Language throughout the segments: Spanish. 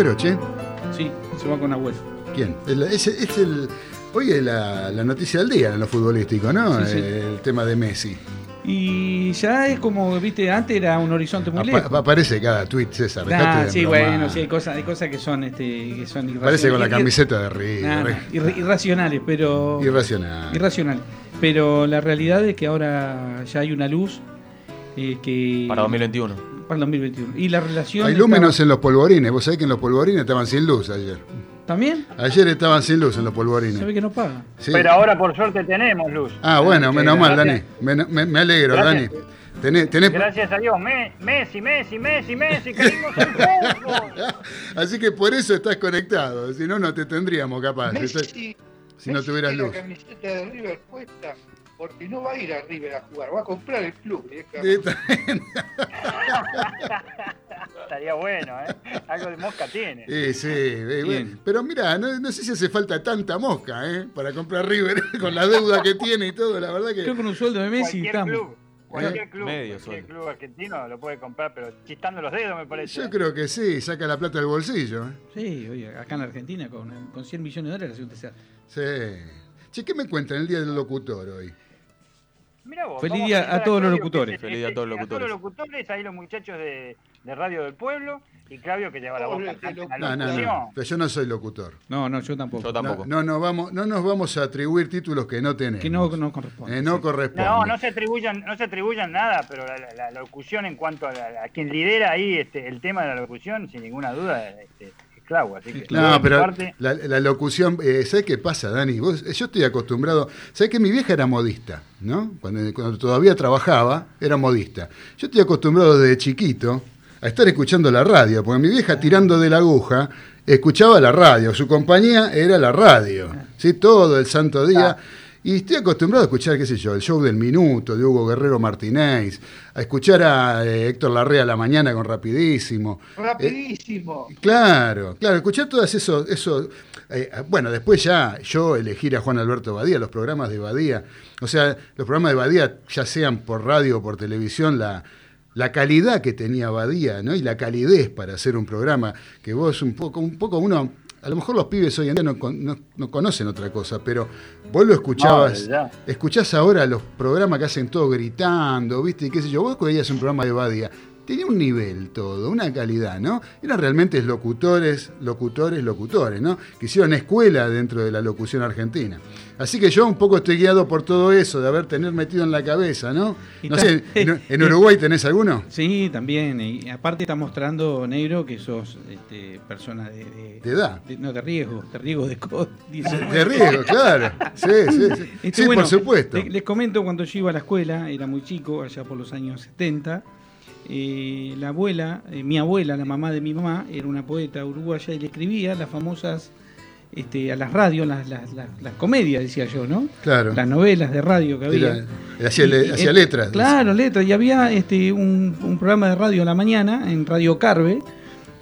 Agüero, che? Sí, se va con Agüero. ¿Quién? El- Es, es el, hoy es la, la noticia del día en lo futbolístico, ¿no? Sí, sí. El tema de Messi. Y ya es como, viste, antes era un horizonte muy Apa- lejos. aparece cada tweet, César. Ah, de sí, bueno, sí, hay cosas, hay cosas que son, este, que son irracionales. Aparece con la camiseta de River. Nah, nah, irra- irracionales, pero. Irracional. Irracionales. Pero la realidad es que ahora ya hay una luz eh, que. Para 2021. Para el 2021. Y la relación. Hay estaba- lúmenos en los polvorines. Vos sabés que en los polvorines estaban sin luz ayer. ¿También? Ayer estaban sin luz en los polvorines. Se ve que no paga. Sí. Pero ahora por suerte tenemos luz. Ah, bueno, menos mal, Dani. Me, me- me alegro, Gracias. Dani. Tenés, tenés- Gracias a Dios, Me- Messi, Messi, Messi, Messi, queremos el fútbol. Así que por eso estás conectado. Si no, no te tendríamos capaz. Messi, Si no Messi tuvieras luz. la camiseta de River puesta porque no va a ir a River a jugar, va a comprar el club. directamente. Estaría bueno, ¿eh? Algo de mosca tiene. Sí, sí. eh, bueno, Pero mira, no, no sé si hace falta tanta mosca ¿eh? para comprar River con la deuda que tiene y todo. La verdad que. Creo que con un sueldo de Messi Cualquier estamos. club, cualquier club, Medio cualquier club argentino lo puede comprar, pero chistando los dedos me parece. Yo ¿eh? creo que sí, saca la plata del bolsillo. ¿eh? Sí, oye, acá en Argentina con, con 100 millones de dólares hace un desastre. Sí. Che, ¿qué me cuentan el día del locutor hoy? Mirá vos, Feliz día a todos los locutores. Feliz día a todos los A todos los locutores. ahí los muchachos de, de Radio del Pueblo y Claudio que lleva la voz cantante en la No, no, locución. no. Pero yo no soy locutor. No, no, yo tampoco. Yo tampoco. No, no, vamos, no nos vamos a atribuir títulos que no tenemos. Que no, no corresponde. Eh, no corresponde. No, no se atribuyan, no se atribuyan nada, pero la, la- la locución en cuanto a, la- a quien lidera ahí este, el tema de la locución, sin ninguna duda, este, Así que, No, pero parte, la, la locución, eh, ¿sabes qué pasa, Dani? Vos- yo estoy acostumbrado, ¿sabes que mi vieja era modista, ¿no? Cuando, cuando todavía trabajaba, era modista. Yo estoy acostumbrado desde chiquito a estar escuchando la radio, porque mi vieja tirando de la aguja escuchaba la radio, su compañía era la radio, ¿sí? Todo el santo día. Y estoy acostumbrado a escuchar, qué sé yo, el show del minuto de Hugo Guerrero Martínez, a escuchar a eh, Héctor Larrea a la mañana con Rapidísimo. Eh, Rapidísimo. Claro, claro, escuchar todas esos, esos eh, bueno, después ya yo elegir a Juan Alberto Badía, los programas de Badía, o sea, los programas de Badía, ya sean por radio o por televisión, la, la calidad que tenía Badía, ¿no? Y la calidez para hacer un programa, que vos un poco, un poco uno, a lo mejor los pibes hoy en día no, no- no conocen otra cosa, pero vos lo escuchabas, ya. escuchás ahora los programas que hacen todo gritando, ¿viste? Y qué sé yo, vos veías un programa de Badía, tenía un nivel todo, una calidad, ¿no? Eran realmente locutores, locutores, locutores, ¿no? Que hicieron escuela dentro de la locución argentina. Así que yo un poco estoy guiado por todo eso, de haber tener metido en la cabeza, ¿no? No sé, ¿en, Uruguay tenés alguno? Sí, también. Y aparte está mostrando, Negro, que sos este, persona de, de- De edad. de- no, de riesgo, de riesgo de COVID. De riesgo, claro. Sí, sí, sí. Este, Sí, bueno, por supuesto. le- Les, comento cuando yo iba a la escuela, era muy chico, allá por los años 70. Eh, la abuela, eh, mi abuela, la mamá de mi mamá, era una poeta uruguaya y le escribía las famosas este, a las radios, las, las, las- las comedias, decía yo, ¿no? Claro. Las novelas de radio que había. Hacía le- eh, letras. Claro, letras. Y había este, un, un programa de radio a la mañana en Radio Carve,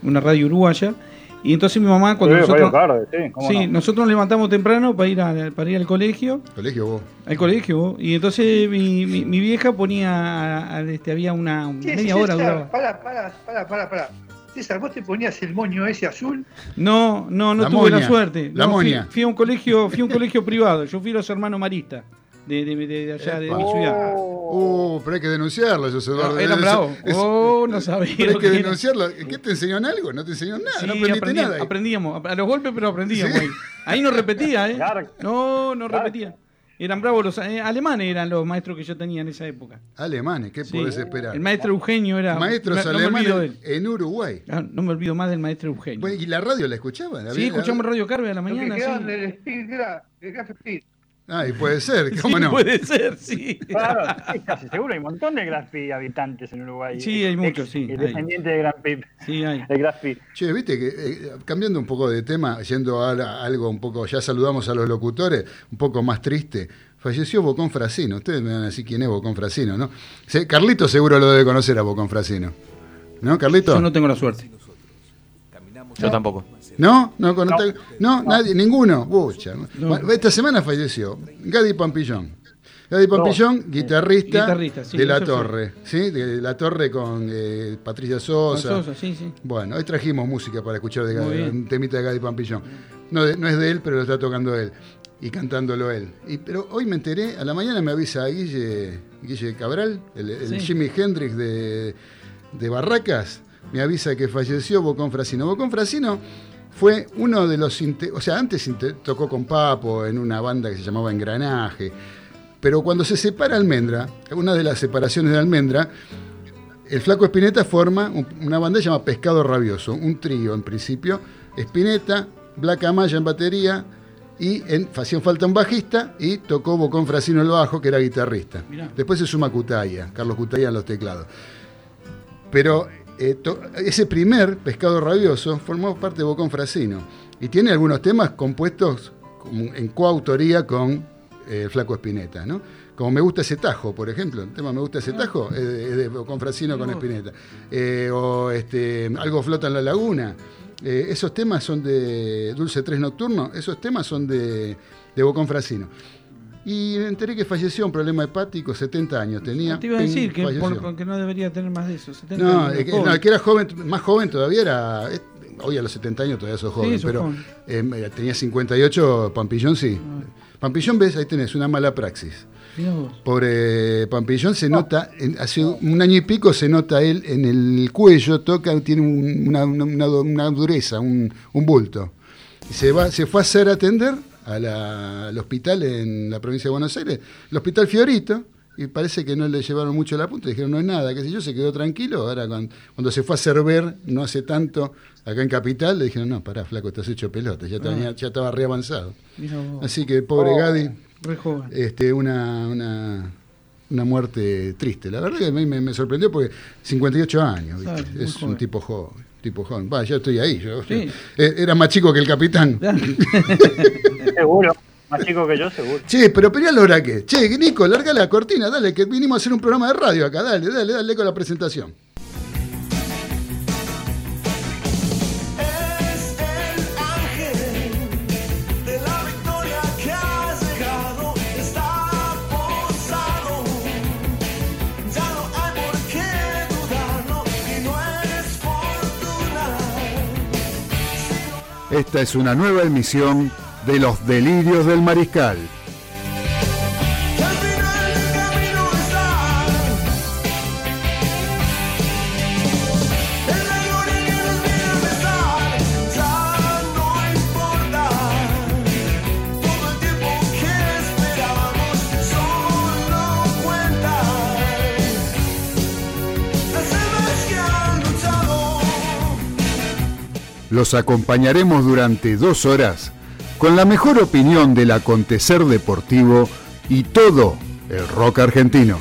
una radio uruguaya. Y entonces mi mamá, cuando Sí, nosotros, Carve, sí, cómo sí, no. nosotros nos levantamos temprano para ir, a- para ir al colegio. Colegio vos. Al colegio. Y entonces mi, mi- mi vieja ponía, a- a- este, había una Sí, media hora César, duraba. Para, para, para, para, para. César, ¿vos te ponías el moño ese azul? No, no, no La tuve la suerte. la No, fui- moña. Fui, a un colegio, fui a un colegio privado. Yo fui a los hermanos maristas de, de, de- de allá de, mi ciudad. Uh, pero hay que denunciarlo, eso, Eduardo. Eso- bravos. eso- Oh, no sabía Pero hay que que era. denunciarlo. ¿Qué te enseñaron algo? No te enseñaron nada, Sí, no aprendiste aprendíamos, nada. aprendíamos, a los golpes, pero aprendíamos ¿Sí? ahí. Ahí no repetía, ¿eh? No, no repetía. Eran bravos los eh, alemanes, eran los maestros que yo tenía en esa época. Alemanes, ¿qué Sí. podés esperar? El maestro Eugenio era. Maestros no, no me olvido de alemanes en Uruguay. Ah, No me olvido más del maestro Eugenio. Bueno, ¿Y la radio la escuchaban? sí, escuchamos Radio Carve a la Lo que mañana. quedaban Sí. del del. Ah, y puede ser, Sí, ¿cómo no? puede ser, sí. Claro, sí, casi seguro, hay un montón de Graspi habitantes en Uruguay. Sí, hay muchos, sí, El hay. de Graspi. Sí, hay. De Graspi. Che, viste que eh, cambiando un poco de tema, yendo a, a algo un poco, ya saludamos a los locutores, un poco más triste. Falleció Bocón Frasino. Ustedes me van a decir quién es Bocón Frasino, ¿no? Se- Carlito seguro lo debe conocer a Bocón Frasino. ¿No, Carlito? Yo no tengo la suerte. Yo tampoco. ¿No? ¿No? con- no, nadie, ninguno. Pucha. No. Esta semana falleció Gadi Pampillón. Gadi Pampillón, guitarrista, Guitarrista, sí, de La. Torre, ¿sí? De La Torre con eh, Patricia Sosa. Con Sosa, sí, sí. Bueno, hoy trajimos música para escuchar de Gadi, un temita de Gadi Pampillón. No, de- no es de él, pero lo está tocando él y cantándolo él. Y, pero hoy me enteré, a la mañana me avisa Guille, Guille Cabral, el, el Sí. Jimi Hendrix de, de Barracas, me avisa que falleció Bocón Frasino. Bocón Frasino fue uno de los... O sea, antes tocó con Papo en una banda que se llamaba Engranaje, pero cuando se separa Almendra, una de las separaciones de Almendra, el Flaco Espineta forma un- una banda que se llama Pescado Rabioso, un trío en principio. Espineta, Black Amaya en batería y en hacía falta un bajista y tocó Bocón Frasino el bajo, que era guitarrista. Mirá. Después se suma Cutaya, Carlos Cutaya en los teclados. Pero eh, ese primer Pescado Rabioso formó parte de Bocón Frasino y tiene algunos temas compuestos en coautoría con eh, el Flaco Espineta, ¿no? Como Me gusta ese tajo, por ejemplo. El tema Me gusta ese tajo es de, es de Bocón Frasino con Espineta. Eh, o este, Algo flota en la laguna. Esos temas son de Dulce Tres Nocturno, esos temas son de, de Bocón Frasino. Y me enteré que falleció un problema hepático, 70 años tenía. Te iba a decir que por- no debería tener más de eso. 70 No, años, el que, no, que era joven, más joven todavía era. eh, Hoy a los 70 años todavía sos joven, sos pero joven. eh, tenía 58, Pampillón sí. Ah. Pampillón, ves, ahí tenés una mala praxis. Pobre Pampillón se nota, en- hace un año y pico se nota él en el cuello, toca, tiene un- una, una- una dureza, un, un bulto. Y se, va, se fue a hacer atender a la- al hospital en la provincia de Buenos Aires, el hospital Fiorito, y parece que no le llevaron mucho la punta, dijeron no es nada, qué sé yo, se quedó tranquilo, ahora cuando, cuando se fue a hacer ver, no hace tanto, acá en Capital, le dijeron, no, pará, flaco, estás hecho pelota, ya, tenía- ya estaba re avanzado. Mirá vos. Así que pobre Gadi, Re joven. este, una, una, una muerte triste. La verdad que a mí me, me sorprendió porque 58 años, ¿viste? Claro, es joven. un tipo joven. Tipo joven. Va, ya estoy ahí. Yo, Sí. Eh, Era más chico que el capitán. Seguro. Más chico que yo, seguro. Che, pero peleá la hora que. Che, Nico, larga la cortina, dale, que vinimos a hacer un programa de radio acá. Dale, dale, dale con la presentación. Es el ángel de la victoria que has llegado, está posado. Ya no hay por qué dudarlo y no es fortuna. Esta es una nueva emisión de Los Delirios del Mariscal. Los acompañaremos durante dos horas con la mejor opinión del acontecer deportivo y todo el rock argentino.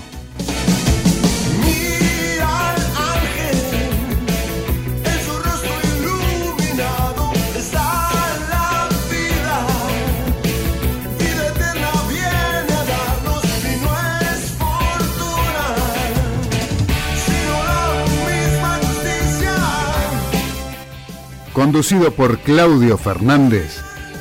Conducido por Claudio Fernández,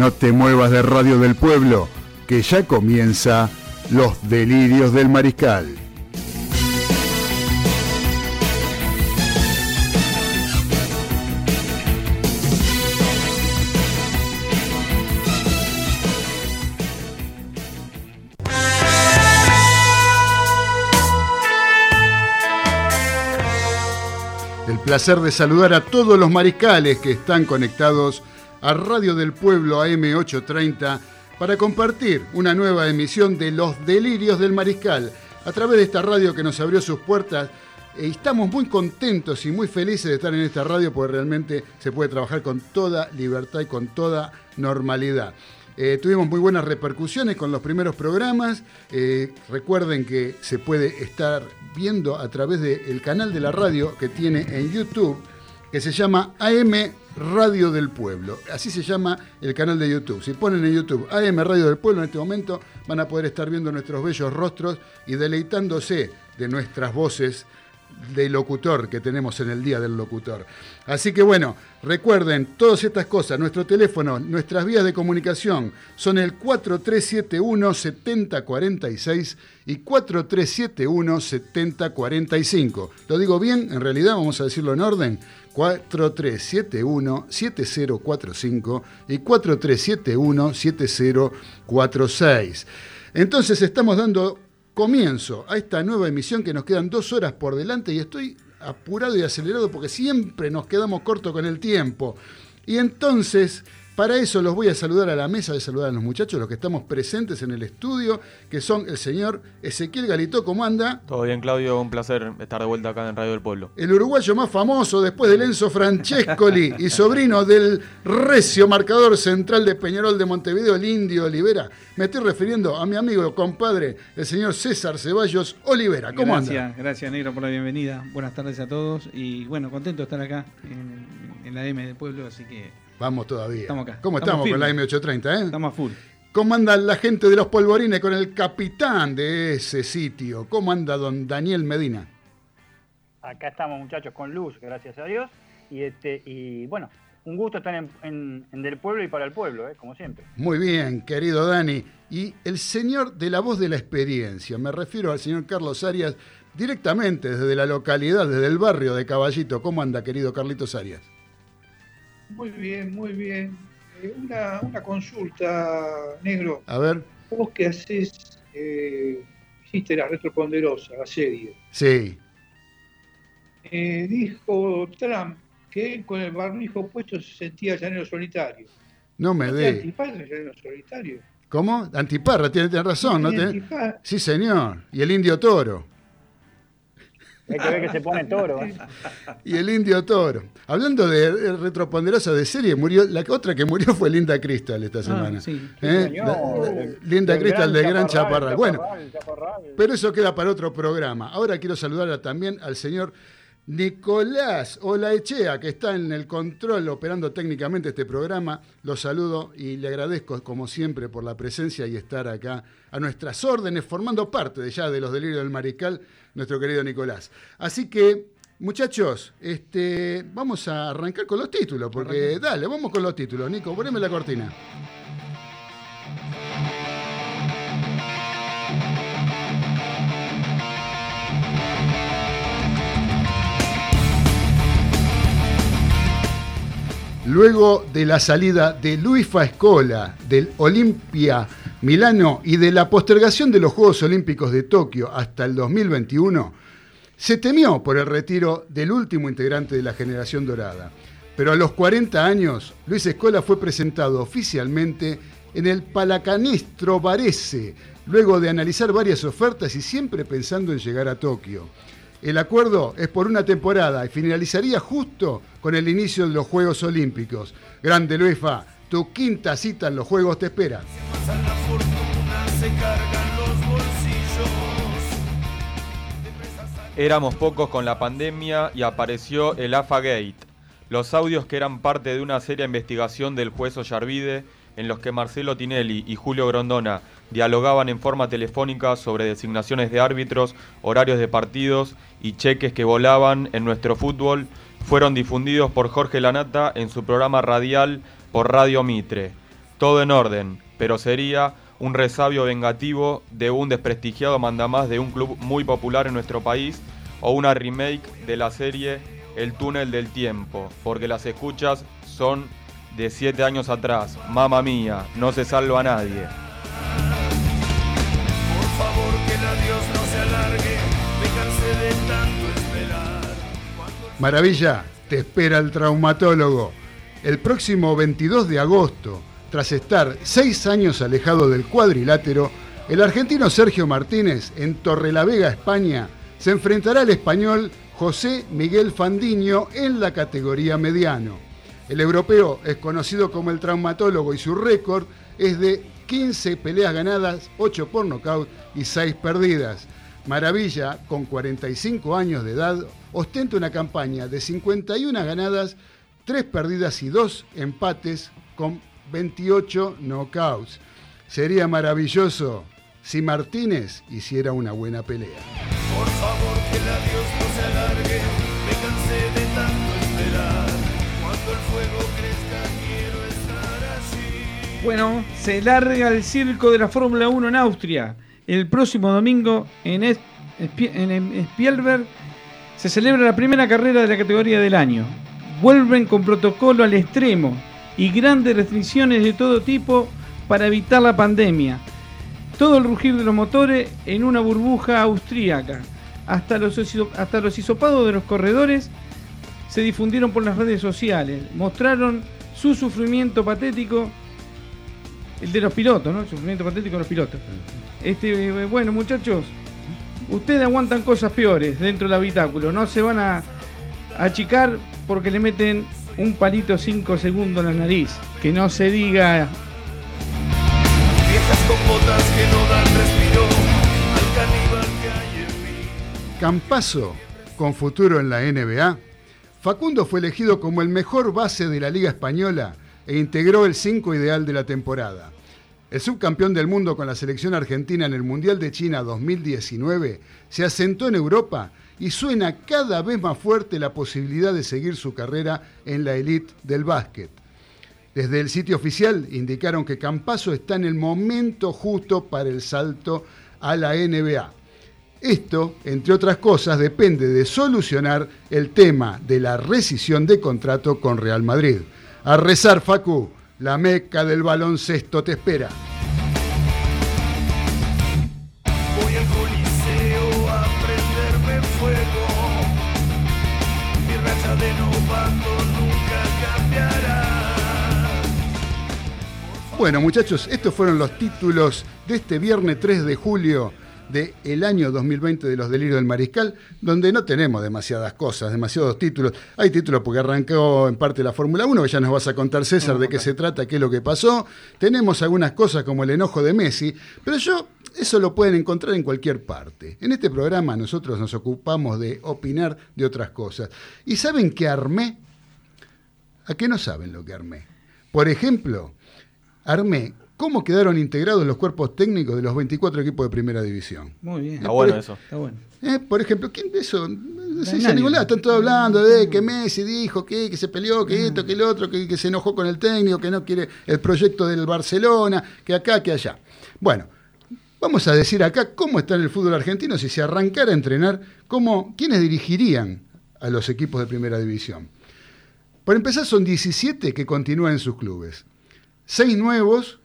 No te muevas de Radio del Pueblo, que ya comienza Los Delirios del Mariscal. El placer de saludar a todos los mariscales que están conectados a Radio del Pueblo AM830 para compartir una nueva emisión de Los Delirios del Mariscal a través de esta radio que nos abrió sus puertas. E estamos muy contentos y muy felices de estar en esta radio porque realmente se puede trabajar con toda libertad y con toda normalidad. Eh, tuvimos muy buenas repercusiones con los primeros programas. Eh, recuerden que se puede estar viendo a través del canal de la radio que tiene en YouTube, que se llama AM Radio del Pueblo. Así se llama el canal de YouTube. Si ponen en YouTube AM Radio del Pueblo en este momento, van a poder estar viendo nuestros bellos rostros y deleitándose de nuestras voces de locutor que tenemos en el Día del Locutor. Así que bueno, recuerden todas estas cosas, nuestro teléfono, nuestras vías de comunicación son el 4371-7046 y 4371-7045. Lo digo bien, en realidad vamos a decirlo en orden. 4371-7045 y 4371-7046. Entonces estamos dando comienzo a esta nueva emisión que nos quedan dos horas por delante y estoy apurado y acelerado porque siempre nos quedamos cortos con el tiempo. Y entonces, para eso los voy a saludar a la mesa, de saludar a los muchachos, los que estamos presentes en el estudio, que son el señor Ezequiel Galito, ¿cómo anda? Todo bien, Claudio, un placer estar de vuelta acá en Radio del Pueblo. El uruguayo más famoso después de Enzo Francescoli y sobrino del recio marcador central de Peñarol de Montevideo, el Indio Olivera. Me estoy refiriendo a mi amigo, compadre, el señor César Ceballos Olivera. ¿Cómo gracias, anda? Gracias, Negro, por la bienvenida. Buenas tardes a todos. Y bueno, contento de estar acá en, en la M del pueblo, así que Vamos todavía. Estamos acá. ¿Cómo Estamos estamos, con la firmes. M830? Eh? estamos a full. ¿Cómo anda la gente de los polvorines con el capitán de ese sitio? ¿Cómo anda don Daniel Medina? Acá estamos muchachos con luz, gracias a Dios. Y este y bueno, un gusto estar en, en- en del pueblo y para el pueblo, ¿eh? como siempre. Muy bien, querido Dani. Y el señor de la voz de la experiencia, me refiero al señor Carlos Arias, directamente desde la localidad, desde el barrio de Caballito. ¿Cómo anda, querido Carlitos Arias? Muy bien, muy bien. Eh, una, una consulta, negro. A ver, Vos que haces, eh, hiciste la retroponderosa, la serie. sí. Eh, dijo Trump que él con el barbijo puesto se sentía llanero solitario. No me ¿No dé. antiparra llanero solitario? ¿Cómo? Antiparra, tiene, razón, ¿no? ¿Tiene Tiene- antiparra? Sí, señor. Y el indio toro. Hay que ver que se pone toro. ¿eh? Y el indio toro. Hablando de retroponderosa de serie, murió, la otra que murió fue Linda Crystal esta semana. sí. ¿Eh? La- Linda del Crystal de Gran Chaparral. Bueno, Chaparral, Chaparral. pero eso queda para otro programa. Ahora quiero saludar también al señor Nicolás Olaechea, que está en el control operando técnicamente este programa. Lo saludo y le agradezco, como siempre, por la presencia y estar acá a nuestras órdenes, formando parte de ya de los delirios del mariscal, nuestro querido Nicolás. Así que, muchachos, este, vamos a arrancar con los títulos, porque dale, vamos con los títulos. Nico, poneme la cortina. Luego de la salida de Luis Faescola del Olimpia Milano y de la postergación de los Juegos Olímpicos de Tokio hasta el 2021, se temió por el retiro del último integrante de la generación dorada. Pero a los 40 años, Luis Escola fue presentado oficialmente en el Palacanestro Varese, luego de analizar varias ofertas y siempre pensando en llegar a Tokio. El acuerdo es por una temporada y finalizaría justo con el inicio de los Juegos Olímpicos. Grande Luefa, tu quinta cita en los Juegos te espera. Se cargan los bolsillos. Éramos pocos con la pandemia y apareció el AFA Gate. Los audios que eran parte de una seria investigación del juez Ollarvide, en los que Marcelo Tinelli y Julio Grondona dialogaban en forma telefónica sobre designaciones de árbitros, horarios de partidos y cheques que volaban en nuestro fútbol, fueron difundidos por Jorge Lanata en su programa radial por Radio Mitre. Todo en orden, pero sería un resabio vengativo de un desprestigiado mandamás de un club muy popular en nuestro país o una remake de la serie El túnel del tiempo, porque las escuchas son de siete años atrás. Mamma mía, no se salva a nadie. Por favor, que el adiós no se alargue. Déjense de tanto esperar. Maravilla, te espera el traumatólogo. El próximo 22 de agosto, tras estar seis años alejado del cuadrilátero, el argentino Sergio Martínez, en Torrelavega, España, se enfrentará al español José Miguel Fandiño en la categoría mediano. El europeo es conocido como el traumatólogo y su récord es de 15 peleas ganadas, 8 por nocaut y 6 perdidas. Maravilla, con 45 años de edad, ostenta una campaña de 51 ganadas, 3 perdidas y 2 empates con 28 knockouts. Sería maravilloso si Martínez hiciera una buena pelea. Por favor que el adiós no se alargue, me cansé de tanto esperar. Cuando el fuego crezca quiero estar allí. Bueno, se larga el circo de la Fórmula 1 en Austria. El próximo domingo en, Es- en Spielberg se celebra la primera carrera de la categoría del año. Vuelven con protocolo al extremo y grandes restricciones de todo tipo para evitar la pandemia. Todo el rugir de los motores en una burbuja austríaca. Hasta los, hasta los hisopados de los corredores se difundieron por las redes sociales. Mostraron su sufrimiento patético el de los pilotos, ¿no? El sufrimiento patético de los pilotos. Este, eh, bueno, muchachos, ustedes aguantan cosas peores dentro del habitáculo. No se van a achicar porque le meten un palito 5 segundos en la nariz. Que no se diga. Campazo, con futuro en la NBA, Facundo fue elegido como el mejor base de la Liga Española e integró el 5 ideal de la temporada. El subcampeón del mundo con la selección argentina en el Mundial de China 2019 se asentó en Europa y suena cada vez más fuerte la posibilidad de seguir su carrera en la elite del básquet. Desde el sitio oficial indicaron que Campazo está en el momento justo para el salto a la NBA. Esto, entre otras cosas, depende de solucionar el tema de la rescisión de contrato con Real Madrid. A rezar, Facu, la meca del baloncesto te espera. Bueno, muchachos, estos fueron los títulos de este viernes 3 de julio del año 2020 de los Delirios del Mariscal, donde no tenemos demasiadas cosas, demasiados títulos. Hay títulos porque arrancó en parte la Fórmula 1, que ya nos vas a contar, César, de qué se trata, qué es lo que pasó. Tenemos algunas cosas como el enojo de Messi, pero yo, eso lo pueden encontrar en cualquier parte. En este programa nosotros nos ocupamos de opinar de otras cosas. ¿Y saben qué armé? ¿A qué no saben lo que armé? Por ejemplo, armé cómo quedaron integrados los cuerpos técnicos de los 24 equipos de primera división. Muy bien. Está bueno eso. Está bueno. Eh, por ejemplo, ¿quién de eso? No se dice nadie. a ningún lado, están todos hablando de que Messi dijo que, que se peleó, que esto, que el otro, que, que se enojó con el técnico, que no quiere el proyecto del Barcelona, que acá, que allá. Bueno, vamos a decir acá cómo está en el fútbol argentino si se arrancara a entrenar, cómo, quiénes dirigirían a los equipos de primera división. Por empezar, son 17 que continúan en sus clubes. Seis nuevos,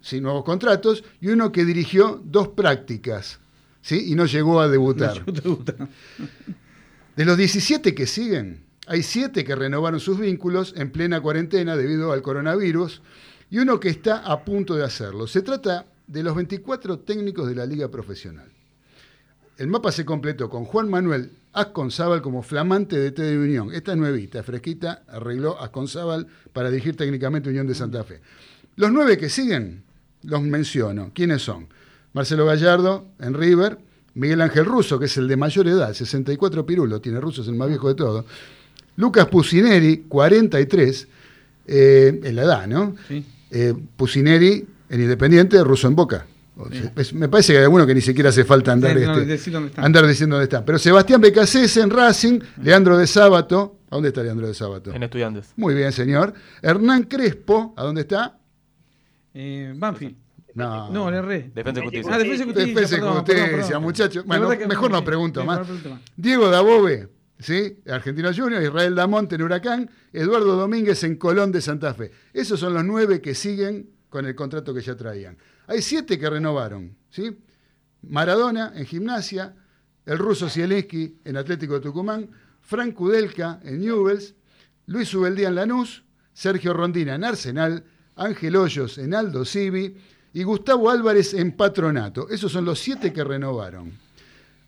sin nuevos contratos, y uno que dirigió dos prácticas, ¿sí? Y no llegó a debutar. No, te gusta. De los 17 que siguen, hay 7 que renovaron sus vínculos en plena cuarentena debido al coronavirus y uno que está a punto de hacerlo. Se trata de los 24 técnicos de la liga profesional. El mapa se completó con Juan Manuel Asconzábal como flamante de T de Unión. Esta es nuevita, fresquita, arregló Asconzábal para dirigir técnicamente Unión de Santa Fe. Los nueve que siguen, los menciono. ¿Quiénes son? Marcelo Gallardo en River, Miguel Ángel Russo, que es el de mayor edad, 64 pirulos, tiene Russo, es el más viejo de todos. Lucas Pusineri, 43, eh, en la edad, ¿no? Sí. Eh, Pusineri en Independiente, Russo en Boca. O sea, es- me parece que hay alguno que ni siquiera hace falta andar, no, este, decir dónde están. andar diciendo dónde está. Pero Sebastián Becasese en Racing, Leandro de Sábato, ¿a dónde está Leandro de Sábato? En estudiantes. Muy bien, señor. Hernán Crespo, ¿a dónde está? Eh, Banfield. No. No, le erré. Defensa y justicia. Ah, defensa y justicia. Defensa y perdón, Justicia, perdón, perdón. muchachos. Bueno, mejor no sí, pregunto sí, más. no pregunto más. Diego Dabove, ¿sí? Argentino Junior, Israel Damonte en Huracán, Eduardo Domínguez en Colón de Santa Fe. Esos son los nueve que siguen con el contrato que ya traían. Hay siete que renovaron, ¿sí? Maradona en Gimnasia, el ruso Zielinski en Atlético de Tucumán, Frank Kudelka en Newells, Luis Ubeldía en Lanús, Sergio Rondina en Arsenal, Ángel Hoyos en Aldo Civi y Gustavo Álvarez en Patronato. Esos son los siete que renovaron.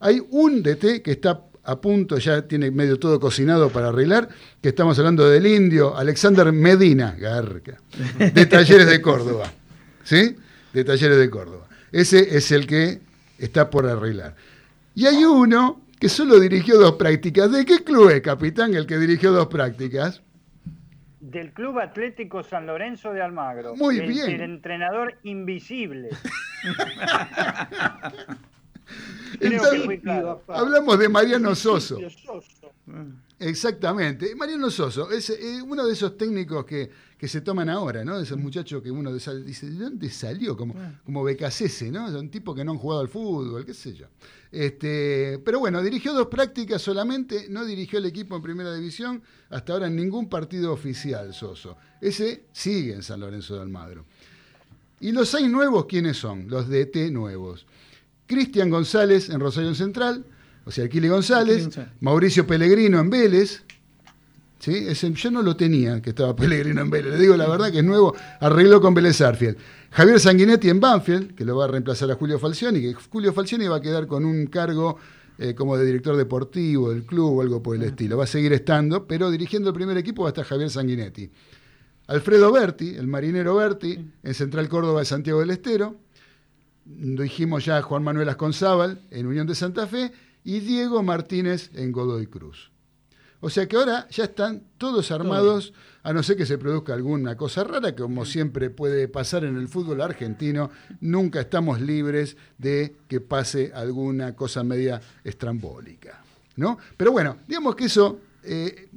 Hay un DT que está a punto, ya tiene medio todo cocinado para arreglar, que estamos hablando del indio Alexander Medina, Garca, de Talleres de Córdoba. ¿sí? De Talleres de Córdoba. Ese es el que está por arreglar. Y hay uno que solo dirigió dos prácticas. ¿De qué club es, capitán, el que dirigió dos prácticas? Del Club Atlético San Lorenzo de Almagro. Muy el, bien. El entrenador invisible. Creo Entonces, que fue claro. hablamos de Mariano Soso. Soso. Exactamente. Mariano Soso es eh, uno de esos técnicos que, que se toman ahora, ¿no? De esos muchachos que uno dice, ¿de dónde salió? Como, como Becasese, ¿no? Son tipos que no han jugado al fútbol, qué sé yo. Este, pero bueno, dirigió dos prácticas solamente, no dirigió el equipo en primera división, hasta ahora en ningún partido oficial, Soso. Ese sigue en San Lorenzo de Almagro. ¿Y los seis nuevos quiénes son? Los DT nuevos. Cristian González en Rosario Central, o sea, Kili González. Mauricio Pellegrino en Vélez. ¿Sí? Ese, yo no lo tenía, que estaba Pellegrino en Vélez. Le digo la verdad que es nuevo, arregló con Vélez Arfield. Javier Sanguinetti en Banfield, que lo va a reemplazar a Julio Falcioni, que Julio Falcioni va a quedar con un cargo eh, como de director deportivo del club o algo por el estilo. Va a seguir estando, pero dirigiendo el primer equipo va a estar Javier Sanguinetti. Alfredo Berti, el marinero Berti, en Central Córdoba de Santiago del Estero. Lo dijimos ya Juan Manuel Asconzábal en Unión de Santa Fe y Diego Martínez en Godoy Cruz. O sea que ahora ya están todos armados, a no ser que se produzca alguna cosa rara, que como siempre puede pasar en el fútbol argentino, nunca estamos libres de que pase alguna cosa media estrambólica. ¿no? Pero bueno, digamos que eso, eh,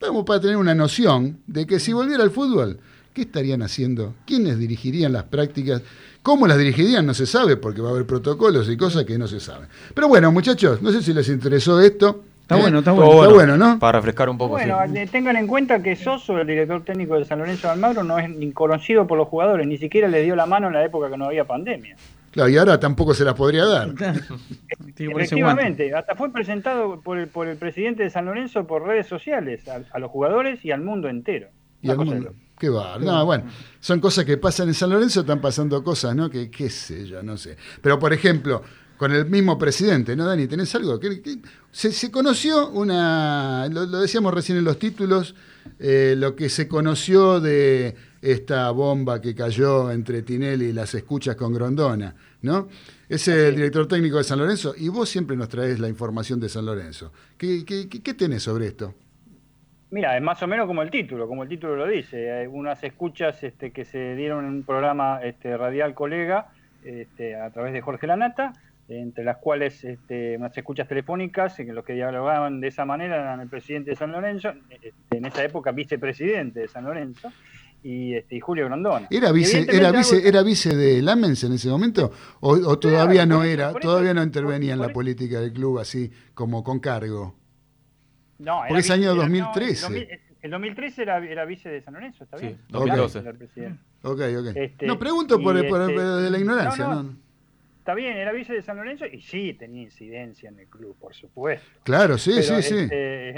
vamos para tener una noción de que si volviera al fútbol, ¿qué estarían haciendo? ¿Quiénes dirigirían las prácticas? ¿Cómo las dirigirían? No se sabe, porque va a haber protocolos y cosas que no se saben. Pero bueno, muchachos, no sé si les interesó esto. Está bueno, está bueno. Está bueno, ¿no? Para refrescar un poco, Bueno, sí. eh, tengan en cuenta que Soso, el director técnico de San Lorenzo de Almagro, no es ni conocido por los jugadores, ni siquiera le dio la mano en la época que no había pandemia. Claro, y ahora tampoco se las podría dar. Efectivamente, hasta fue presentado por el, por el presidente de San Lorenzo por redes sociales a, a los jugadores y al mundo entero. Y al mundo. Qué va. No, bueno, son cosas que pasan en San Lorenzo, están pasando cosas, ¿no? Que qué sé yo, no sé. Pero por ejemplo, con el mismo presidente, ¿no, Dani? ¿Tenés algo? ¿Qué- qué- Se, se conoció una, lo, lo decíamos recién en los títulos, eh, lo que se conoció de esta bomba que cayó entre Tinelli y las escuchas con Grondona, ¿no? Es el director técnico de San Lorenzo y vos siempre nos traes la información de San Lorenzo. ¿Qué, qué, qué- qué tenés sobre esto? Mira, es más o menos como el título, como el título lo dice. Hay unas escuchas este, que se dieron en un programa este, radial colega este, a través de Jorge Lanata, entre las cuales este, unas escuchas telefónicas en los que dialogaban de esa manera eran el presidente de San Lorenzo, este, en esa época vicepresidente de San Lorenzo, y, este, y Julio Grondona. ¿Era vice, era algo- vice, era vice de Lamens en ese momento? ¿O, o todavía no era? ¿Todavía no por- intervenía en la política del club así como con cargo? No, Porque es año vice- 2013. no, el 2000 el 2013 era, era vice de San Lorenzo, ¿está Sí, bien? 2012. Era. Ok, ok. Este, no, pregunto por, y por- este- por- de la ignorancia, no, ¿no? Está bien, era vice de San Lorenzo y sí tenía incidencia en el club, por supuesto. Claro, sí, Pero, sí, sí. este,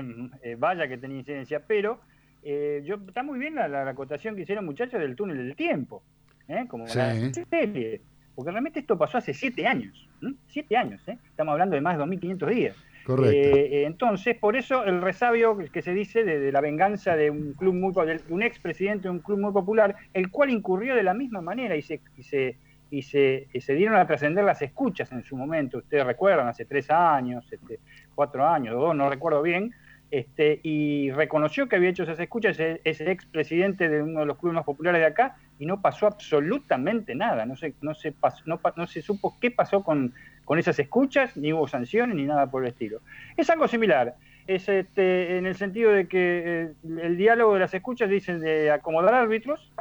eh, vaya que tenía incidencia, pero eh, yo está muy bien la, la acotación que hicieron muchachos del túnel del tiempo, ¿eh? como Sí. la serie, porque realmente esto pasó hace siete años, siete años, ¿eh? estamos hablando de más de 2.500 días. Correcto. Eh, eh, entonces, por eso el resabio que se dice de, de la venganza de un club muy de un expresidente de un club muy popular, el cual incurrió de la misma manera y se y se y se, y se dieron a trascender las escuchas en su momento. Ustedes recuerdan, hace tres años, este, cuatro años, dos, no recuerdo bien, este, y reconoció que había hecho esas escuchas, ese, ese expresidente de uno de los clubes más populares de acá, y no pasó absolutamente nada. No se, no se, pas- no, no se supo qué pasó con, con esas escuchas, ni hubo sanciones, ni nada por el estilo. Es algo similar. Es este, en el sentido de que eh, el diálogo de las escuchas dicen de acomodar árbitros,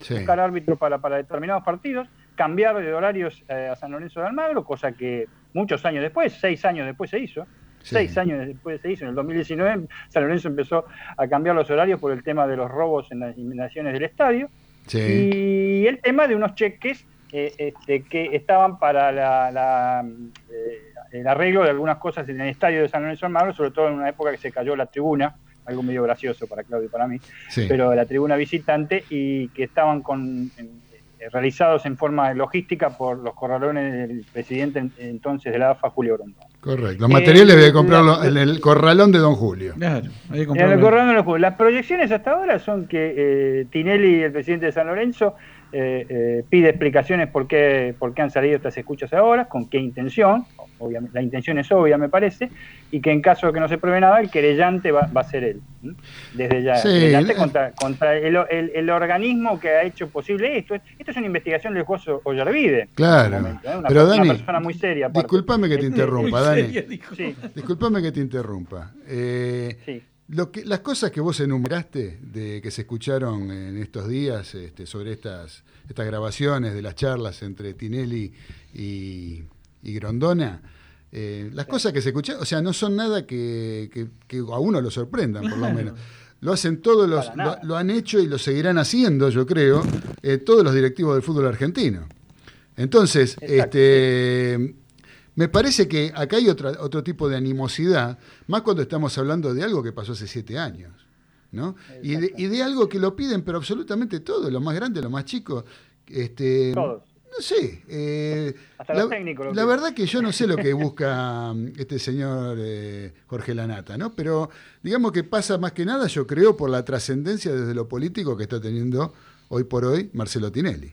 Sí. buscar árbitros para, para determinados partidos, cambiar de horarios eh, a San Lorenzo de Almagro, cosa que muchos años después, seis años después se hizo. Sí. Seis años después se hizo. En el 2019 San Lorenzo empezó a cambiar los horarios por el tema de los robos en las inundaciones del estadio Sí. y el tema de unos cheques eh, este, que estaban para la, la, eh, el arreglo de algunas cosas en el estadio de San Lorenzo de Almagro, sobre todo en una época que se cayó la tribuna, algo medio gracioso para Claudio y para mí, sí. pero la tribuna visitante y que estaban con, en- realizados en forma logística por los corralones del presidente en- entonces de la AFA, Julio Grondona. Correcto. Los materiales Eh, voy a comprarlo en el corralón de Don Julio. Claro, hay que En el corralón de los juegos. Las proyecciones hasta ahora son que eh, Tinelli, el presidente de San Lorenzo, eh, eh, pide explicaciones por qué, por qué han salido estas escuchas ahora, con qué intención, obviamente, la intención es obvia me parece, y que en caso de que no se pruebe nada, el querellante va, va a ser él. Desde ya, Sí, querellante el- contra, contra el, el- el organismo que ha hecho posible esto. Esto es una investigación del juez Ollarvide. Claro. momento, ¿eh? Una, Pero una Dani, persona muy seria. aparte. disculpame que te interrumpa, Muy Dani. seria, dijo. Sí, Disculpame que te interrumpa. Eh, sí. Lo que, las cosas que vos enumeraste de que se escucharon en estos días este, sobre estas, estas grabaciones de las charlas entre Tinelli y, y Grondona, eh, las cosas que se escucharon, o sea, no son nada que, que- que a uno lo sorprendan, por lo menos. Lo hacen todos los, lo, han hecho y lo seguirán haciendo, yo creo, eh, todos los directivos del fútbol argentino. Entonces, Exacto. este, me parece que acá hay otra, otro tipo de animosidad, más cuando estamos hablando de algo que pasó hace siete años. ¿no? Y, de, y de algo que lo piden, pero absolutamente todos, los más grandes, los más chicos. Este, Todos. No sé. eh, Hasta la, los técnicos lo la piden. verdad que yo no sé lo que busca mm, este señor eh, Jorge Lanata, ¿no? Pero digamos que pasa más que nada, yo creo, por la trascendencia desde lo político que está teniendo hoy por hoy Marcelo Tinelli.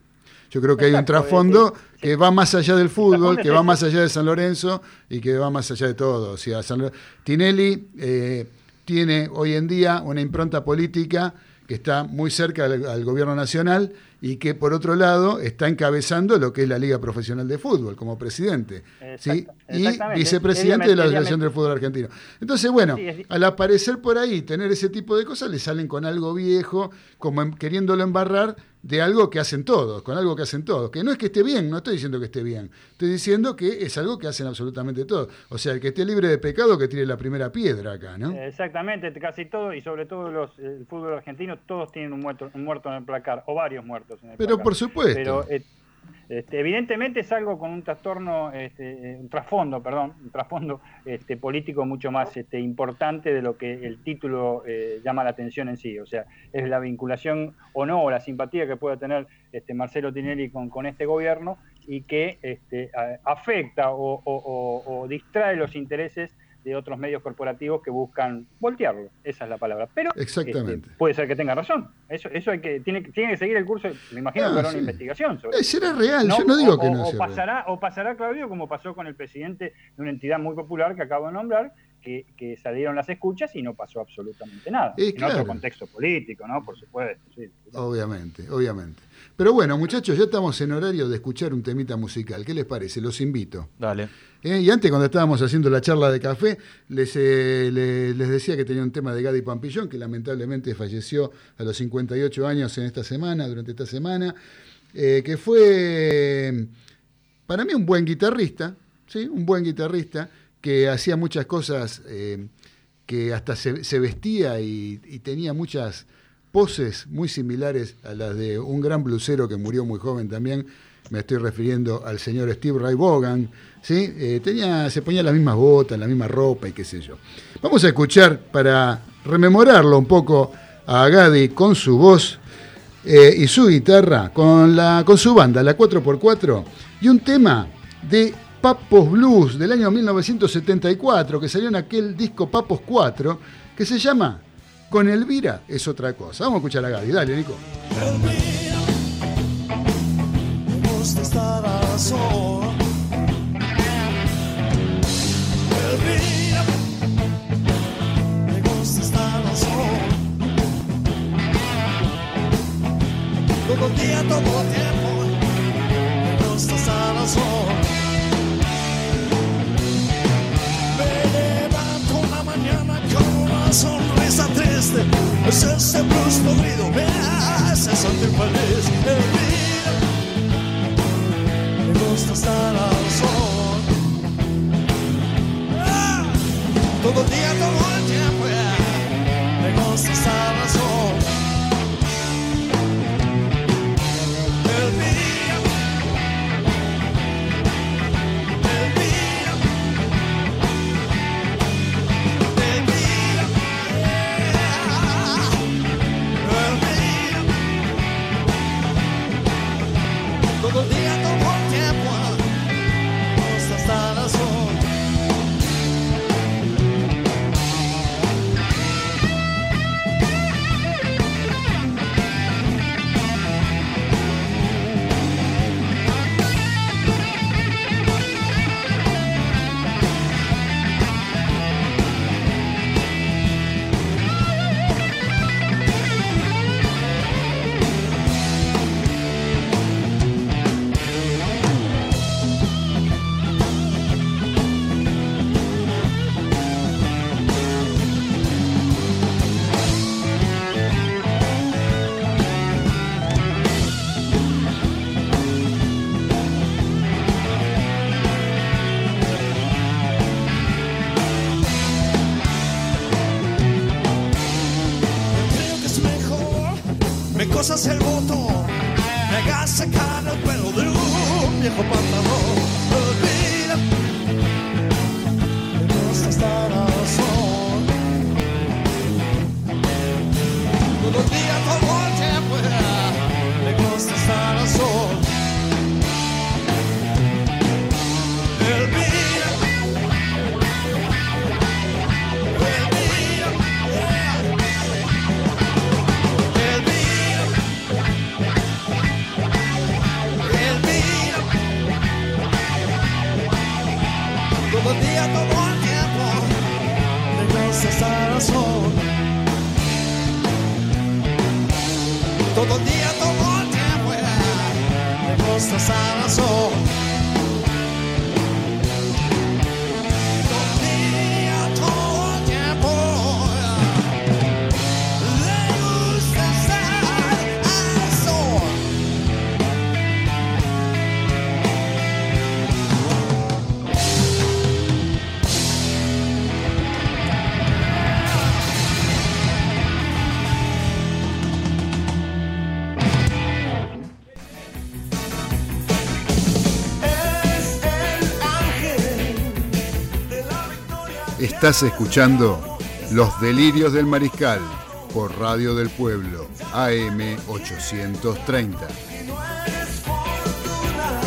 Yo creo que hay un trasfondo que va más allá del fútbol, que va más allá de San Lorenzo y que va más allá de todo. O sea, San Lo- Tinelli eh, tiene hoy en día una impronta política que está muy cerca al, al gobierno nacional y que por otro lado está encabezando lo que es la Liga Profesional de Fútbol como presidente ¿sí? Y vicepresidente de la Asociación del Fútbol Argentino. Entonces, bueno, Sí, al aparecer por ahí, tener ese tipo de cosas, le salen con algo viejo, como queriéndolo embarrar de algo que hacen todos, con algo que hacen todos. Que no es que esté bien, no estoy diciendo que esté bien, estoy diciendo que es algo que hacen absolutamente todos. O sea, el que esté libre de pecado, que tire la primera piedra acá, ¿no? Exactamente, casi todo, y sobre todo los, el fútbol argentino, todos tienen un muerto, un muerto en el placar, o varios muertos en el Pero placar. por supuesto. Pero eh, este, evidentemente es algo con un trastorno, este, un trasfondo, perdón, un trasfondo este, político mucho más este, importante de lo que el título eh, llama la atención en sí. O sea, es la vinculación o no, o la simpatía que pueda tener este, Marcelo Tinelli con, este gobierno y que este, afecta o distrae los intereses de otros medios corporativos que buscan voltearlo. Esa es la palabra. Pero Exactamente. este, puede ser que tenga razón. Eso, eso hay que tiene, que- tiene que seguir el curso. Me imagino Ah, que habrá sí. una investigación sobre Eh, eso. será real, yo no digo o, que no o sea real. pasará, o pasará, Claudio, como pasó con el presidente de una entidad muy popular que acabo de nombrar, que, que salieron las escuchas y no pasó absolutamente nada. En claro. otro contexto político, ¿no? Por supuesto. sí. Obviamente, obviamente. Pero bueno, muchachos, ya estamos en horario de escuchar un temita musical. ¿Qué les parece? Los invito. Dale. Eh, y antes, cuando estábamos haciendo la charla de café, les, eh, le- les decía que tenía un tema de Gadi Pampillón, que lamentablemente falleció a los 58 años en esta semana, durante esta semana, eh, que fue para mí un buen guitarrista, ¿sí? un buen guitarrista, que hacía muchas cosas, eh, que hasta se, vestía y, tenía muchas poses muy similares a las de un gran blusero que murió muy joven también. Me estoy refiriendo al señor Steve Ray Vaughan. ¿sí? Eh, se ponía las mismas botas, la misma ropa y qué sé yo. Vamos a escuchar para rememorarlo un poco a Gadi con su voz eh, y su guitarra, con, la, con su banda, la 4x4, y un tema de Papos Blues del año 1974, que salió en aquel disco Papos 4, que se llama Con Elvira es otra cosa. Vamos a escuchar a Gaby, dale, Nico. Todo día, todo tiempo, me gusta estar a solas. Sonrisa triste. Es ese blues podrido, me hace sentir feliz. Elvira, me gusta estar al sol. Ah, Todo el día, todo el tiempo, me gusta estar al sol. Estás escuchando Los Delirios del Mariscal por Radio del Pueblo, AM 830. Y no eres fortuna,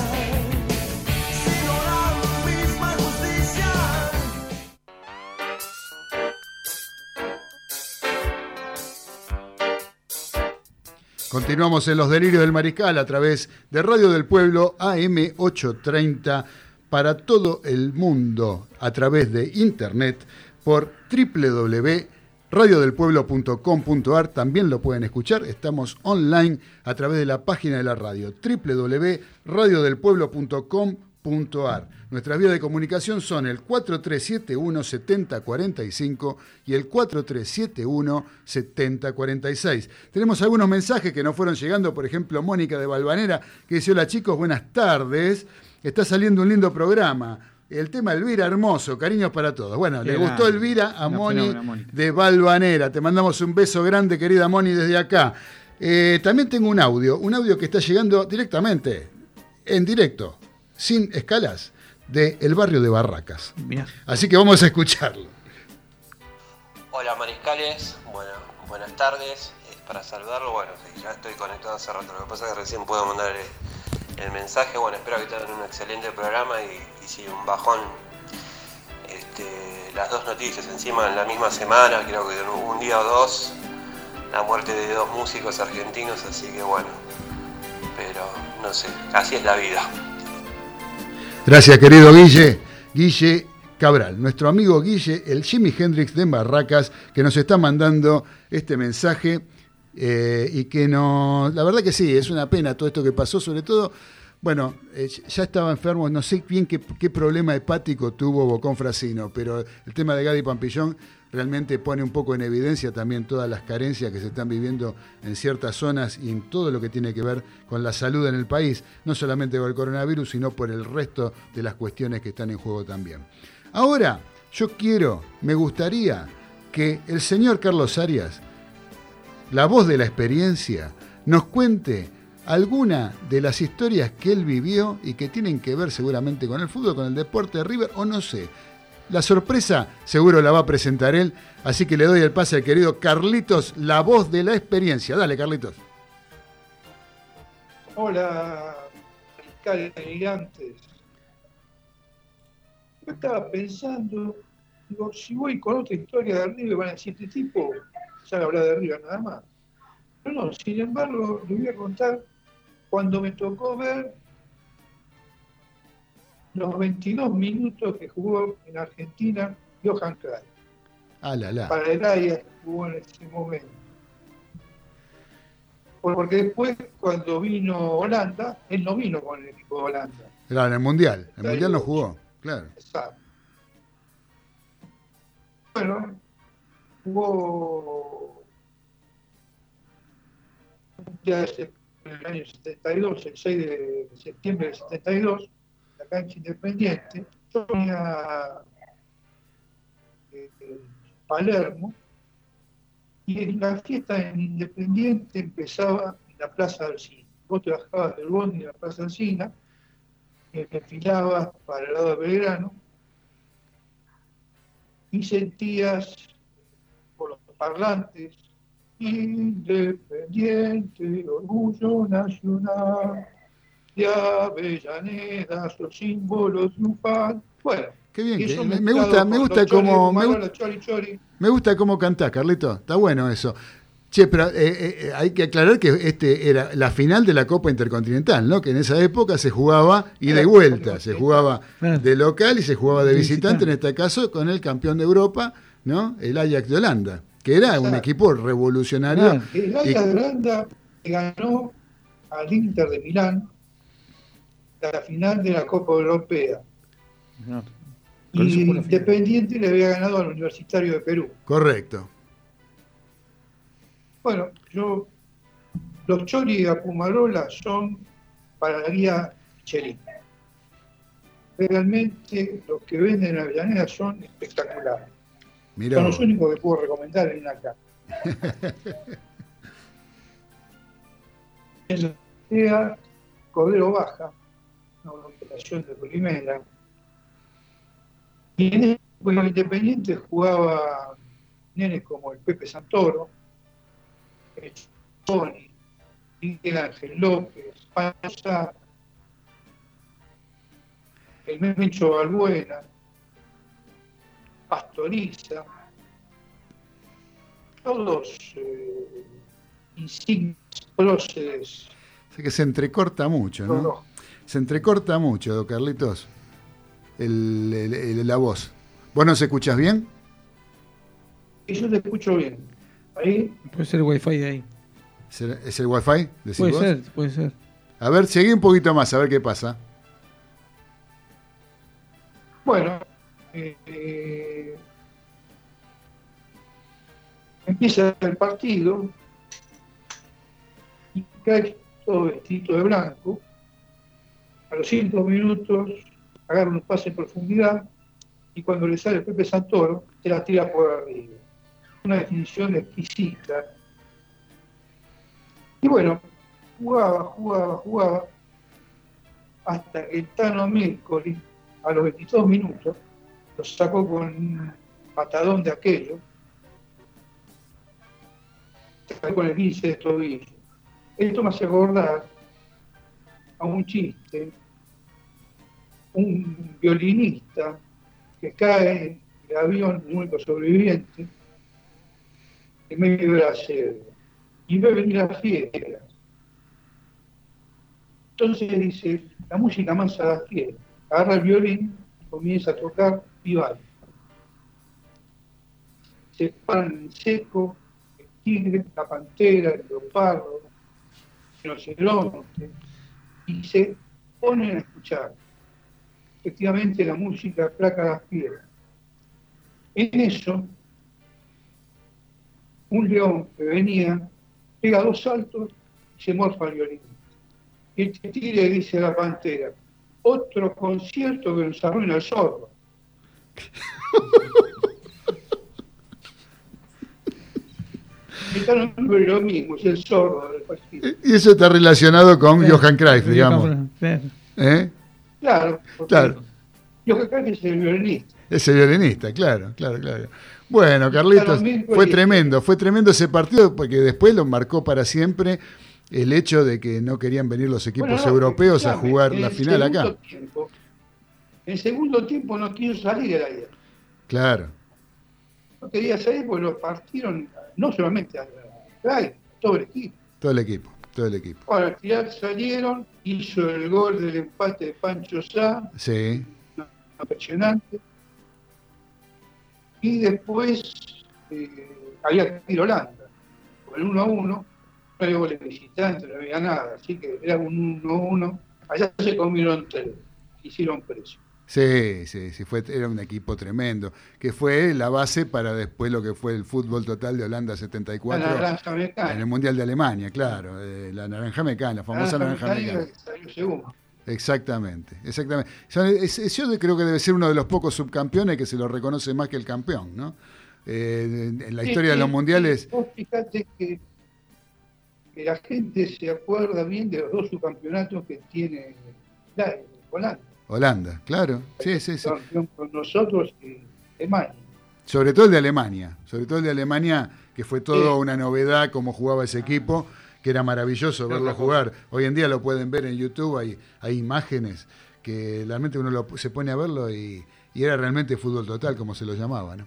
sino la misma justicia. Continuamos en Los Delirios del Mariscal a través de Radio del Pueblo AM 830 para todo el mundo a través de internet por www.radiodelpueblo.com.ar. También lo pueden escuchar. Estamos online a través de la página de la radio www.radiodelpueblo.com.ar. Nuestras vías de comunicación son el 4371-7045 y el 4371-7046. Tenemos algunos mensajes que nos fueron llegando, por ejemplo, Mónica de Balvanera, que dice, hola chicos, buenas tardes. Está saliendo un lindo programa. El tema Elvira Hermoso, cariños para todos. Bueno, Qué le gustó. Elvira a Una Moni fenómena, de Balvanera. Te mandamos un beso grande, querida Moni, desde acá. Eh, también tengo un audio, un audio que está llegando directamente, en directo, sin escalas, de el barrio de Barracas. Mirá. Así que vamos a escucharlo. Hola mariscales, bueno, buenas tardes. Es para saludarlo, bueno, ya estoy conectado hace rato. Lo que pasa es que recién puedo mandar el, mensaje. Bueno, espero que tengan un excelente programa y, y sí, un bajón. Este, las dos noticias encima en la misma semana, creo que un día o dos, la muerte de dos músicos argentinos, así que bueno, pero no sé, así es la vida. Gracias, querido Guille. Guille Cabral, nuestro amigo Guille, el Jimi Hendrix de Barracas, que nos está mandando este mensaje eh, y que no. La verdad que sí, es una pena todo esto que pasó, sobre todo. Bueno, eh, ya estaba enfermo, no sé bien qué, qué problema hepático tuvo Bocón Frasino, pero el tema de Gadi Pampillón realmente pone un poco en evidencia también todas las carencias que se están viviendo en ciertas zonas y en todo lo que tiene que ver con la salud en el país, no solamente por el coronavirus, sino por el resto de las cuestiones que están en juego también. Ahora, yo quiero, me gustaría que el señor Carlos Arias, la voz de la experiencia, nos cuente alguna de las historias que él vivió y que tienen que ver seguramente con el fútbol, con el deporte de River, o no sé. La sorpresa seguro la va a presentar él, así que le doy el pase al querido Carlitos, la voz de la experiencia. Dale, Carlitos. Hola, gigantes. Yo estaba pensando, digo, si voy con otra historia de River, van a decir, este tipo sabe hablar de River nada más. Pero no, sin embargo, le voy a contar cuando me tocó ver los 22 minutos que jugó en Argentina Johan Cruyff. Ah, la, la. Para el Ajax jugó en ese momento. Porque después, cuando vino Holanda, él no vino con el equipo de Holanda. Claro, en el Mundial. El Mundial no jugó, claro. Exacto. Bueno, jugó ya en el año 72, el 6 de septiembre del 72, la cancha independiente. Yo venía eh, Palermo y en la fiesta en Independiente empezaba la Plaza Alcina. Vos te bajabas del bondi en la Plaza Alcina, y desfilabas para el lado de Belgrano y sentías parlantes independiente, orgullo nacional de Avellaneda, su símbolo triunfal. Bueno, Qué bien, que- me, gusta, me gusta cómo me, gusta cómo cantás, Carlito. Está bueno eso. Che, pero eh, eh, hay que aclarar que este era la final de la Copa Intercontinental, ¿no? Que en esa época se jugaba ida y Claro, vuelta, se jugaba de local y se jugaba de De visitante, visitante. en este caso con el campeón de Europa, ¿no? El Ajax de Holanda, que era un equipo revolucionario. El Y- Ajax de Holanda ganó al Inter de Milán la final de la Copa Europea. No. Y. Independiente le había ganado al Universitario de Perú. Correcto. Bueno, yo, los chori de Pumarola son para la guía Michelin. Realmente los que venden en Avellaneda son espectaculares. Son los únicos que puedo recomendar en acá. en la Cordero Baja, una organización de primera. Y en bueno, Independiente jugaba nenes como el Pepe Santoro, el Tony, Miguel Ángel López, Panza, el Mencho Balbuena, Pastoriza, todos eh, insignes próceres, sé que se entrecorta mucho, ¿no? todos Se entrecorta mucho, don Carlitos, el- el- el- la voz. ¿Vos nos escuchás bien? Y yo te escucho bien. Ahí, Puede ser el wifi de ahí. ¿Es el, es el wifi? decís Puede vos? ser, puede ser. A ver, seguí un poquito más, a ver qué pasa. bueno, eh, empieza el partido y cae todo vestido de blanco. A los cinco minutos agarra un pase en profundidad y cuando le sale Pepe Santoro, se la tira por arriba. Una definición exquisita. Y bueno, jugaba, jugaba, jugaba, hasta que el Tano Mircoli, a los 22 minutos, lo sacó con un patadón de aquello, sacó con el 15 de tobillo. Esto me hace acordar a un chiste, un violinista que cae del avión, el único sobreviviente, en medio de la selva, y ve venir a la fiesta. Entonces dice, la música más a la fiesta, agarra el violín, comienza a tocar Se paran en seco, el tigre, la pantera, el leopardo, el rinoceronte, y se ponen a escuchar. Efectivamente la música aplaca las piedras. En eso, un león que venía pega dos saltos y se morfa el violín. Y el tigre dice a la pantera, otro concierto que nos arruina el sordo. Está lo mismo, es el sordo del partido. Y eso está relacionado con Claro. Johan Cruyff, digamos. Claro. ¿Eh? Claro, Claro. creo que es el violinista. Ese violinista, claro, claro, claro. Bueno, Carlitos, fue tremendo, fue tremendo ese partido porque después lo marcó para siempre el hecho de que no querían venir los equipos Bueno, no, europeos a jugar la el final acá. tiempo- en segundo tiempo no quiso salir de la. Claro, No quería salir porque lo partieron, no solamente a Craig, todo el equipo. todo el equipo, todo el equipo. Ahora, al final salieron, hizo el gol del empate de Pancho Sá, Sí, impresionante. Y después eh, había que ir a Holanda, con el 1 a 1, no había goles visitantes, no había nada, así que era un 1 a 1. Allá se comieron tres, hicieron precio. Sí, sí, sí, fue, era un equipo tremendo, que fue la base para después lo que fue el fútbol total de Holanda La 74 naranja en el. Mundial de Alemania, claro, eh, la naranja mecánica, la famosa naranja segundo. Exactamente, exactamente. Yo creo que debe ser uno de los pocos subcampeones que se lo reconoce más que el campeón, ¿no? Eh, en, la Sí, historia de los mundiales, Vos fijate que que la gente se acuerda bien de los dos subcampeonatos que tiene la, Holanda. Holanda, claro. Sí, sí, sí. Con nosotros y Alemania. Sobre todo el de Alemania. Sobre todo el de Alemania, que fue todo Sí. una novedad cómo jugaba ese equipo, que era maravilloso verlo jugar. Hoy en día lo pueden ver en YouTube, hay, hay imágenes que realmente uno lo- se pone a verlo y, y era realmente fútbol total, como se lo llamaba. ¿no?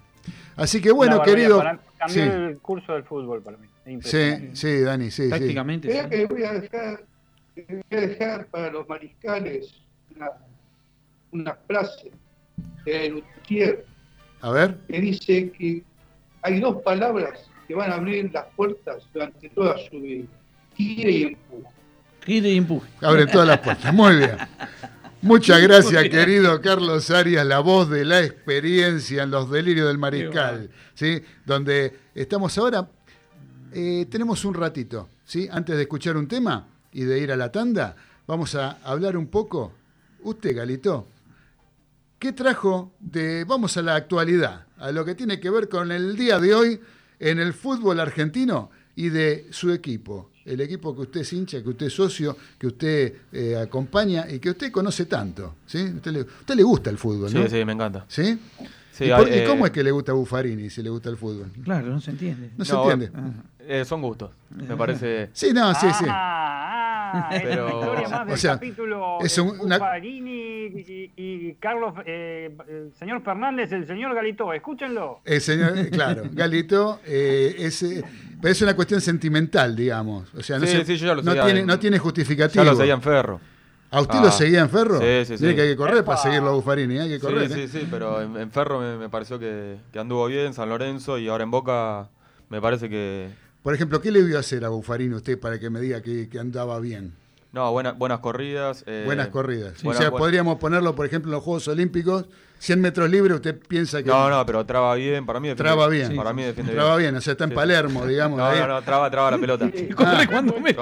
Así que bueno, querido. para- cambió Sí, el curso del fútbol para mí. Es sí, sí, Dani, sí, sí. Prácticamente. Sí. voy a dejar, voy a dejar para los mariscales una, una frase de Lutier A ver, que dice que hay dos palabras que van a abrir las puertas durante toda su vida. Tire y empuje. Gire y empuje. abre todas las puertas. Muy bien. Muchas gracias, querido Carlos Arias, la voz de la experiencia en los delirios del mariscal, ¿sí? Donde estamos ahora, eh, tenemos un ratito, ¿sí? Antes de escuchar un tema y de ir a la tanda, vamos a hablar un poco. Usted, Galito, ¿qué trajo de, vamos a la actualidad, a lo que tiene que ver con el día de hoy en el fútbol argentino y de su equipo? El equipo que usted es hincha, que usted es socio, que usted eh, acompaña y que usted conoce tanto. ¿sí? Usted, le, usted le gusta el fútbol, ¿no? Sí, sí, me encanta. ¿Sí? Sí, ¿Y, por- y cómo eh, es que le gusta a Buffarini si le gusta el fútbol? Claro, no se entiende. No se entiende. Eh, son gustos. Me parece. Sí, no, sí, sí. Ah, ah, es Pero- la historia más del o sea, capítulo es un- una- Buffarini y, y Carlos, eh, el señor Fernández, el señor Galito, escúchenlo. El señor, eh, claro, Galito, eh, es, pero es una cuestión sentimental, digamos. O sea, no, Sí, se- sí, yo ya lo no seguía tiene, en- no tiene justificativo. Ya lo seguía en Ferro. ¿A usted Ah. lo seguía en Ferro? Sí, sí, sí. Mire que hay que correr para seguirlo a Buffarini, hay que correr. sí, ¿eh? sí, sí, pero en, en Ferro me, me pareció que, que anduvo bien, San Lorenzo, y ahora en Boca me parece que. Por ejemplo, ¿qué le vio hacer a Buffarini usted para que me diga que, que andaba bien? No, buena- buenas corridas. eh, Buenas corridas. sí. o sea, buenas- podríamos ponerlo, por ejemplo, en los Juegos Olímpicos, 100 metros libres, usted piensa que No, no, pero traba bien, para mí defiende traba bien. Para mí defiende Traba bien. bien, o sea, está en Sí, sí. Palermo, digamos. No, ahí. no, no, traba, traba la pelota. Corre Ah. cuando mete.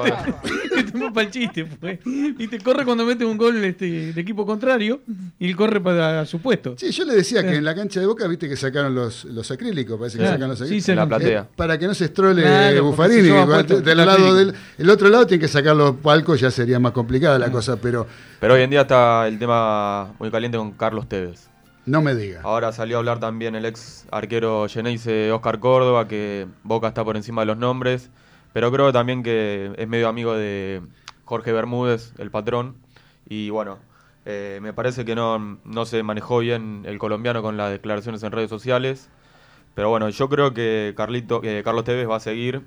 Para el chiste, pues. Y te corre cuando mete un gol este, de equipo contrario y él corre para su puesto. Sí, yo le decía que Sí. en la cancha de Boca, viste que sacaron los, los acrílicos, parece que Claro, sacan los sí, acrílicos. se En la platea. Eh, para que no se estrole Claro, apuesto del el lado del el otro lado tiene que sacar los palcos, ya sería más complicada la cosa, pero Pero hoy en día está el tema muy caliente con Carlos Tevez. No me diga. Ahora salió a hablar también el ex arquero Geneise Oscar Córdoba, que Boca está por encima de los nombres, pero creo también que es medio amigo de Jorge Bermúdez, el patrón, y bueno, eh, me parece que no, no se manejó bien el colombiano con las declaraciones en redes sociales, pero bueno, yo creo que Carlito, que Carlos Tevez va a seguir,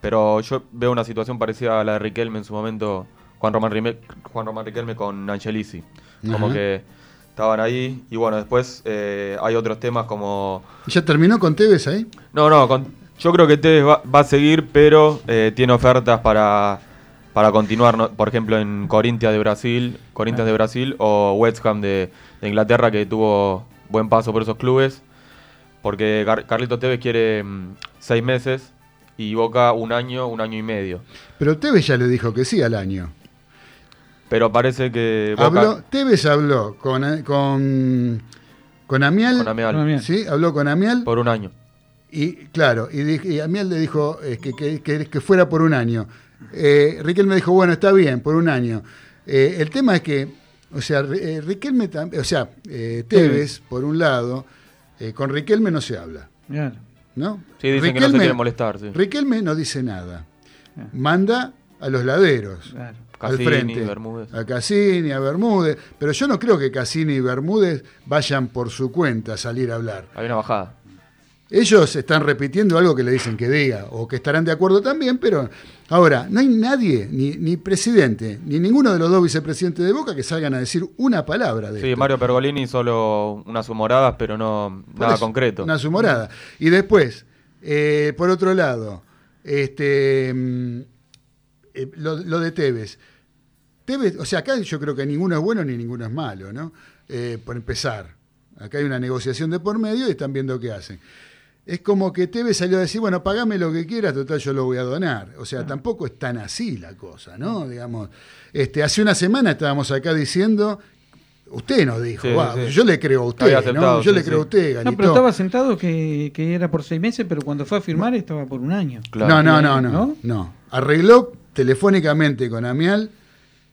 pero yo veo una situación parecida a la de Riquelme en su momento, Juan Román, Juan Román Riquelme con Angelici, como que estaban ahí, y bueno, después eh, hay otros temas como... ¿Ya terminó con Tevez ahí? No, no, con- yo creo que Tevez va, va a seguir, pero eh, tiene ofertas para, para continuar, ¿no? por ejemplo, en Corinthians de Brasil, Corinthians de Brasil o West Ham de, de Inglaterra, que tuvo buen paso por esos clubes, porque Car- Carlito Tevez quiere mm, seis meses y Boca un año, un año y medio. Pero Tevez ya le dijo que sí al año. Pero parece que Boca... Habló, Tevez habló con, con, con Amial, Con Amial. ¿sí? Habló con Amial por un año. y claro, y, Amial le dijo eh, que, que- que- que fuera por un año. Eh, Riquelme dijo, bueno, está bien, por un año. Eh, el tema es que, o sea, Ri- eh, Riquelme, o sea, eh, Tevez, por un lado, eh, con Riquelme no se habla, Claro. ¿no? Sí, dicen que no se quiere molestar, sí. Riquelme no dice nada. Manda a los laderos Claro. al Cassini, frente. Bermúdez. A Cassini, a Bermúdez. Pero yo no creo que Cassini y Bermúdez vayan por su cuenta a salir a hablar. Hay una bajada. Ellos están repitiendo algo que le dicen que diga, o que estarán de acuerdo también, pero ahora, no hay nadie, ni, ni presidente, ni ninguno de los dos vicepresidentes de Boca que salgan a decir una palabra de Sí, esto. Mario Pergolini solo unas humoradas, pero no Por nada eso, concreto. Una sumorada. Y después, eh, por otro lado, este, mm, eh, lo, lo de Tevez. Tevez, o sea, acá yo creo que ninguno es bueno ni ninguno es malo, ¿no? Eh, por empezar. Acá hay una negociación de por medio y están viendo qué hacen. Es como que Tevez salió a decir, bueno, pagame lo que quieras, total yo lo voy a donar. O sea, tampoco es tan así la cosa, ¿no? Digamos, este, hace una semana estábamos acá diciendo, usted nos dijo, Sí, "Va, sí. yo le creo a usted, ¿no? Yo sí, le creo a usted, No, pero estaba sentado que, que era por seis meses, pero cuando fue a firmar estaba por un año. Claro. No, no, no, no, ¿No? no. arregló telefónicamente con Amial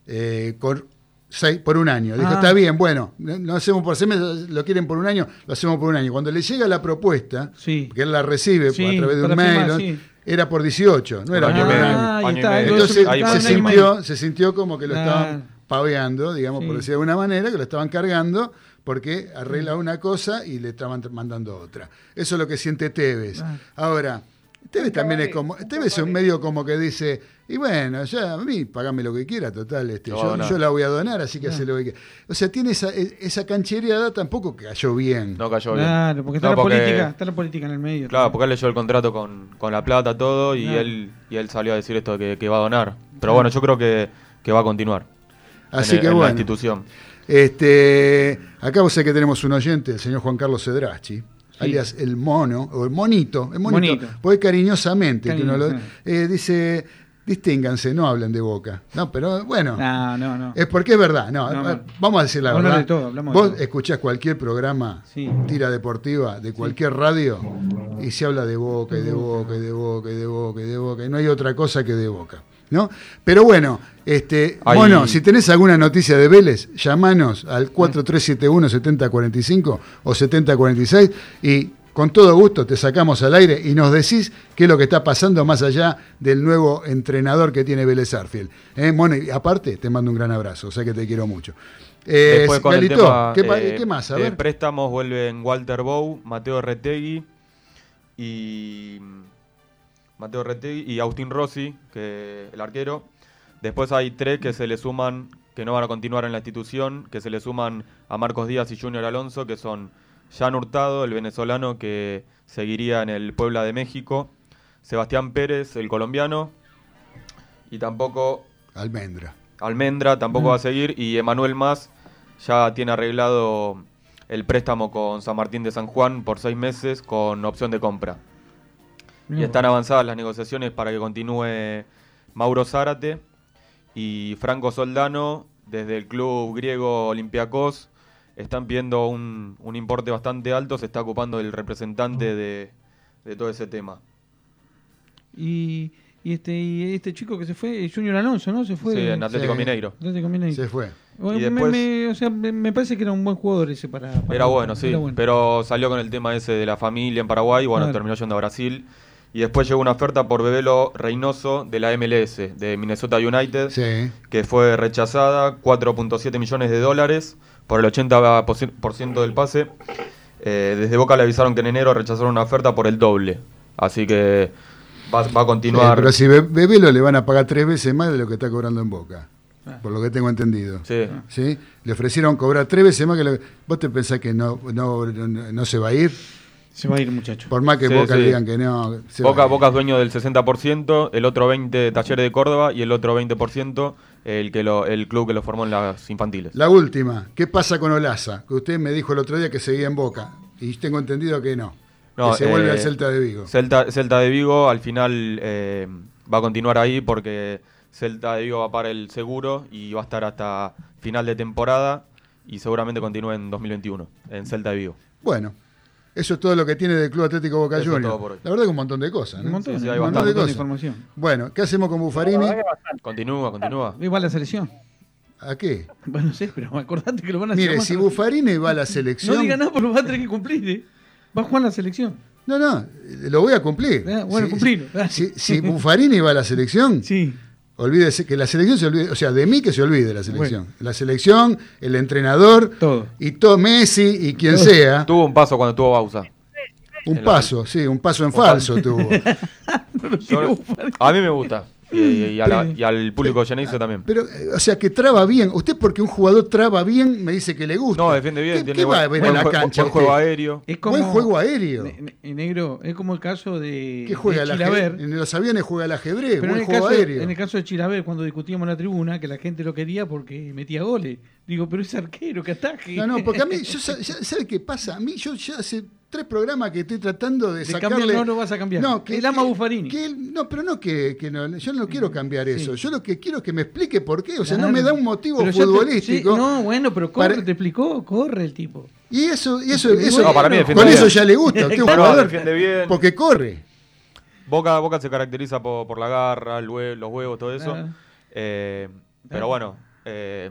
eh, con seis- por un año. Dijo, Ah. está bien, bueno, no no hacemos por seis meses, lo quieren por un año, lo hacemos por un año. Cuando le llega la propuesta, Sí. que él la recibe Sí, a través de un mail, firmar, ¿no? sí. era por 18, no era por año un. Ah, está. Entonces Ahí se, sintió, se sintió como que lo estaban paveando, digamos, por Sí. decir de alguna manera, que lo estaban cargando porque arregla una cosa y le estaban mandando otra. Eso es lo que siente Tevez. Claro. Ahora, Tevez también es como, Tevez es un medio como que dice, y bueno, ya a mí pagame lo que quiera, total, este, yo, la voy a donar, así que Claro. hace lo que quiera. O sea, tiene esa, e- esa canchereada tampoco cayó bien. No cayó bien. Claro, porque está No, la porque- política, está la política en el medio. Claro, porque él leyó el contrato con, con la plata, todo, y él y él salió a decir esto de que, que va a donar. Pero bueno, yo creo que, que va a continuar. Así en, que en la bueno. institución. Este, acá vos sé que tenemos un oyente, el señor Juan Carlos Cedrachi, alias el mono, o el monito, el monito, Monito. porque cariñosamente, que uno lo- eh, dice, distínganse, no hablen de boca. No, pero bueno, No, no, no. es porque es verdad, no, No, eh, vamos a decir la verdad. de todo, hablamos de vos todo. escuchás cualquier programa, Sí. tira deportiva, de cualquier radio, y se habla de boca, y de boca, y de boca, y de boca, y de boca, y no hay otra cosa que de boca. ¿No? Pero bueno, este, bueno, si tenés alguna noticia de Vélez, llamanos al 4371-7045 o 7046 y con todo gusto te sacamos al aire y nos decís qué es lo que está pasando más allá del nuevo entrenador que tiene Vélez Arfield. ¿Eh? Bueno, y aparte te mando un gran abrazo, o sea que te quiero mucho. Eh, Después con el Galito, tema ¿qué, pa- eh, qué más? A ver. préstamos vuelven Walter Bow, Mateo Retegui y Mateo Retegui y Agustín Rossi, que el arquero. Después hay tres que se le suman, que no van a continuar en la institución, que se le suman a Marcos Díaz y Junior Alonso, que son Jan Hurtado, el venezolano que seguiría en el Puebla de México, Sebastián Pérez, el colombiano, y tampoco Almendra. Almendra tampoco Mm. va a seguir y Emanuel Más ya tiene arreglado el préstamo con San Martín de San Juan por seis meses con opción de compra. Y están avanzadas las negociaciones para que continúe Mauro Zárate y Franco Soldano desde el club griego Olympiacos. Están pidiendo un, un importe bastante alto, se está ocupando el representante de, de todo ese tema. Y, y este y este chico que se fue, eh, Junior Alonso, ¿no? Se fue. Sí, en Atlético Sí. Mineiro. Atlético Mineiro. Se fue. Bueno, Y me- después- me, o sea, me, me parece que era un buen jugador ese para. para- Era bueno, sí, era bueno. pero salió con el tema ese de la familia en Paraguay, bueno, Claro. terminó yendo a Brasil. Y después llegó una oferta por Bebelo Reynoso de la MLS, de Minnesota United, Sí. que fue rechazada, 4.7 millones de dólares por el 80% del pase. Eh, desde Boca le avisaron que en enero rechazaron una oferta por el doble. Así que va, va a Sí, continuar. pero si Be- Bebelo le van a pagar tres veces más de lo que está cobrando en Boca. Ah. Por lo que tengo entendido. Sí. ¿Sí? Le ofrecieron cobrar tres veces más que lo ¿Vos te pensás que no, no, no, no se va a ir? Se va a ir, muchacho. Por más que Sí, Boca sí. le digan que no. se va Boca, a ir. Boca es dueño del 60%, el otro 20% Talleres de Córdoba y el otro 20% el, que lo, el club que lo formó en las infantiles. La última, ¿qué pasa con Olaza? Que usted me dijo el otro día que seguía en Boca. Y tengo entendido que no. No, que se eh, vuelve al Celta de Vigo. Celta, Celta de Vigo al final eh, va a continuar ahí porque Celta de Vigo va para el seguro y va a estar hasta final de temporada y seguramente continúe en 2021 en Celta de Vigo. Bueno, eso es todo lo que tiene del Club Atlético Boca Juniors. La verdad que un montón de cosas. ¿no? Un montón, Sí, sí, hay un montón bastante. de cosas. información. Bueno, ¿qué hacemos con Buffarini? Continúa, continúa. Va a la selección. ¿A qué? Bueno, no sé, pero acordate que lo van a Mire, llamar. si Buffarini va a la selección. No diga nada porque lo va a tener que cumplir, ¿eh? Va a jugar la selección. No, no, lo voy a cumplir. Ah, bueno, Si- cumplilo. Si, si Buffarini va a la selección, Sí. Olvídese que la selección se olvide, o sea, de mí que se olvide la selección. La selección, el entrenador, Todo. y todo Messi y quien Todo. sea. Tuvo un paso cuando tuvo Bausa. Un paso, sí, un paso en falso tuvo. Yo- a mí me gusta. Y, y a la- y al público lleneizo también. Pero, eh, o sea, que traba bien. Usted porque un jugador traba bien me dice que le gusta. No, defiende bien. ¿Qué, tiene qué va a buen, ver a buen la cancha? buen juego aéreo. Es como, Buen juego aéreo. Ne- ne- negro, es como el caso de, ¿Qué juega de Chilaver. ajedrez? En los aviones juega el ajedrez, Pero en buen el, juego caso, aéreo. en el caso de Chilaver, cuando discutíamos en la tribuna, que la gente lo quería porque metía goles. Digo, pero es arquero, que ataque. No, no, porque a mí, yo, ¿sabe qué pasa? A mí, yo ya hace tres programas que estoy tratando de, De sacarle... cambiar, no lo vas a cambiar. Él ama a Buffarini. que no, pero no que, que no, yo no quiero cambiar Sí. eso. Yo lo que quiero es que me explique por qué. O sea, no Claro. me da un motivo Pero ya te- futbolístico. sí, no, bueno, pero corre, Para- te explicó, corre el tipo. Y eso, y eso, Y eso No, para mí con bien. eso ya le gusta. Usted No, no, jugador defiende bien. porque corre. Boca, Boca se caracteriza por, por la garra, el hue- los huevos, todo eso. Claro. Eh, Claro. pero bueno, eh,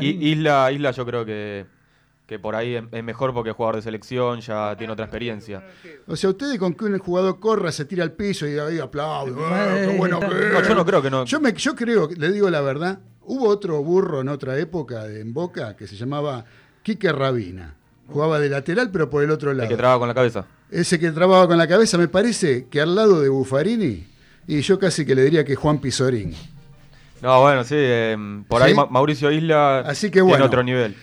Isla, Isla yo creo que, que por ahí es, mejor porque es jugador de selección, ya tiene otra experiencia. O sea, ustedes con que un jugador corra, se tira al piso y ahí aplaude. ¡ah, qué bueno que No, es! yo no creo que no. Yo, me, yo creo, le digo la verdad, hubo otro burro en otra época de- en Boca que se llamaba Quique Rabina. Jugaba de lateral, pero por el otro El lado. que trabaja con la cabeza. Ese que trababa con la cabeza, me parece que al lado de Buffarini, y yo casi que le diría que Juan Pizorín. No, bueno, sí, eh, por ahí Mauricio Isla Así que tiene bueno. otro nivel.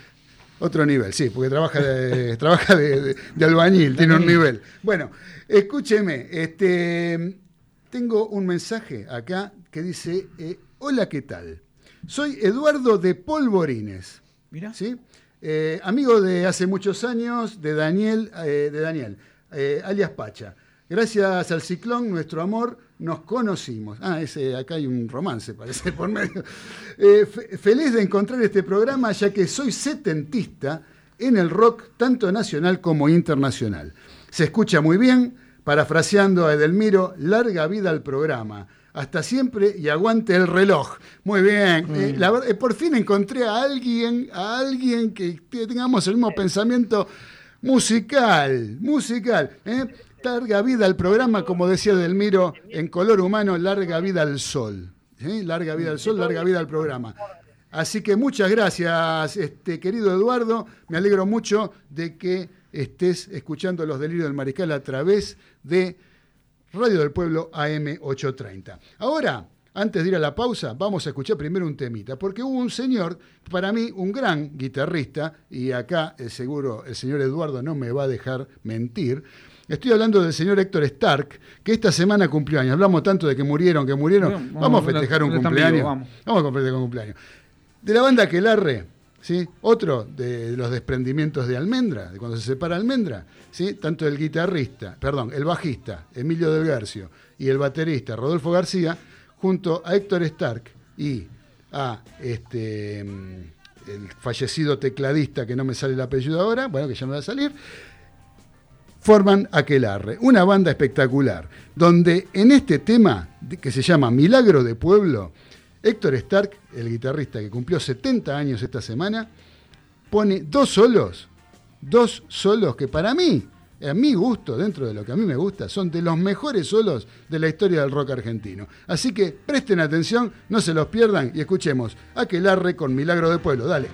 Otro nivel, sí, porque trabaja de, trabaja de, de- de albañil, tiene un nivel. Bueno, escúcheme, este, tengo un mensaje acá que dice, eh, hola, ¿qué tal? Soy Eduardo de Polvorines, Mirá. ¿sí? Eh, amigo de hace muchos años de Daniel, eh, de Daniel eh, alias Pacha. Gracias al ciclón, nuestro amor, nos conocimos. Ah, ese, acá hay un romance, parece, por medio. Eh, fe- feliz de encontrar este programa, ya que soy setentista en el rock, tanto nacional como internacional. Se escucha muy bien, parafraseando a Edelmiro, larga vida al programa. Hasta siempre y aguante el reloj. Muy bien. Eh, la eh, por fin encontré a alguien, a alguien que te- tengamos el mismo pensamiento musical, musical. ¿eh? Larga vida al programa, como decía Delmiro, en color humano, larga vida al sol. Larga vida al sol, larga vida al programa. Así que muchas gracias, este, querido Eduardo. Me alegro mucho de que estés escuchando los delirios del mariscal a través de Radio del Pueblo AM830. Ahora, antes de ir a la pausa, vamos a escuchar primero un temita, porque hubo un señor, para mí un gran guitarrista, y acá eh, seguro el señor Eduardo no me va a dejar mentir. Estoy hablando del señor Héctor Stark, que esta semana cumplió años. Hablamos tanto de que murieron, que murieron. Bueno, Vamos, vamos, a festejar un cumpleaños. Vamos a festejar un cumpleaños. De la banda Quelarre, ¿sí? otro de los desprendimientos de Almendra, de cuando se separa Almendra, ¿sí? tanto el guitarrista, perdón, el bajista, Emilio Del Garcio, y el baterista, Rodolfo García, junto a Héctor Stark y a este mm, el fallecido tecladista que no me sale el apellido ahora, bueno, que ya me va a salir, forman Aquelarre, una banda espectacular, donde en este tema que se llama Milagro de Pueblo, Héctor Stark, el guitarrista que cumplió 70 años esta semana, pone dos solos, dos solos que para mí, a mi gusto, dentro de lo que a mí me gusta, son de los mejores solos de la historia del rock argentino. Así que presten atención, no se los pierdan y escuchemos Aquelarre con Milagro de Pueblo. Dale.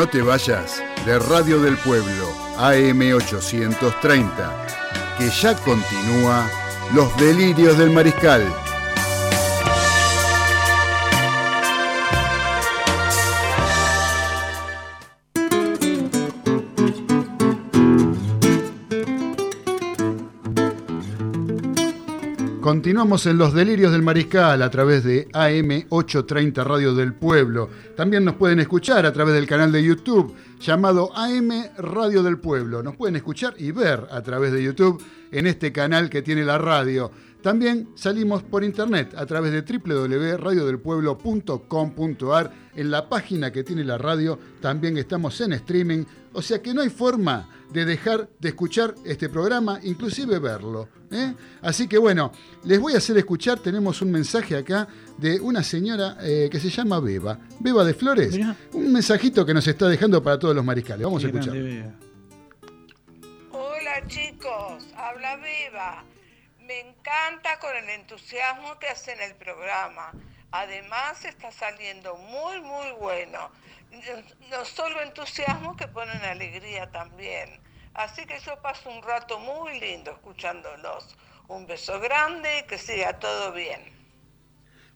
No te vayas de Radio del Pueblo, AM830, que ya continúa Los Delirios del Mariscal. Continuamos en los delirios del mariscal a través de AM830 Radio del Pueblo. También nos pueden escuchar a través del canal de YouTube llamado AM Radio del Pueblo. Nos pueden escuchar y ver a través de YouTube en este canal que tiene la radio. También salimos por internet a través de www.radiodelpueblo.com.ar. En la página que tiene la radio también estamos en streaming. O sea que no hay forma de dejar de escuchar este programa, inclusive verlo. ¿eh? Así que bueno, les voy a hacer escuchar, tenemos un mensaje acá de una señora eh, que se llama Beba, Beba de Flores, Mirá. un mensajito que nos está dejando para todos los mariscales. Vamos a escuchar. Hola chicos, habla Beba. Me encanta con el entusiasmo que hacen el programa. Además está saliendo muy muy bueno. No solo entusiasmo que ponen alegría también. Así que yo paso un rato muy lindo escuchándolos. Un beso grande y que siga todo bien.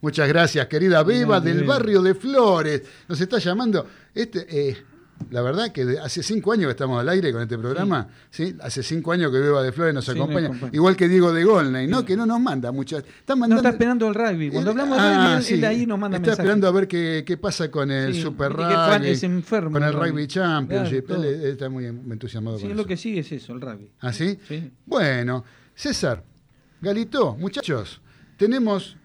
Muchas gracias, querida Beba del barrio de Flores. Nos está llamando. Este, eh, la verdad que hace cinco años que estamos al aire con este programa. ¿sí? Hace cinco años que Beba de Flores nos Sí, acompaña. Igual que Diego de Golney, ¿no? Sí. Que no nos manda muchas. Está No está esperando el rugby. Cuando Él- hablamos de ah, rugby, él, ahí nos manda Está mensajes. esperando a ver qué, qué pasa con el Super Rugby. es enfermo Con el Rugby. Championship. Claro, él, está muy entusiasmado Sí, con lo eso. que sigue es eso, el rugby. ¿Ah, sí? Sí. Bueno, César, Galito, muchachos, tenemos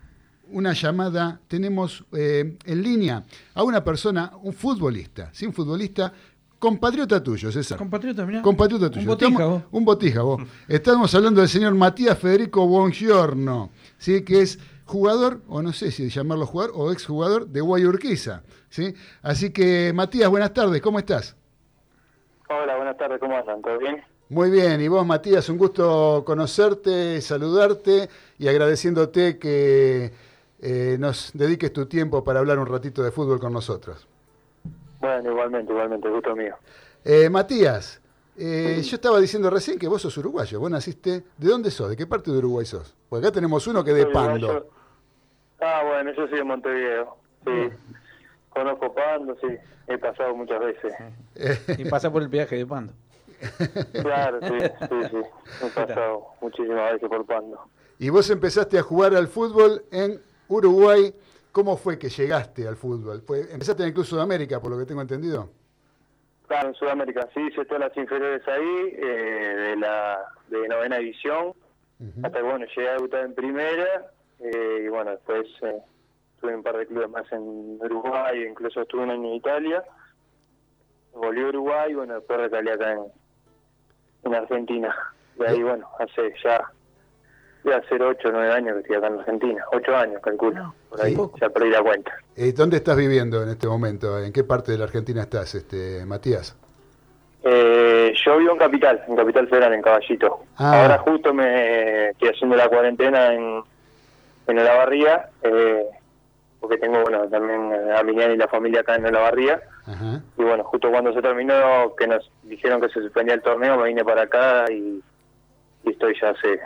una llamada, tenemos eh, en línea a una persona, un futbolista, ¿sí? Un futbolista compatriota tuyo, César. Compatriota, mirá. Compatriota tuyo. Un botija, Estamos- vos. Un botija, vos. Estamos hablando del señor Matías Federico Bongiorno, ¿sí? que es jugador, o no sé si llamarlo jugador, o exjugador de Guayurquiza. ¿sí? Así que, Matías, buenas tardes, ¿cómo estás? Hola, buenas tardes, ¿cómo andan? ¿Todo bien? Muy bien, y vos Matías, un gusto conocerte, saludarte y agradeciéndote que eh, nos dediques tu tiempo para hablar un ratito de fútbol con nosotros. Bueno, igualmente, igualmente, gusto mío. Eh, Matías, eh, yo estaba diciendo recién que vos sos uruguayo, vos naciste, ¿de dónde sos? ¿De qué parte de Uruguay sos? Porque acá tenemos uno que es de Soy Pando. uruguayo. Ah, bueno, yo soy de Montevideo. Sí. Conozco Pando, sí. He pasado muchas veces. Y pasa por el peaje de Pando. Claro, sí, sí, sí. He pasado muchísimas veces por Pando. Y vos empezaste a jugar al fútbol en Uruguay. ¿Cómo fue que llegaste al fútbol? Fue- empezaste en el Club Sudamérica, por lo que tengo entendido. Claro, en Sudamérica, sí, hice todas las inferiores ahí, eh, de la de novena división, hasta que bueno, llegué a debutar en primera, eh, y bueno, después eh, tuve un par de clubes más en Uruguay, incluso estuve un año en Italia, volví a Uruguay, y bueno, después recalé acá en, en Argentina. De ahí, bueno, hace ya, ya hacer 8 o 9 años que estoy acá en Argentina, 8 años calculo, por ahí, ya perdí la cuenta. Eh, ¿Dónde estás viviendo en este momento? ¿En qué parte de la Argentina estás, este, Matías? Eh, yo vivo en Capital, en Capital Federal, en Caballito. Ah. Ahora justo me estoy haciendo la cuarentena en, en Olavarría, eh, porque tengo, bueno, también a mi y la familia acá en Olavarría. Ajá. Y bueno, justo cuando se terminó, que nos dijeron que se suspendía el torneo, me vine para acá y, y estoy ya hace,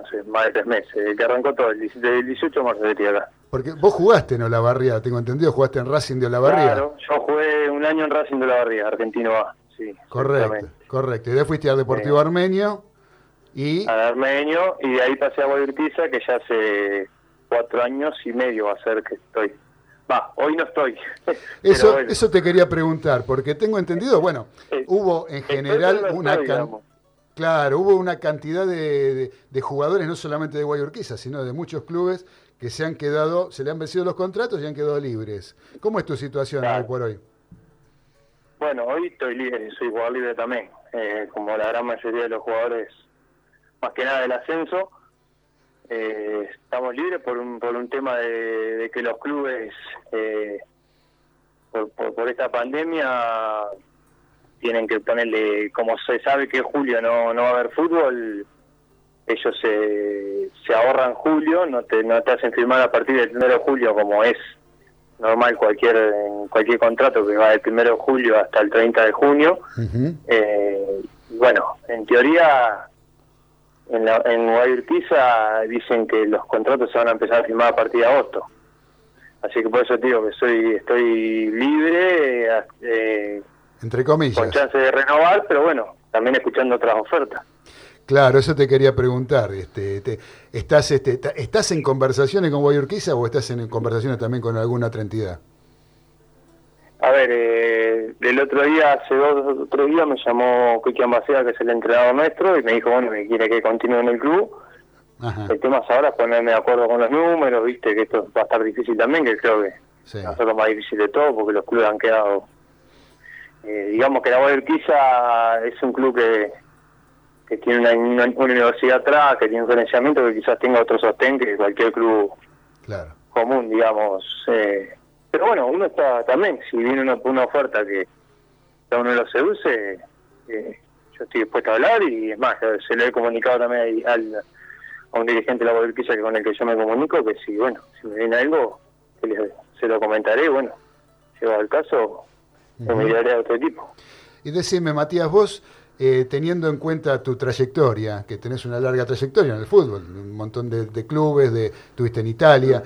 no sé, más de tres meses. Que arrancó todo, el 17 el 18 de marzo acá. Porque vos jugaste en Olavarría, tengo entendido, jugaste en Racing de Olavarría. Claro, yo jugué un año en Racing de Olavarría, Argentino A, sí. Correcto, correcto. Y después fuiste al Deportivo Sí. Armenio y a Armenio y de ahí pasé a Guayurquiza que ya hace cuatro años y medio va a ser que estoy. Va, hoy no estoy. Eso, bueno, eso te quería preguntar, porque tengo entendido, bueno, eh, hubo en general una digamos. Claro, hubo una cantidad de, de- de jugadores, no solamente de Guayurquiza, sino de muchos clubes que se han quedado, se le han vencido los contratos y han quedado libres. ¿Cómo es tu situación Claro. hoy por hoy? Bueno, hoy estoy libre, soy jugador libre también, eh, como la gran mayoría de los jugadores, más que nada del ascenso. Eh, estamos libres por un, por un tema de, de que los clubes, eh, por, por, por esta pandemia, tienen que ponerle, como se sabe que en julio no, no va a haber fútbol, ellos se, se ahorran julio, no te, no te hacen firmar a partir del 1 de julio como es normal cualquier en cualquier contrato que va del 1 de julio hasta el 30 de junio. Eh, bueno, en teoría, en, la, en dicen que los contratos se van a empezar a firmar a partir de agosto. Así que por eso te digo que soy, estoy libre, eh, Entre comillas. con chance de renovar, pero bueno, también escuchando otras ofertas. Claro, eso te quería preguntar. Este, te- ¿estás, este, ¿Estás en conversaciones con Guayurquiza o estás en conversaciones también con alguna otra entidad? A ver, eh, el otro día, hace dos otro día, me llamó Kiki Ambacea, que es el entrenador nuestro, y me dijo, bueno, que quiere que continúe en el club. Ajá, El tema es ahora ponerme de acuerdo con los números, viste, que esto va a estar difícil también, que creo que sí. nosotros lo más difícil de todo, porque los clubes han quedado... eh, digamos que la Guadalquivir es un club que, que tiene una, una- una universidad atrás, que tiene un financiamiento que quizás tenga otro sostén que cualquier club Claro. común, digamos. eh, pero bueno, uno está también, si viene una, una oferta que a uno lo seduce, eh, yo estoy dispuesto a hablar y es más, se lo he comunicado también al, a un dirigente de la Guadalquivir que con el que yo me comunico, que si, bueno, si me viene algo, que le- se lo comentaré, bueno, llegado al caso, otro equipo. Y decime, Matías, vos, eh, teniendo en cuenta tu trayectoria, que tenés una larga trayectoria en el fútbol, un montón de, de clubes, de, estuviste en Italia,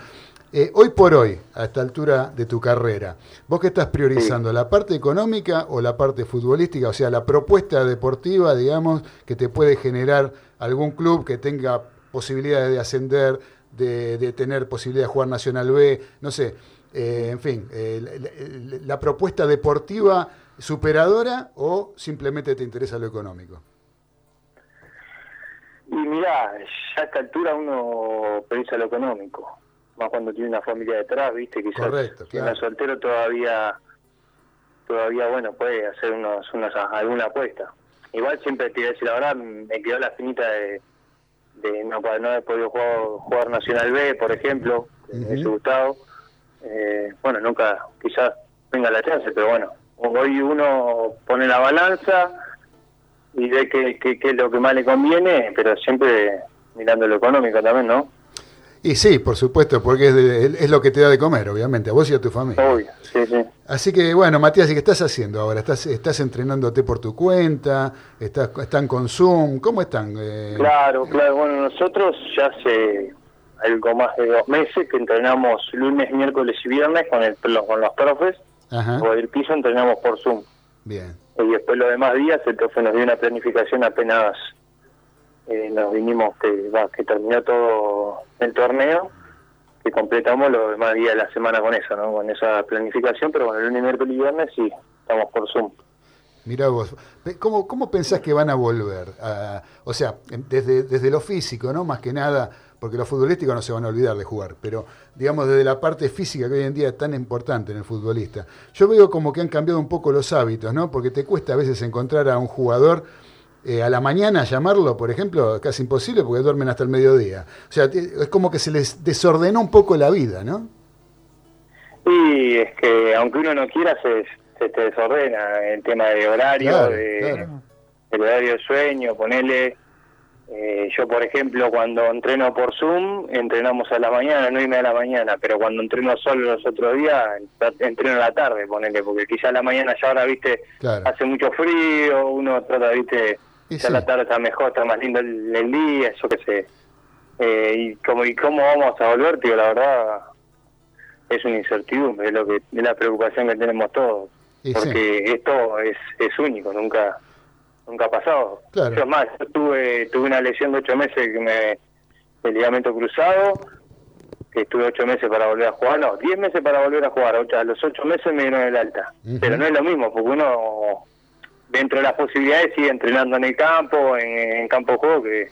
eh, hoy por hoy, a esta altura de tu carrera, ¿vos qué estás priorizando, la parte económica o la parte futbolística? O sea, la propuesta deportiva, digamos, que te puede generar algún club que tenga posibilidades de ascender, de, de tener posibilidad de jugar Nacional B, no sé, eh, en fin, eh, la, la- la propuesta deportiva superadora o simplemente te interesa lo económico? Y mirá, ya a esta altura uno prioriza lo económico, más cuando tiene una familia detrás, viste, quizás Correcto, claro. es soltero todavía, todavía bueno, puede hacer unos, unos, alguna apuesta. Igual siempre te voy a decir, la verdad, me quedó la finita de, de no, no haber podido jugar, jugar Nacional B, por ejemplo, me hubiese Ujú. gustado. Eh, bueno, nunca, quizás venga la chance, pero bueno, hoy uno pone la balanza y ve qué es lo que más le conviene, pero siempre mirando lo económico también, ¿no? Y sí, por supuesto, porque es, de- es lo que te da de comer, obviamente, a vos y a tu familia. Obvio, sí, sí. Así que, bueno, Matías, ¿y qué estás haciendo ahora? ¿Estás, estás entrenándote por tu cuenta? ¿Estás, ¿Están con Zoom? ¿Cómo están? Eh, Claro, claro. Bueno, nosotros ya hace algo más de dos meses que entrenamos lunes, miércoles y viernes con, el, con los profes. Ajá, O el piso entrenamos por Zoom. bien. Y después los demás días el profe nos dio una planificación apenas eh, nos vinimos, que, va, que terminó todo el torneo, que completamos los demás días de la semana con eso, ¿no? Con esa planificación, pero bueno, el lunes, miércoles y viernes sí, estamos por Zoom. Mirá vos, ¿cómo, cómo pensás que van a volver? A- o sea, desde, desde lo físico, ¿no? Más que nada, porque los futbolísticos no se van a olvidar de jugar, pero digamos desde la parte física que hoy en día es tan importante en el futbolista. Yo veo como que han cambiado un poco los hábitos, ¿no? Porque te cuesta a veces encontrar a un jugador eh, a la mañana, llamarlo, por ejemplo, casi imposible porque duermen hasta el mediodía. O sea, es como que se les desordenó un poco la vida, ¿no? Y es que aunque uno no quiera, se, se te desordena el tema de horario, Claro, de, claro. horario de sueño, ponele. Eh, yo, por ejemplo, cuando entreno por Zoom, entrenamos a la mañana, no y media de la mañana, pero cuando entreno solo los otros días, entreno a la tarde, ponele, porque quizá a la mañana ya ahora, viste, Claro. hace mucho frío, uno trata, viste, Y ya sí. la tarde está mejor, está más lindo el, el día, yo qué sé. Eh, y, como, y cómo vamos a volver, tío, la verdad, es una incertidumbre, es, lo que, es la preocupación que tenemos todos. Y sí. porque esto es, es único, nunca nunca ha pasado. Claro. Yo es más, yo tuve, tuve una lesión de ocho meses que me el ligamento cruzado, que estuve ocho meses para volver a jugar, no, diez meses para volver a jugar, ocho- a los ocho meses me dieron el alta. Pero no es lo mismo, porque uno, dentro de las posibilidades, sigue entrenando en el campo, en, en campo de juego, que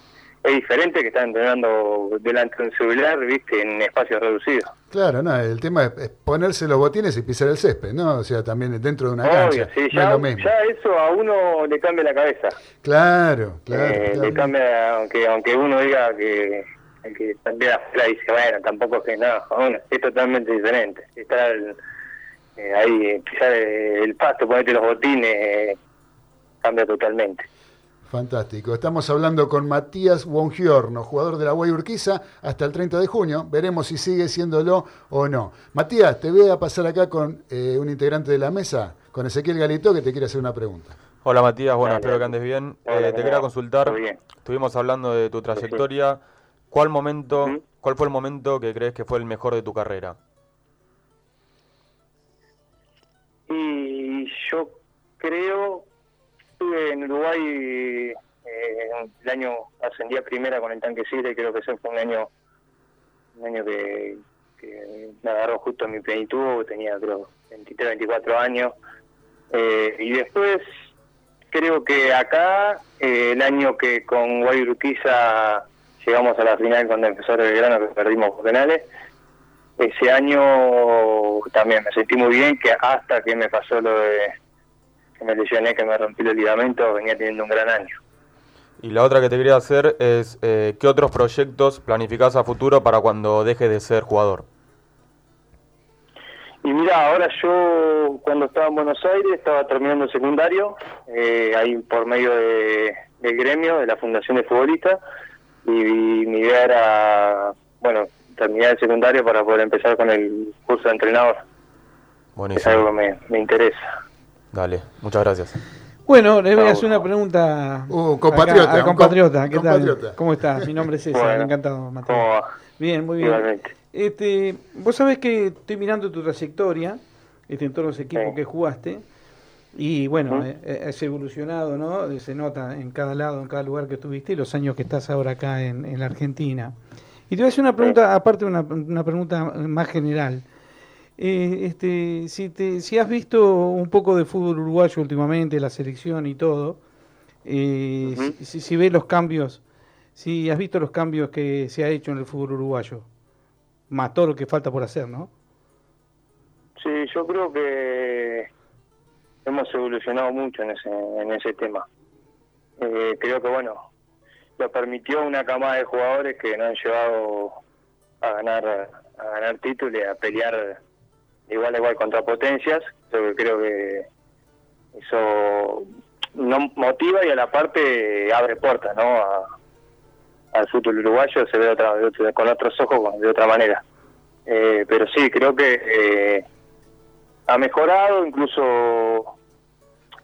es diferente que estar entrenando delante de un celular, viste, en espacios reducidos. Claro, no, el tema es, es ponerse los botines y pisar el césped, ¿no? O sea, también dentro de una Obvio, cancha. sí, no ya, es lo mismo. ya eso a uno le cambia la cabeza. Claro, claro. Eh, claro. Le cambia, aunque aunque uno diga que, que también afuera dice, bueno, tampoco es que nada, bueno, es totalmente diferente. Estar eh, ahí, pisar el pasto, ponerte los botines, eh, cambia totalmente. Fantástico. Estamos hablando con Matías Wongiorno, jugador de la Guay Urquiza, hasta el 30 de junio. Veremos si sigue siéndolo o no. Matías, te voy a pasar acá con eh, un integrante de la mesa, con Ezequiel Galito, que te quiere hacer una pregunta. Hola Matías, bueno, Hola. espero que andes bien. Hola, Eh, te ¿cómo quería consultar, bien. estuvimos hablando de tu trayectoria. ¿Cuál momento, cuál fue el momento que crees que fue el mejor de tu carrera? Y yo creo, estuve en Uruguay eh, el año, ascendí a primera con el tanque creo que ese fue un año, un año que, que me agarró justo en mi plenitud, tenía creo 23, 24 años. Eh, y después creo que acá, eh, el año que con Guayurquiza llegamos a la final con Defensor de Belgrano, que perdimos por penales, ese año también me sentí muy bien, que hasta que me pasó lo de que me lesioné, que me rompí los ligamentos, venía teniendo un gran año. Y la otra que te quería hacer es, eh, ¿qué otros proyectos planificás a futuro para cuando dejes de ser jugador? Y mira, ahora yo cuando estaba en Buenos Aires estaba terminando el secundario, eh, ahí por medio de, del gremio, de la Fundación de Futbolistas, y, mi idea era, bueno, terminar el secundario para poder empezar con el curso de entrenador, que es Buenísimo. algo que me, me interesa. Dale, muchas gracias. Bueno, le voy a hacer una pregunta Uh, compatriota, acá compatriota. com- ¿Qué compatriota. tal? ¿Cómo estás? Mi nombre es César, Bueno. encantado, Mateo. ¿Cómo va? Bien, muy bien. Igualmente. Este, vos sabés que estoy mirando tu trayectoria este, en todos los equipos Sí. que jugaste y bueno, eh, eh, has evolucionado, ¿no? Se nota en cada lado, en cada lugar que estuviste y los años que estás ahora acá en, en la Argentina. Y te voy a hacer una pregunta, aparte una, una pregunta más general. Eh, este, si, te, si has visto un poco de fútbol uruguayo últimamente, la selección y todo, eh, si, si- si ves los cambios, si has visto los cambios que se ha hecho en el fútbol uruguayo, más todo lo que falta por hacer, ¿no? Sí, yo creo que hemos evolucionado mucho en ese, en ese tema. Eh, creo que, bueno, lo permitió una camada de jugadores que nos han llevado a ganar a ganar títulos y a pelear igual a igual contra potencias. Yo creo que eso nos motiva y a la parte abre puertas, ¿no? A- al fútbol uruguayo se ve otra, con otros ojos, de otra manera. Eh, pero sí, creo que eh, ha mejorado, incluso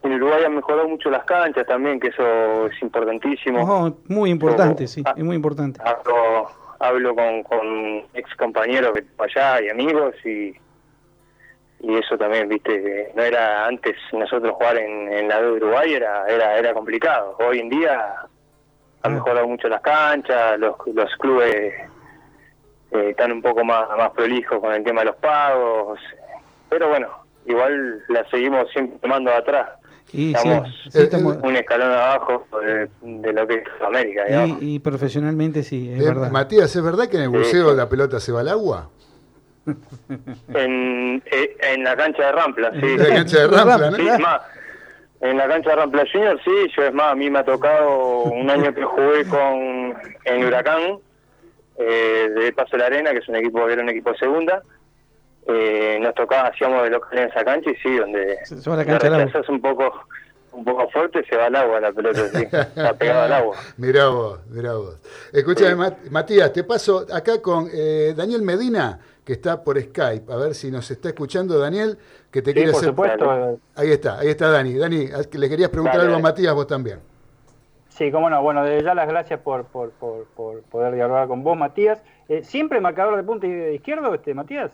en Uruguay han mejorado mucho las canchas también, que eso es importantísimo. Ojo, muy importante, sí, es muy importante. Hablo, hablo con, con ex compañeros allá y amigos y, y eso también, viste, que no era antes nosotros jugar en, en la de Uruguay era, era, era complicado. Hoy en día han Ah. mejorado mucho las canchas, los, los clubes eh, están un poco más, más prolijos con el tema de los pagos, pero bueno, igual la seguimos siempre tomando atrás, Y, estamos- sí, estamos- un escalón abajo de, de lo que es América, digamos. y, y profesionalmente sí, es Eh, verdad. Matías, ¿es verdad que en el buceo sí. la pelota se va al agua? En, eh, en la cancha de Rampla, sí. En la cancha de Rampla, ¿no? Sí, es más, en la cancha de Rampla Junior, sí, yo es más, a mí me ha tocado un año que jugué con en Huracán, eh, de Paso de la Arena, que es un equipo que era un equipo de segunda, eh, nos tocaba, hacíamos de local en esa cancha y sí, donde Se- la la cancha agua. rechazas un poco un poco fuerte, se va al agua la pelota, sí, está pegada al agua. Mirá vos, mirá vos. Escúchame, Sí. Matías, te paso acá con eh, Daniel Medina, que está por Skype. A ver si nos está escuchando, Daniel, que te Sí, quiere por hacer... supuesto. Ahí está, ahí está Dani. Dani, le querías preguntar Dale, algo a. Matías, vos también. Sí, cómo no. Bueno, desde ya las gracias por, por, por, por poder dialogar con vos, Matías. Eh, ¿Siempre marcador de punta izquierdo, este, Matías?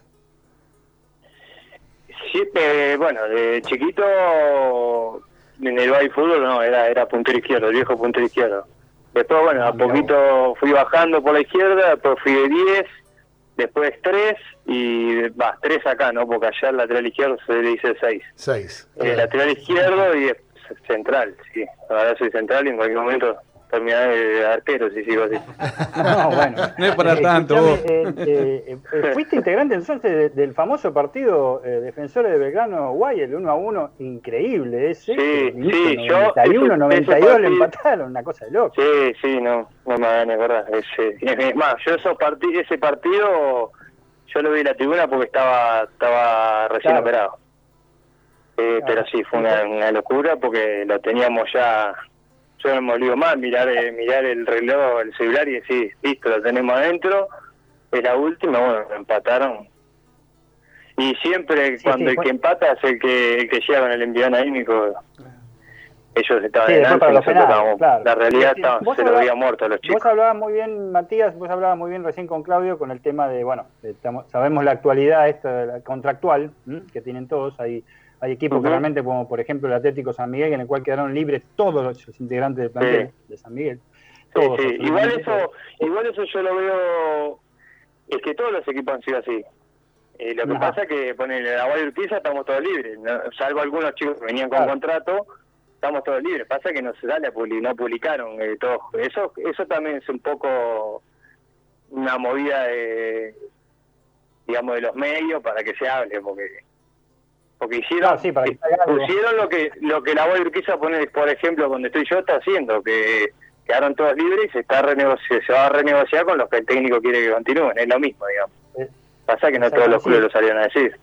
Sí, eh, bueno, de chiquito en el baile fútbol no, era, era puntero izquierdo, el viejo puntero izquierdo. Después, bueno, a poquito fui bajando por la izquierda, después fui de 10, después 3 y va, 3 acá, ¿no? Porque allá el lateral izquierdo se le dice 6. Seis. El lateral izquierdo y central, sí. Ahora soy central y en cualquier momento terminaré de arquero, si sigo así. No, bueno. No es para Eh, tanto, vos. eh, eh, eh, fuiste integrante entonces de- del famoso partido eh, Defensores de Belgrano Guay, el 1 a 1, increíble ese. Sí, sí, yo- 91, ese- 92 ese le partido- empataron, una cosa de loco. Sí, sí, no, no me hagan acordar. Ese, es más, yo esos parti- ese partido, yo lo vi en la tribuna porque estaba estaba recién Claro. operado. Eh, Claro. Pero sí, fue una, una locura porque lo teníamos ya yo no me olvido más, mirar, eh, mirar el reloj, el celular y decir, listo, lo tenemos adentro, es la última, bueno, empataron. Y siempre Sí, cuando sí, el que empata es el que, el que llega con el envión anímico, ellos estaban Sí, los nosotros penales, estábamos- claro. la realidad estaba- se lo había muerto a los chicos. Vos hablabas muy bien, Matías, vos hablabas muy bien recién con Claudio con el tema de, bueno, de- estamos- sabemos la actualidad esta la contractual ¿m? que tienen todos. Hay, hay equipos que Ujú. realmente, como por ejemplo el Atlético San Miguel, en el cual quedaron libres todos los, integrantes del plantel de San Miguel. Sí, Todos, sí. Igual eso, igual eso yo lo veo, es que todos los equipos han sido así. Eh, lo que Ajá. pasa es que ponerle la Guay Urquiza estamos todos libres, ¿no? salvo algunos chicos que venían con Claro. contrato, estamos todos libres. Pasa que no se sale a publi- no publicaron eh, todos. Eso, eso también es un poco una movida de, digamos, de los medios para que se hable, porque porque hicieron, Claro, sí, para que salga algo. pusieron lo que lo que la Guay Urquiza pone, por ejemplo, donde estoy yo, está haciendo, que quedaron todos libres y se está se va a renegociar con los que el técnico quiere que continúen, es lo mismo, digamos. Eh, Pasa que no todos los clubes lo salieron a decir.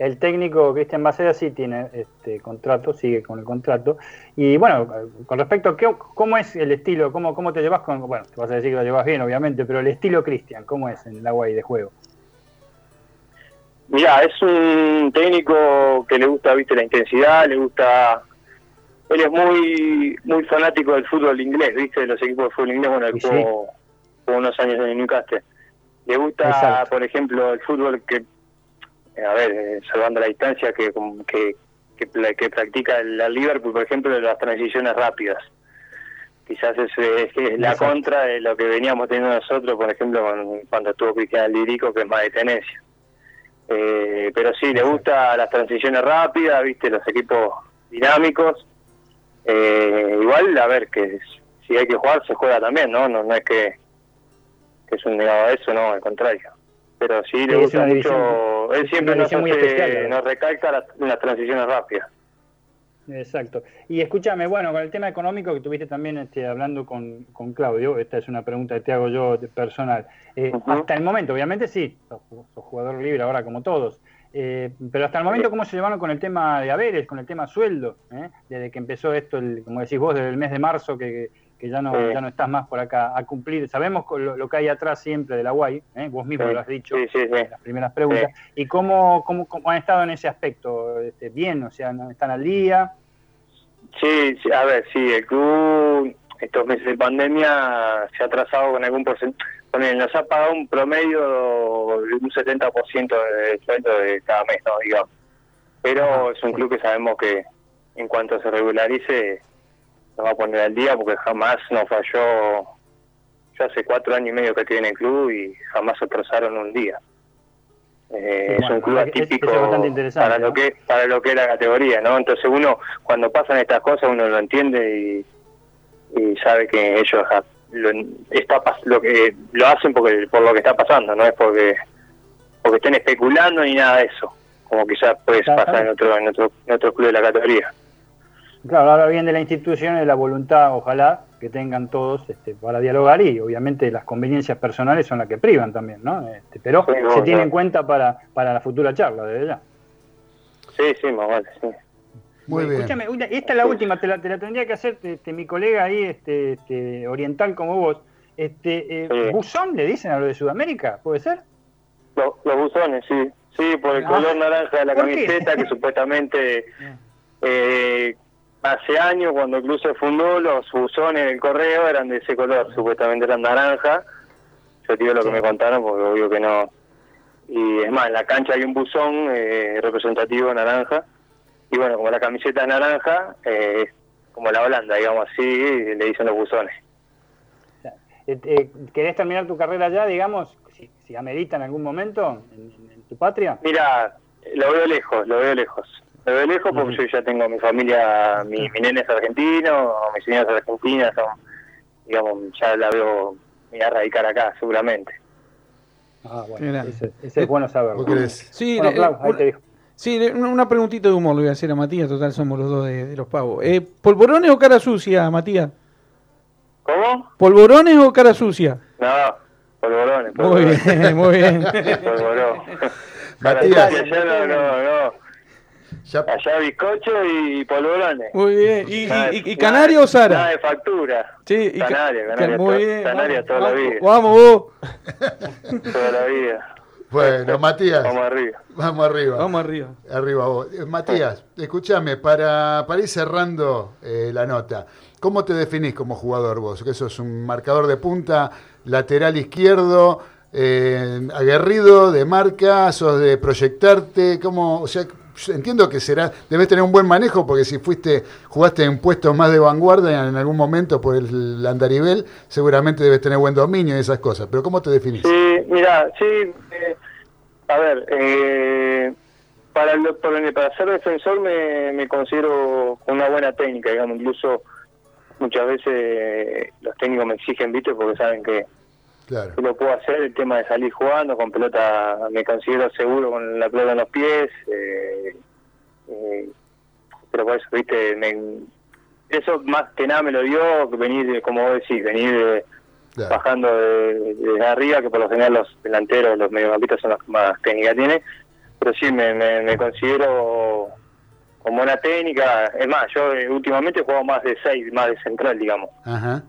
El técnico Cristian Baceda sí tiene este contrato, sigue con el contrato. Y bueno, con respecto a qué, cómo es el estilo, cómo, cómo te llevas con, bueno, te vas a decir que lo llevas bien, obviamente, pero el estilo Cristian, ¿cómo es en el agua y de juego? Mira, es un técnico que le gusta, viste, la intensidad, le gusta... Él es muy muy fanático del fútbol inglés, viste, de los equipos de fútbol inglés, bueno, él sí. jugó, jugó unos años en el Newcastle. Le gusta, Exacto. por ejemplo, el fútbol que, eh, a ver, eh, salvando la distancia, que, que, que, practica la Liverpool, por ejemplo, de las transiciones rápidas. Quizás es, es- es la Exacto. contra de lo que veníamos teniendo nosotros, por ejemplo, cuando estuvo Cristian Lirico, que es más de tenencia. Eh, pero sí, le gusta las transiciones rápidas, viste, los equipos dinámicos. Eh, igual, a ver, que si hay que jugar, se juega también, ¿no? No, no es que, que es un negado a eso, no, al contrario. Pero sí, le Sí, gusta mucho. división- él siempre nos, hace- especial, nos recalca las, las transiciones rápidas. Exacto. Y escúchame, bueno, con el tema económico que tuviste también este, hablando con, con Claudio, esta es una pregunta que te hago yo de personal. Eh. Hasta el momento, obviamente sí, sos, sos jugador libre ahora como todos, eh, pero hasta el momento, ¿cómo se llevaron con el tema de haberes, con el tema sueldo? eh? Desde que empezó esto, el, como decís vos, desde el mes de marzo, que, que ya, no, Sí. ya no estás más por acá a cumplir. Sabemos lo, lo que hay atrás siempre de la UAI, ¿eh? vos mismo Sí, lo has dicho sí, en las primeras preguntas. ¿Y cómo, cómo, cómo han estado en ese aspecto? Este, ¿Bien? O sea, ¿no ¿están al día? Sí, sí, a ver, sí, el club estos meses de pandemia se ha atrasado con algún porcentaje. Nos ha pagado un promedio de un 70% de sueldo de cada mes, ¿no? digamos. Pero es un club que sabemos que en cuanto se regularice nos va a poner al día porque jamás nos falló. Yo hace cuatro años y medio que estoy en el club y jamás atrasaron un día. Eh, Bueno, es un club atípico es para lo que para lo que es la categoría, ¿no? Entonces uno cuando pasan estas cosas uno lo entiende y, y sabe que ellos lo, está lo que lo hacen porque por lo que está pasando, no es porque porque estén especulando ni nada de eso, como quizás puede Claro, pasar en otro en otro en otro club de la categoría. Claro, habla bien de la institución de la voluntad, ojalá, que tengan todos este, para dialogar y obviamente las conveniencias personales son las que privan también, ¿no? Este, pero Sí, se tiene en cuenta para, para la futura charla, desde ya. Sí, sí, más vale, sí. Muy bien. Escúchame, una- esta es la última, te la, te la tendría que hacer este, mi colega ahí, este, este, oriental como vos. Este, eh, Sí. ¿Buzón le dicen a lo de Sudamérica? ¿Puede ser? Los, los buzones, sí. Sí, por el Ah. color naranja de la camiseta, que supuestamente eh, hace años, cuando el club se fundó, los buzones del correo eran de ese color, supuestamente eran naranja. Yo digo lo que me contaron, porque obvio que no. Y es más, en la cancha hay un buzón eh, representativo naranja. Y bueno, como la camiseta es naranja, eh, es como la Holanda, digamos así, le dicen los buzones. Eh, eh, ¿Querés terminar tu carrera ya, digamos, si, si amerita en algún momento en, en- en tu patria? Mira, lo veo lejos, lo veo lejos. Lo veo lejos porque yo ya tengo mi familia, mi, mi nene es argentino, mis señoras argentinas, son, digamos, ya la veo, me voy a radicar acá, seguramente. Ah, bueno, grande. ese, ese es bueno saberlo. Sí, Bueno, le- Clau, ahí una- te dijo. sí, le- una una preguntita de humor le voy a hacer a Matías, total somos los dos de, de los pavos. Eh, ¿Polvorones o cara sucia, Matías? ¿Cómo? ¿Polvorones o cara sucia? No, polvorones, Muy bien, muy bien. Polvorón. Matías. Yo no, no, no. Ya- Allá bizcocho y polvorones. Muy bien. ¿Y, Nada y, de- y- y Canario o Nada Sara? de factura. Sí, y ca- Canaria, ca- Canaria, muy toda- bien. Canaria vamos, toda la vamos, vida. Vamos vos. Toda la vida. Bueno, Matías, Vamos arriba. vamos arriba. Vamos arriba. Arriba vos. Eh, Matías, escúchame, para, para ir cerrando eh, la nota, ¿cómo te definís como jugador vos? Que sos un marcador de punta, lateral izquierdo, eh, aguerrido, de marca, sos de proyectarte, ¿cómo? O sea, entiendo que será, debes tener un buen manejo porque si fuiste, jugaste en puestos más de vanguardia en algún momento por el andarivel, seguramente debes tener buen dominio y esas cosas. Pero ¿cómo te definís? Sí, mira, sí. eh, a ver, eh, para, lo- para, ser defensor me, considero con una buena técnica, digamos. Incluso muchas veces eh, los técnicos me exigen, ¿viste? Porque saben que, Claro. lo puedo hacer. El tema de salir jugando con pelota, me considero seguro con la pelota en los pies. eh, eh, pero por eso, ¿viste? Me- eso más que nada me lo dio venir, como vos decís, venir claro. bajando de, de arriba, que por lo general los delanteros, los mediocampistas son los que más técnica tienen. Pero sí, me, me, me considero con buena técnica. Es más, yo eh, últimamente he jugado más de seis, más de central, digamos. Ajá.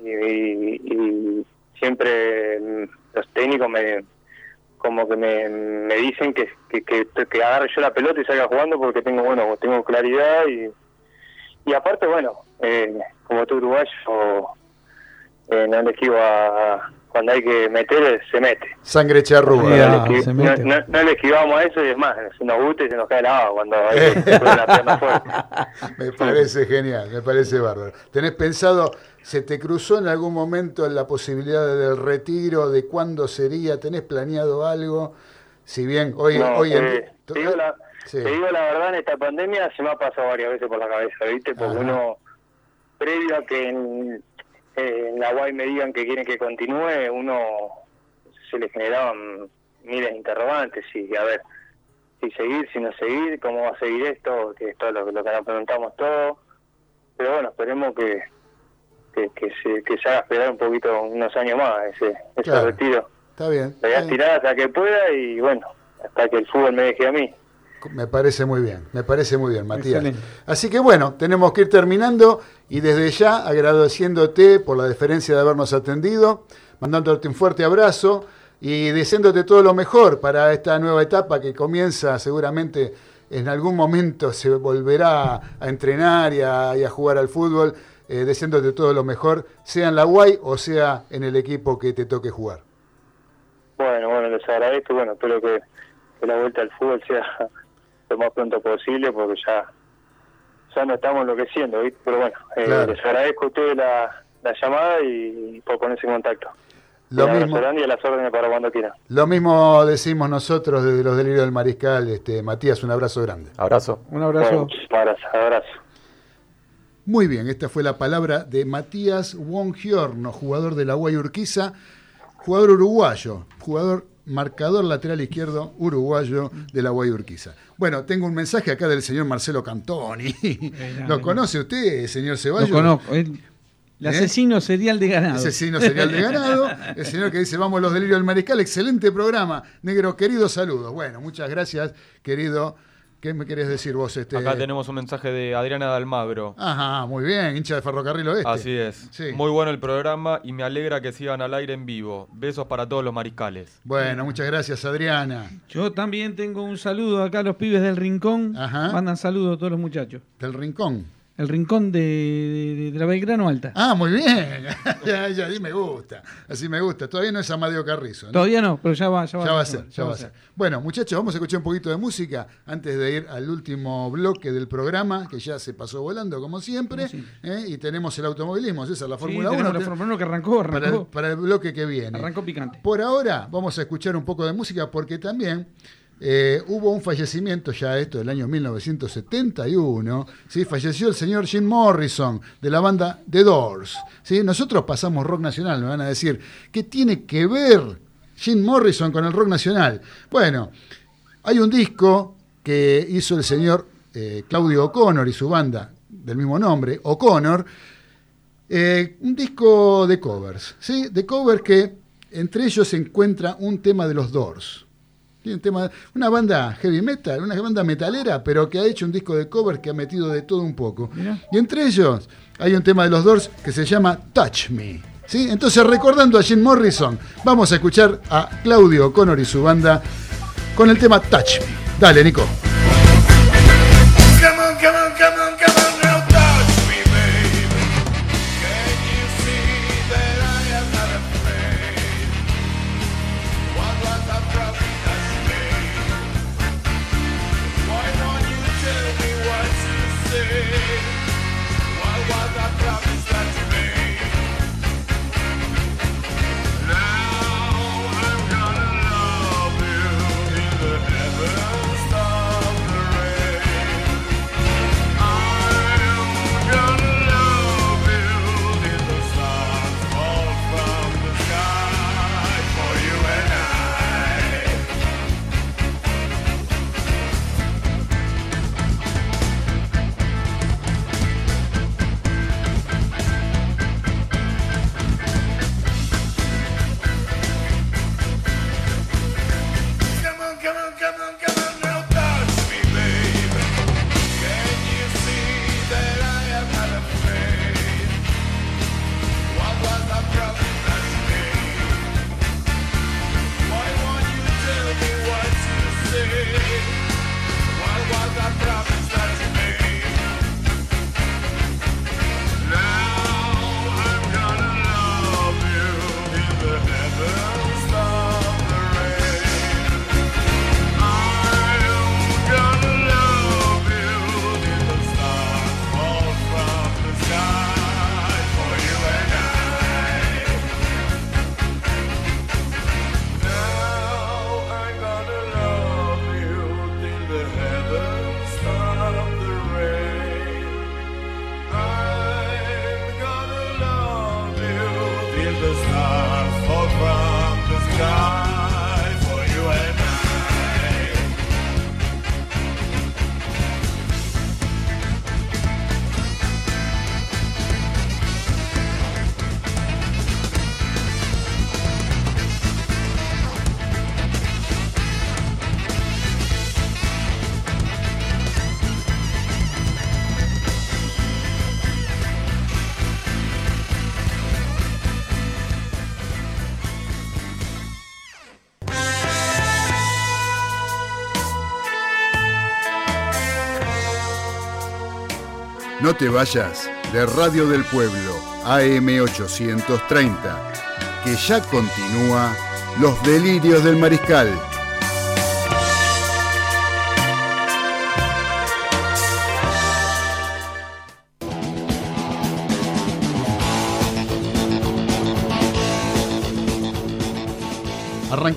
Y, y- y siempre mm, los técnicos me como que me, me dicen que, que, agarre yo la pelota y salga jugando porque tengo bueno tengo claridad y y aparte bueno eh, como tú uruguayo eh, no le esquivo a cuando hay que meter se mete Sangre charrúa. Ya, no, le esqui- se no- mete. no- no le esquivamos a eso y es más se nos gusta y se nos cae la agua cuando hay que poner la pierna fuerte Me parece genial, me parece bárbaro. ¿Tenés pensado, se te cruzó en algún momento la posibilidad del retiro, de cuándo sería? ¿Tenés planeado algo? Si bien hoy, No, hoy en eh, te, digo la, Sí. te digo la verdad, en esta pandemia se me ha pasado varias veces por la cabeza, ¿viste? Porque Ajá. uno, previo a que en, eh, en la UAI me digan que quieren que continúe, uno se le generaban miles de interrogantes y a ver, si seguir, si no seguir, cómo va a seguir esto, que esto es lo, lo que nos preguntamos todos. Pero bueno, esperemos que, que, que se, que se haga esperar un poquito, unos años más ese, ese Claro. retiro. Está bien. Voy a tirar hasta que pueda y bueno, hasta que el fútbol me deje a mí. Me parece muy bien, me parece muy bien, Matías. Excelente. Así que bueno, tenemos que ir terminando y desde ya agradeciéndote por la deferencia de habernos atendido, mandándote un fuerte abrazo y deseándote todo lo mejor para esta nueva etapa que comienza seguramente en algún momento se volverá a entrenar y a, jugar al fútbol, eh, deseándote todo lo mejor, sea en la UAI o sea en el equipo que te toque jugar. Bueno, bueno, les agradezco. Bueno, espero que la vuelta al fútbol sea lo más pronto posible porque ya, ya no estamos enloqueciendo, ¿viste? Pero bueno, eh, Claro. les agradezco a ustedes la, la llamada y, por ponerse en contacto. Lo Un abrazo mismo. grande y a las órdenes para cuando quieran. Lo mismo decimos nosotros desde los delirios del mariscal, este, Matías, un abrazo grande. Abrazo. Un Bueno, abrazo. muchísimas gracias. Abrazo. Muy bien, esta fue la palabra de Matías Wongiorno, jugador de la Guay Urquiza, jugador uruguayo, jugador marcador lateral izquierdo uruguayo de la Guay Urquiza. Bueno, tengo un mensaje acá del señor Marcelo Cantoni. ¿Lo conoce usted, señor Lo Ceballos? conozco. El, el ¿Eh? asesino serial de ganado. Asesino serial de ganado. El señor que dice, vamos los delirios del mariscal. Excelente programa. Negro, querido, saludos. Bueno, muchas gracias, querido. ¿Qué me querés decir vos? Este... Acá tenemos un mensaje de Adriana de Almagro. Ajá, muy bien, hincha de Ferrocarril Oeste. Así es. Sí. Muy bueno el programa y me alegra que sigan al aire en vivo. Besos para todos los mariscales. Bueno, muchas gracias, Adriana. Yo también tengo un saludo acá a los pibes del Rincón. Ajá. Mandan saludos a todos los muchachos. Del Rincón. El Rincón de, de- de la Belgrano Alta. Ah, muy bien. ya, ya, así me gusta. Así me gusta. Todavía no es Amadeo Carrizo. ¿no? Todavía no, pero ya va, ya va, Ya va a ser, ya va a ser. Bueno, muchachos, vamos a escuchar un poquito de música antes de ir al último bloque del programa, que ya se pasó volando como siempre. Como siempre. ¿eh? Y tenemos el automovilismo, César, la Sí, Fórmula tenemos 1. la Fórmula 1 que arrancó, para, el, arrancó. para el bloque que viene. Arrancó picante. Por ahora vamos a escuchar un poco de música porque también eh, hubo un fallecimiento ya esto del año 1971, ¿sí? falleció el señor Jim Morrison de la banda The Doors. ¿sí? Nosotros pasamos rock nacional, me van a decir, ¿qué tiene que ver Jim Morrison con el rock nacional? Bueno, hay un disco que hizo el señor eh, Claudio O'Connor y su banda del mismo nombre, O'Connor, eh, un disco de covers, ¿sí? De covers que entre ellos se encuentra un tema de los Doors. Tiene un tema, una banda heavy metal, una banda metalera, pero que ha hecho un disco de cover que ha metido de todo un poco. Mirá. Y entre ellos hay un tema de los Doors que se llama Touch Me. ¿sí? Entonces, recordando a Jim Morrison, vamos a escuchar a Claudio O'Connor y su banda con el tema Touch Me. Dale, Nico. Te vayas de Radio del Pueblo, AM830, que ya continúa Los Delirios del Mariscal.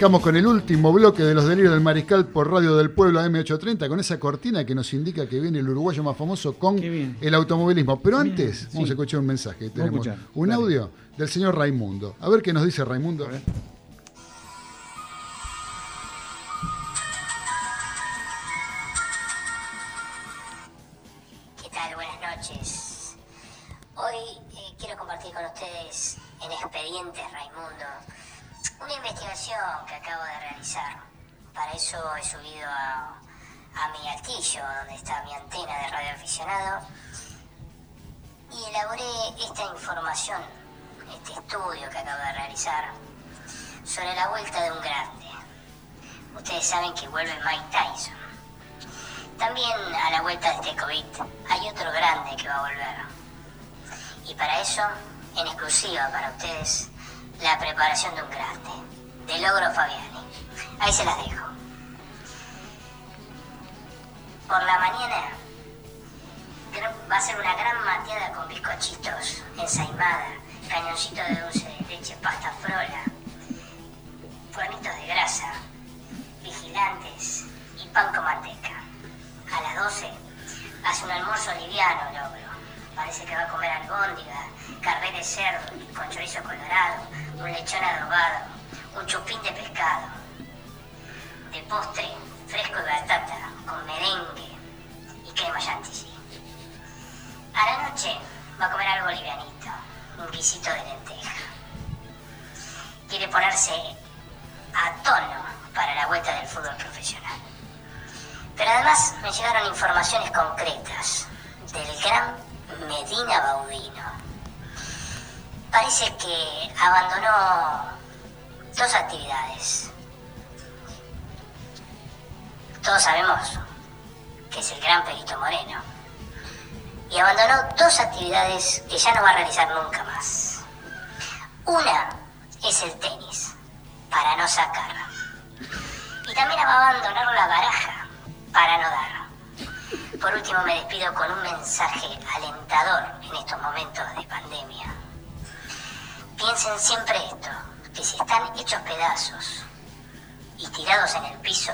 Arrancamos con el último bloque de los delirios del mariscal por Radio del Pueblo AM830 con esa cortina que nos indica que viene el uruguayo más famoso con el automovilismo. Pero Bien, antes, vamos sí. a escuchar un mensaje. Tenemos escuchar, un dale. audio del señor Raimundo. A ver qué nos dice Raimundo. ¿Qué Para eso he subido a, mi altillo, donde está mi antena de radioaficionado, y elaboré esta información, este estudio que acabo de realizar, sobre la vuelta de un grande. Ustedes saben que vuelve Mike Tyson. También a la vuelta de este COVID hay otro grande que va a volver. Y para eso, en exclusiva para ustedes, la preparación de un grande, de Logro Fabiani. Ahí se las dejo. Por la mañana va a ser una gran mateada con bizcochitos, ensaimada, cañoncito de dulce de leche, pasta frola, cuernitos de grasa, vigilantes y pan con manteca. A las 12 hace un almuerzo liviano, logro. Parece que va a comer albóndiga, carne de cerdo con chorizo colorado, un lechón adobado, un chupín de pescado. De postre, fresco y batata, con merengue y crema chantilly. A la noche va a comer algo livianito, un guisito de lenteja. Quiere ponerse a tono para la vuelta del fútbol profesional. Pero además me llegaron informaciones concretas del gran Medina Baudino. Parece que abandonó dos actividades. Todos sabemos que es el gran Perito Moreno. Y abandonó dos actividades que ya no va a realizar nunca más. Una es el tenis, para no sacar. Y también va a abandonar la baraja, para no dar. Por último me despido con un mensaje alentador en estos momentos de pandemia. Piensen siempre esto, que si están hechos pedazos y tirados en el piso,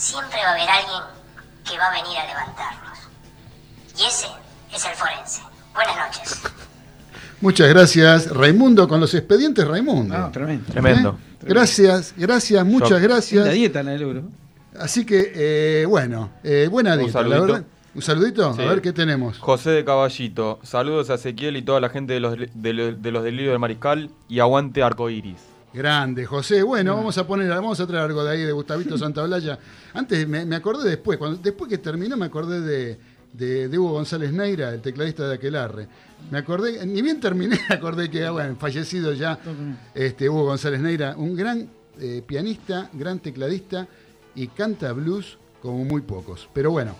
siempre va a haber alguien que va a venir a levantarlos. Y ese es el forense. Buenas noches. Muchas gracias, Raimundo, con los expedientes Raimundo. Ah, tremendo. Tremendo. ¿Eh? Gracias, gracias, muchas Yo- gracias. La dieta la del euro. Así que, eh, bueno, eh, buena Un dieta, la saludito. verdad. ¿Un saludito? Sí. A ver qué tenemos. José de Caballito, saludos a Ezequiel y toda la gente de los, de, de los delirios del Mariscal y aguante arcoiris. Grande, José. Bueno, vamos a poner, vamos a traer algo de ahí de Gustavito Santaolalla. Antes me, me acordé después, cuando, después que terminó me acordé de, de, de Hugo González Neira, el tecladista de Aquelarre. Me acordé, ni bien terminé, me acordé que, ah, bueno, fallecido ya este, Hugo González Neira, un gran eh, pianista, gran tecladista y canta blues como muy pocos. Pero bueno,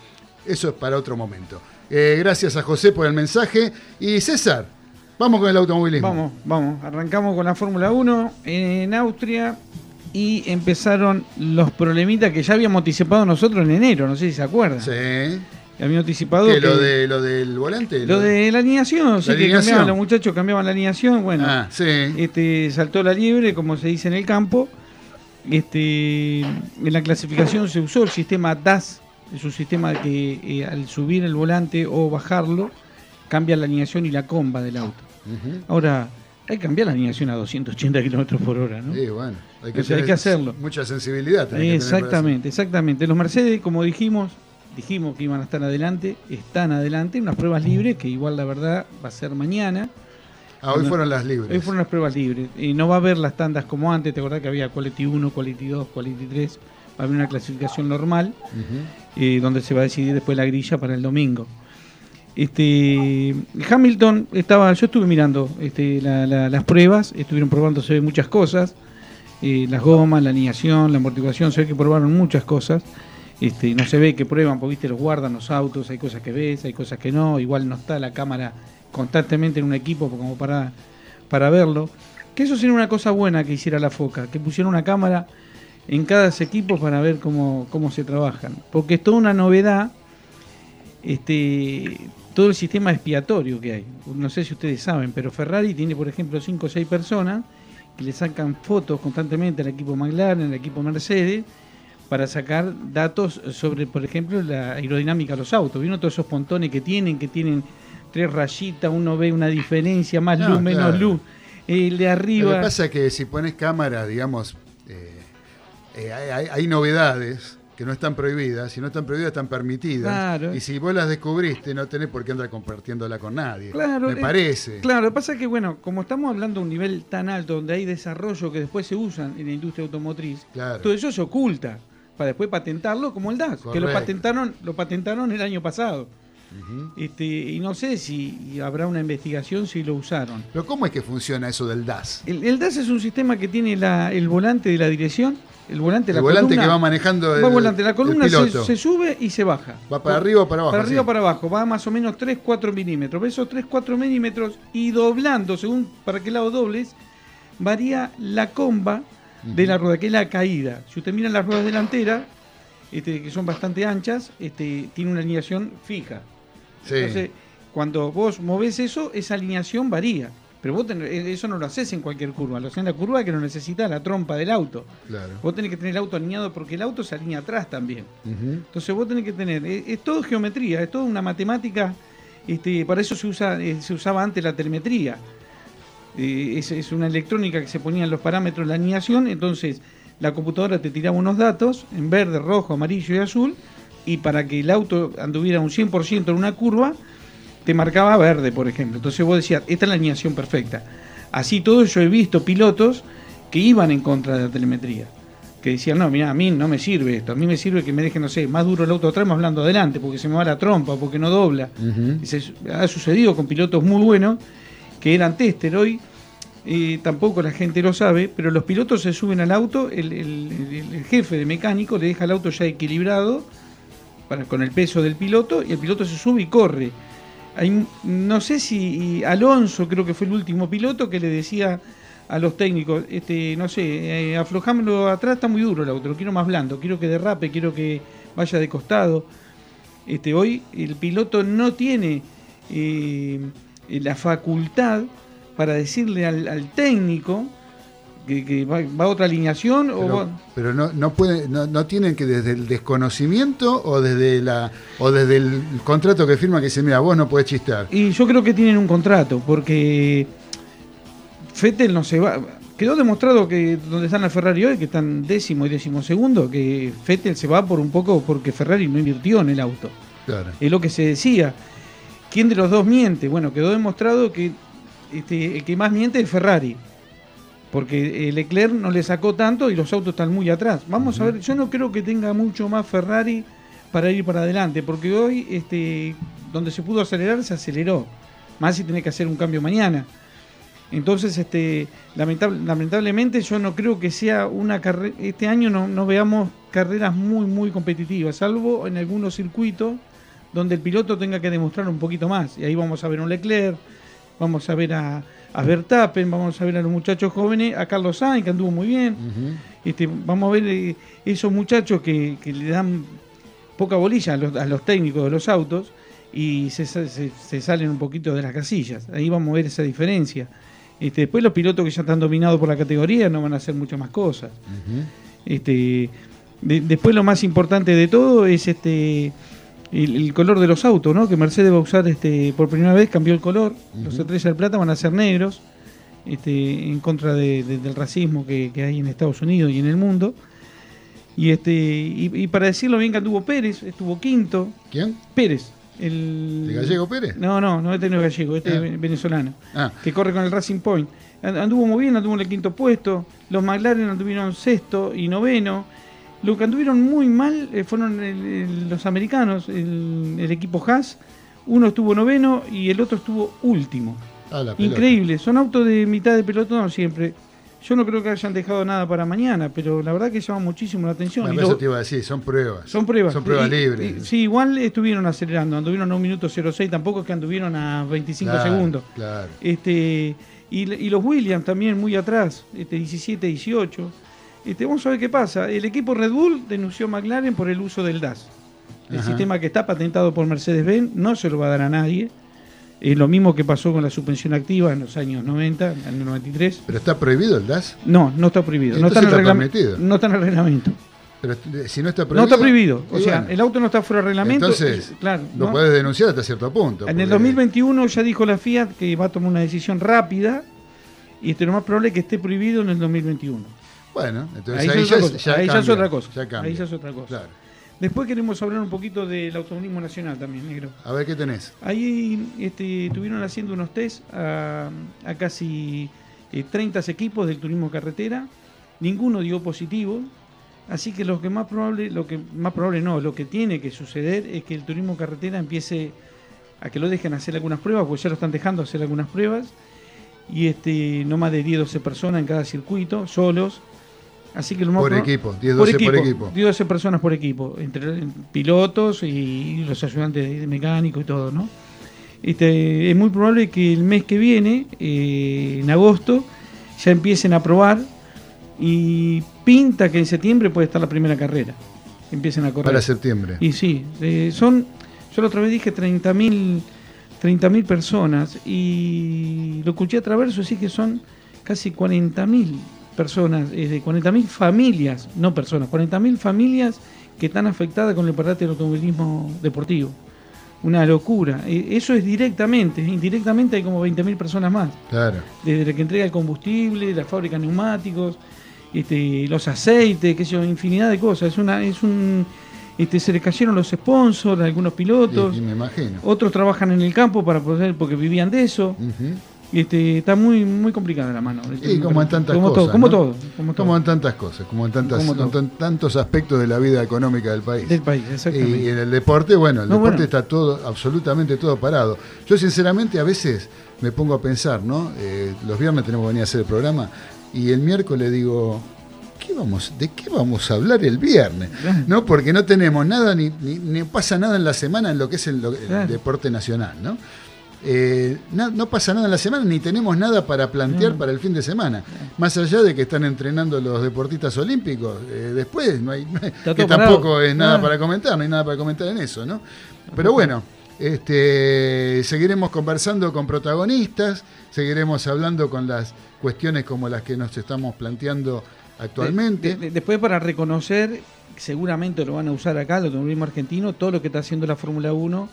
eso es para otro momento. Eh, gracias a José por el mensaje. Y César, vamos con el automovilismo. Vamos, vamos. Arrancamos con la Fórmula 1 en Austria y empezaron los problemitas que ya habíamos anticipado nosotros en enero, no sé si se acuerdan. Sí. Habíamos anticipado ¿Qué, que- lo, de, lo del volante? lo de la alineación, sí, que alineación. cambiaban, los muchachos cambiaban la alineación, bueno, Ah, sí. este, saltó la liebre, como se dice en el campo. Este, en la clasificación se usó el sistema DAS, es un sistema que eh, al subir el volante o bajarlo, cambia la alineación y la comba del auto. Ahora, hay que cambiar la alineación a 280 kilómetros por hora, ¿no? Sí, bueno, hay O que, sea, hay tener que hacerlo. Mucha sensibilidad. tenés que Exactamente, exactamente. Los Mercedes, como dijimos, dijimos que iban a estar adelante, están adelante, unas pruebas libres, que igual la verdad va a ser mañana. Ah, hoy fueron las libres. Hoy fueron las pruebas libres. Y no va a haber las tandas como antes, te acordás que había Quality 1, Quality 2, Quality 3. Va a haber una clasificación normal, eh, donde se va a decidir después la grilla para el domingo. Este Hamilton estaba, yo estuve mirando este, la- la- las pruebas, estuvieron probándose muchas cosas, eh, las gomas, la alineación, la amortiguación, se ve que probaron muchas cosas. Este, no se ve que prueban, porque viste, los guardan los autos, hay cosas que ves, hay cosas que no, igual no está la cámara constantemente en un equipo como para, para verlo. Que eso sería una cosa buena que hiciera la FOCA, que pusiera una cámara en cada equipo para ver cómo, cómo se trabajan. Porque es toda una novedad este, todo el sistema expiatorio que hay. No sé si ustedes saben, pero Ferrari tiene, por ejemplo, 5 o 6 personas que le sacan fotos constantemente al equipo McLaren, al equipo Mercedes, para sacar datos sobre, por ejemplo, la aerodinámica de los autos. ¿Vieron todos esos pontones que tienen, que tienen tres rayitas, uno ve una diferencia, más No, luz, menos claro. luz? El de Lo arriba... que pasa es que si pones cámara, digamos, eh, eh, hay novedades que no están prohibidas. Si no están prohibidas, están permitidas. Claro. Y si vos las descubriste, no tenés por qué andar compartiéndola con nadie. Claro, Me eh, parece. Claro, lo que pasa es que, bueno, como estamos hablando de un nivel tan alto donde hay desarrollo que después se usan en la industria automotriz, Claro. todo eso se oculta para después patentarlo como el DAS, que lo patentaron, lo patentaron el año pasado. Este, y no sé si habrá una investigación si lo usaron. Pero ¿cómo es que funciona eso del DAS? El, el DAS es un sistema que tiene la- el volante de la dirección, el volante El la volante columna. que va manejando el, va volante, la columna se, piloto. se sube y se baja. Va para arriba o para abajo, Para arriba o sí. para abajo, va más o menos 3-4 milímetros. Esos 3-4 milímetros y doblando, según para qué lado dobles, varía la comba de la rueda, que es la caída. Si usted mira las ruedas delanteras, este, que son bastante anchas, este, tiene una alineación fija. Sí. Entonces, cuando vos movés eso, esa alineación varía. Pero vos tenés- eh, eso no lo haces en cualquier curva. Lo haces en la curva que lo necesita la trompa del auto. Claro. Vos tenés que tener el auto alineado porque el auto se alinea atrás también. Entonces vos tenés que tener, es, es todo geometría, es toda una matemática, este, para eso se usa, eh, se usaba antes la telemetría. Eh, es, es una electrónica que se ponía en los parámetros de la alineación, entonces la computadora te tiraba unos datos en verde, rojo, amarillo y azul, y para que el auto anduviera un 100% en una curva, te marcaba verde, por ejemplo. Entonces vos decías, esta es la alineación perfecta. Así todo yo he visto pilotos que iban en contra de la telemetría. que decían, no, mira, a mí no me sirve esto, a mí me sirve que me dejen, no sé, más duro el auto atrás, más blando adelante, porque se me va la trompa, porque no dobla. Se- ha sucedido con pilotos muy buenos que eran tester hoy. eh, tampoco la gente lo sabe, pero los pilotos se suben al auto, el, el- el- el jefe de mecánico le deja el auto ya equilibrado para, con el peso del piloto y el piloto se sube y corre. No sé si Alonso creo que fue el último piloto que le decía a los técnicos, este, no sé, eh, aflojámelo atrás, está muy duro el auto, lo quiero más blando, quiero que derrape, quiero que vaya de costado. Este, hoy el piloto no tiene eh, la facultad para decirle al técnico que, que va, va a otra alineación o Pero, va- pero no, no, puede, no, no tienen que desde el desconocimiento o desde la o desde el contrato que firma que dice, mira, vos no podés chistar. Y yo creo que tienen un contrato, porque Fettel no se va. Quedó demostrado que donde están la Ferrari hoy, que están décimo y décimo segundo, que Fettel se va por un poco porque Ferrari no invirtió en el auto. Claro. Es lo que se decía. ¿Quién de los dos miente? Bueno, quedó demostrado que este, el que más miente es Ferrari. Porque eh, Leclerc no le sacó tanto y los autos están muy atrás. Vamos a ver, yo no creo que tenga mucho más Ferrari para ir para adelante, porque hoy este, donde se pudo acelerar se aceleró. Más si tiene que hacer un cambio mañana. Entonces, este, lamentable- lamentablemente yo no creo que sea una carrera, este año no, no veamos carreras muy, muy competitivas, salvo en algunos circuitos donde el piloto tenga que demostrar un poquito más. Y ahí vamos a ver a un Leclerc, vamos a ver a, a Verstappen, vamos a ver a los muchachos jóvenes, a Carlos Sainz, que anduvo muy bien. este, vamos a ver eh, esos muchachos que, que le dan poca bolilla a los, a los técnicos de los autos y se, se- se salen un poquito de las casillas. Ahí vamos a ver esa diferencia. Este, después los pilotos que ya están dominados por la categoría no van a hacer muchas más cosas. Este, de- después lo más importante de todo es este el, el color de los autos, ¿no? Que Mercedes va a usar este por primera vez, cambió el color. Los estrellas del plata van a ser negros, este, en contra de- de- del racismo que, que hay en Estados Unidos y en el mundo. Y este y, y para decirlo bien que anduvo Pérez, estuvo quinto. ¿Quién? Pérez. El, ¿De Gallego Pérez? No, no, no este no es gallego, este Ah. es venezolano. Ah. Que corre con el Racing Point. And- Anduvo muy bien, anduvo en el quinto puesto. Los McLaren anduvieron sexto y noveno. Lo que anduvieron muy mal eh, fueron el- el- los americanos, el, el equipo Haas. Uno estuvo noveno y el otro estuvo último. Ah. Increíble, son autos de mitad de pelotón siempre. Yo no creo que hayan dejado nada para mañana, pero la verdad que llama muchísimo la atención. Bueno, Y eso lo- te iba a decir, son pruebas. son pruebas. Son pruebas Y- libres. y- sí, igual estuvieron acelerando, anduvieron a un minuto 06, tampoco es que anduvieron a 25 Claro, segundos. Claro. Este, y, y los Williams también muy atrás, este 17, 18. Este, vamos a ver qué pasa. El equipo Red Bull denunció a McLaren por el uso del DAS. El Ajá. sistema que está patentado por Mercedes-Benz no se lo va a dar a nadie. Es lo mismo que pasó con la suspensión activa en los años 90, en el 93. ¿Pero está prohibido el DAS? No, no está prohibido. No está, en el está reglame- permitido. no está en el reglamento. Pero eh, si no está No prohibido. está prohibido. O sea, bueno, el auto no está fuera de reglamento. Entonces, claro, lo ¿no? podés denunciar hasta cierto punto. En el porque- 2021 ya dijo la Fiat que va a tomar una decisión rápida y este, lo más probable es que esté prohibido en el 2021. Bueno, entonces Ahí ahí, ya es ya, otra cosa, ya ahí ya es otra cosa, ya cambia. ahí ya es otra cosa. Claro. Después queremos hablar un poquito del automovilismo nacional también, negro. A ver qué tenés. Ahí este, estuvieron haciendo unos test a, a casi eh, 30 equipos del turismo carretera. Ninguno dio positivo. Así que lo que más probable, lo que más probable no, lo que tiene que suceder es que el turismo carretera empiece a que lo dejen hacer algunas pruebas, porque ya lo están dejando hacer algunas pruebas. Y este, no más de 10, 12 personas en cada circuito, solos. Así que más Por equipo, 10, 12 por equipo. 10, 12 personas por equipo, entre pilotos y los ayudantes de, mecánicos y todo, ¿no? Este, es muy probable que el mes que viene, eh, en agosto, ya empiecen a probar y pinta que en septiembre puede estar la primera carrera. Empiecen a correr. Para septiembre. Y sí, eh, son, yo la otra vez dije 30.000 30.000 personas y lo escuché a traverso, así que son casi 40.000 personas, es de 40.000 familias, no personas, 40.000 familias que están afectadas con el parate del automovilismo deportivo. Una locura. Eh, Eso es directamente, indirectamente hay como 20.000 personas más Claro. desde la que entrega el combustible, la fábrica de neumáticos, este, los aceites, qué sé yo, infinidad de cosas. Es una, es un, este, se les cayeron los sponsors, a algunos pilotos, y me imagino. otros trabajan en el campo para poder, porque vivían de eso. Ujú. Este, está muy muy complicada la mano. Y como en tantas como cosas. Todo, como ¿no? todo. Como todo. Como en tantas cosas, como en tantas, Como en tan- tantos aspectos de la vida económica del país. Del país, exactamente. Y, en el deporte, bueno, el No, deporte bueno. está todo, absolutamente todo parado. Yo sinceramente a veces me pongo a pensar, ¿no? Eh, los viernes tenemos que venir a hacer el programa y el miércoles digo, ¿qué vamos, ¿de qué vamos a hablar el viernes? ¿No? Porque no tenemos nada, ni, ni, ni pasa nada en la semana en lo que es el, lo- el Claro. deporte nacional, ¿no? Eh, no pasa nada en la semana ni tenemos nada para plantear No. para el fin de semana. Más allá de que están entrenando los deportistas olímpicos, eh, después no hay, que tampoco es nada Ah. para comentar, no hay nada para comentar en eso, ¿no? Pero bueno, este, seguiremos conversando con protagonistas, seguiremos hablando con las cuestiones como las que nos estamos planteando actualmente. De- de- después para reconocer, seguramente lo van a usar acá, el automovilismo argentino, todo lo que está haciendo la Fórmula 1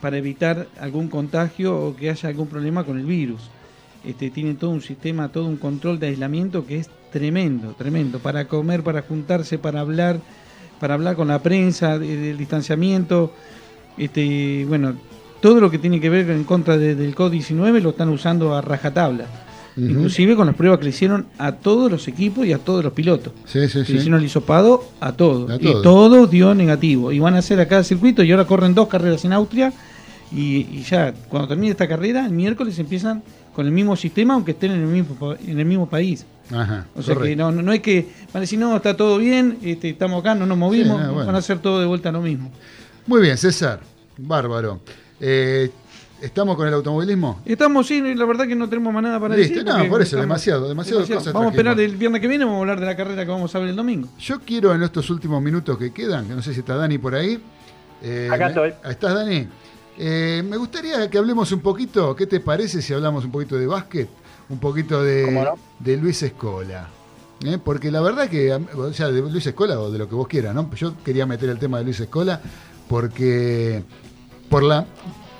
para evitar algún contagio o que haya algún problema con el virus. Este, tienen todo un sistema, todo un control de aislamiento que es tremendo, tremendo. Para comer, para juntarse, para hablar, para hablar con la prensa, de- del distanciamiento. Este, bueno, todo lo que tiene que ver en contra de- del COVID-19 lo están usando a rajatabla. Inclusive con las pruebas que le hicieron a todos los equipos y a todos los pilotos. Sí, sí, Le sí. hicieron el hisopado a todos. A y todos. todo dio negativo. Y van a hacer acá el circuito y ahora corren dos carreras en Austria. Y, y ya, cuando termine esta carrera, el miércoles empiezan con el mismo sistema, aunque estén en el mismo, en el mismo país. Ajá, O sea que correcto. no, no, no hay que. Van a decir, no, está todo bien, este, estamos acá, no nos movimos. Sí, no, bueno. Van a hacer todo de vuelta lo mismo. Muy bien, César, bárbaro. Eh, ¿Estamos con el automovilismo? Estamos, sí, la verdad que no tenemos más nada para Listo, decir. no, por eso, estamos- demasiado, demasiado cosas Vamos a esperar el viernes que viene, vamos a hablar de la carrera que vamos a ver el domingo. Yo quiero en estos últimos minutos que quedan, que no sé si está Dani por ahí. eh, Acá estoy. Ahí ¿Estás, Dani? Eh, me gustaría que hablemos un poquito, ¿qué te parece si hablamos un poquito de básquet? Un poquito de, ¿Cómo no? de Luis Escola. ¿eh? Porque la verdad que, o sea, de Luis Escola o de lo que vos quieras, ¿no? Yo quería meter el tema de Luis Escola porque, por la,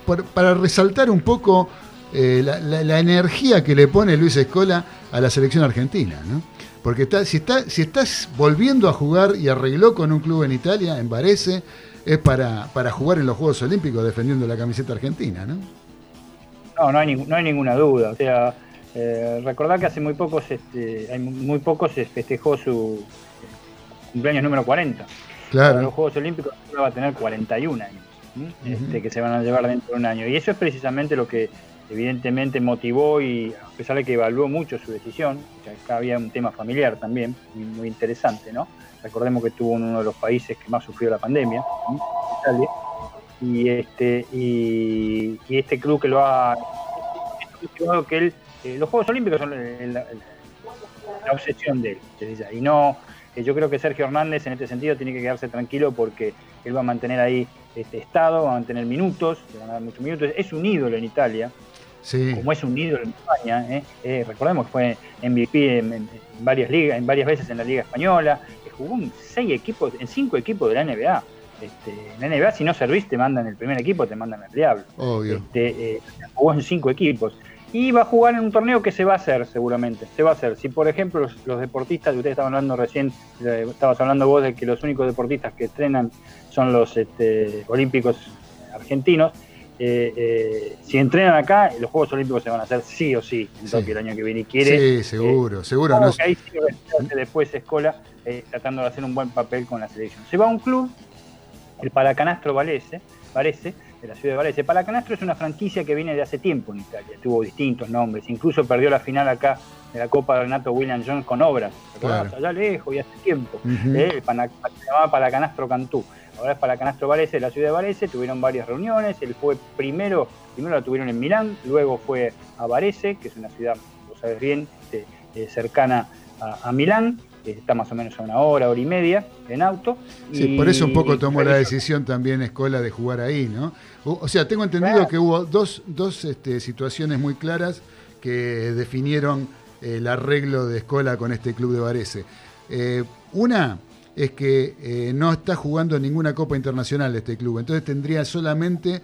por- para resaltar un poco eh, la, la- la energía que le pone Luis Escola a la selección argentina, ¿no? Porque está, si, está, si estás volviendo a jugar y arregló con un club en Italia, en Varese, es para, para jugar en los Juegos Olímpicos defendiendo la camiseta argentina, ¿no? No, no hay, no hay ninguna duda. O sea, eh, recordar que hace muy pocos, este, hay muy pocos se festejó su cumpleaños número 40. Claro. Para los Juegos Olímpicos va a tener 41 años, este, que se van a llevar dentro de un año. Y eso es precisamente lo que evidentemente motivó y a pesar de que evaluó mucho su decisión, que acá había un tema familiar también, muy, interesante, ¿no? Recordemos que estuvo en uno de los países que más sufrió la pandemia. Italia, y este, y, este club que lo ha motivado que eh, los Juegos Olímpicos son la obsesión de él, y no, eh, yo creo que Sergio Hernández en este sentido tiene que quedarse tranquilo porque él va a mantener ahí este estado, va a mantener minutos, le van a dar muchos minutos, es un ídolo en Italia, Sí. como es un ídolo en España, ¿eh? Eh, recordemos que fue MVP en, en- en varias ligas, en varias veces en la Liga Española, que jugó en seis equipos, en cinco equipos de la NBA. Este, en la NBA, si no servís, te mandan el primer equipo, te mandan al diablo. Obvio. Este, eh, jugó en cinco equipos. Y va a jugar en un torneo que se va a hacer, seguramente. Se va a hacer. Si, por ejemplo, los, los deportistas, ustedes estaban hablando recién, eh, estabas hablando vos de que los únicos deportistas que entrenan son los este, olímpicos argentinos. eh, eh, si entrenan acá, los Juegos Olímpicos se van a hacer sí o sí en Sí. El año que viene y quiere. Sí, seguro, seguro. Supongo no que ahí sí después Escola eh, tratando de hacer un buen papel con la selección. Se va a un club, el Paracanastro Varese, Varese, de la ciudad de Varese. Paracanastro es una franquicia que viene de hace tiempo en Italia, tuvo distintos nombres, incluso perdió la final acá de la Copa de Renato William Jones con obras. Claro. allá lejos y hace tiempo. Ujú. Eh, Pana- se llamaba Paracanastro Cantú. Ahora es Paracanastro Varese, de la ciudad de Varese, tuvieron varias reuniones, él fue primero, primero la tuvieron en Milán, luego fue a Varese, que es una ciudad, lo sabes bien, este, eh, cercana a, a Milán, que está más o menos a una hora, hora y media en auto. Sí, y- por eso un poco tomó la decisión también Escola de jugar ahí, ¿no? O, o sea, tengo entendido Claro. que hubo dos, dos este, situaciones muy claras que definieron el arreglo de Escola con este club de Varese. Eh, una es que eh, no está jugando ninguna Copa Internacional este club, entonces tendría solamente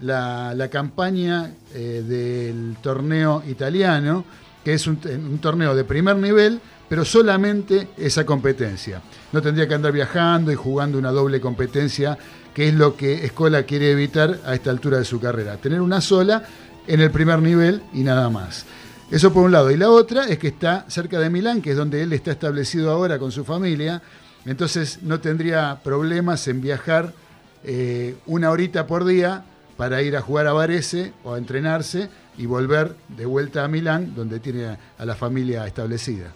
la, la campaña eh, del torneo italiano, que es un, un torneo de primer nivel, pero solamente esa competencia. No tendría que andar viajando y jugando una doble competencia, que es lo que Escola quiere evitar a esta altura de su carrera. Tener una sola en el primer nivel y nada más. Eso por un lado. Y la otra es que está cerca de Milán, que es donde él está establecido ahora con su familia. Entonces no tendría problemas en viajar eh, una horita por día para ir a jugar a Varese o a entrenarse y volver de vuelta a Milán, donde tiene a, la familia establecida.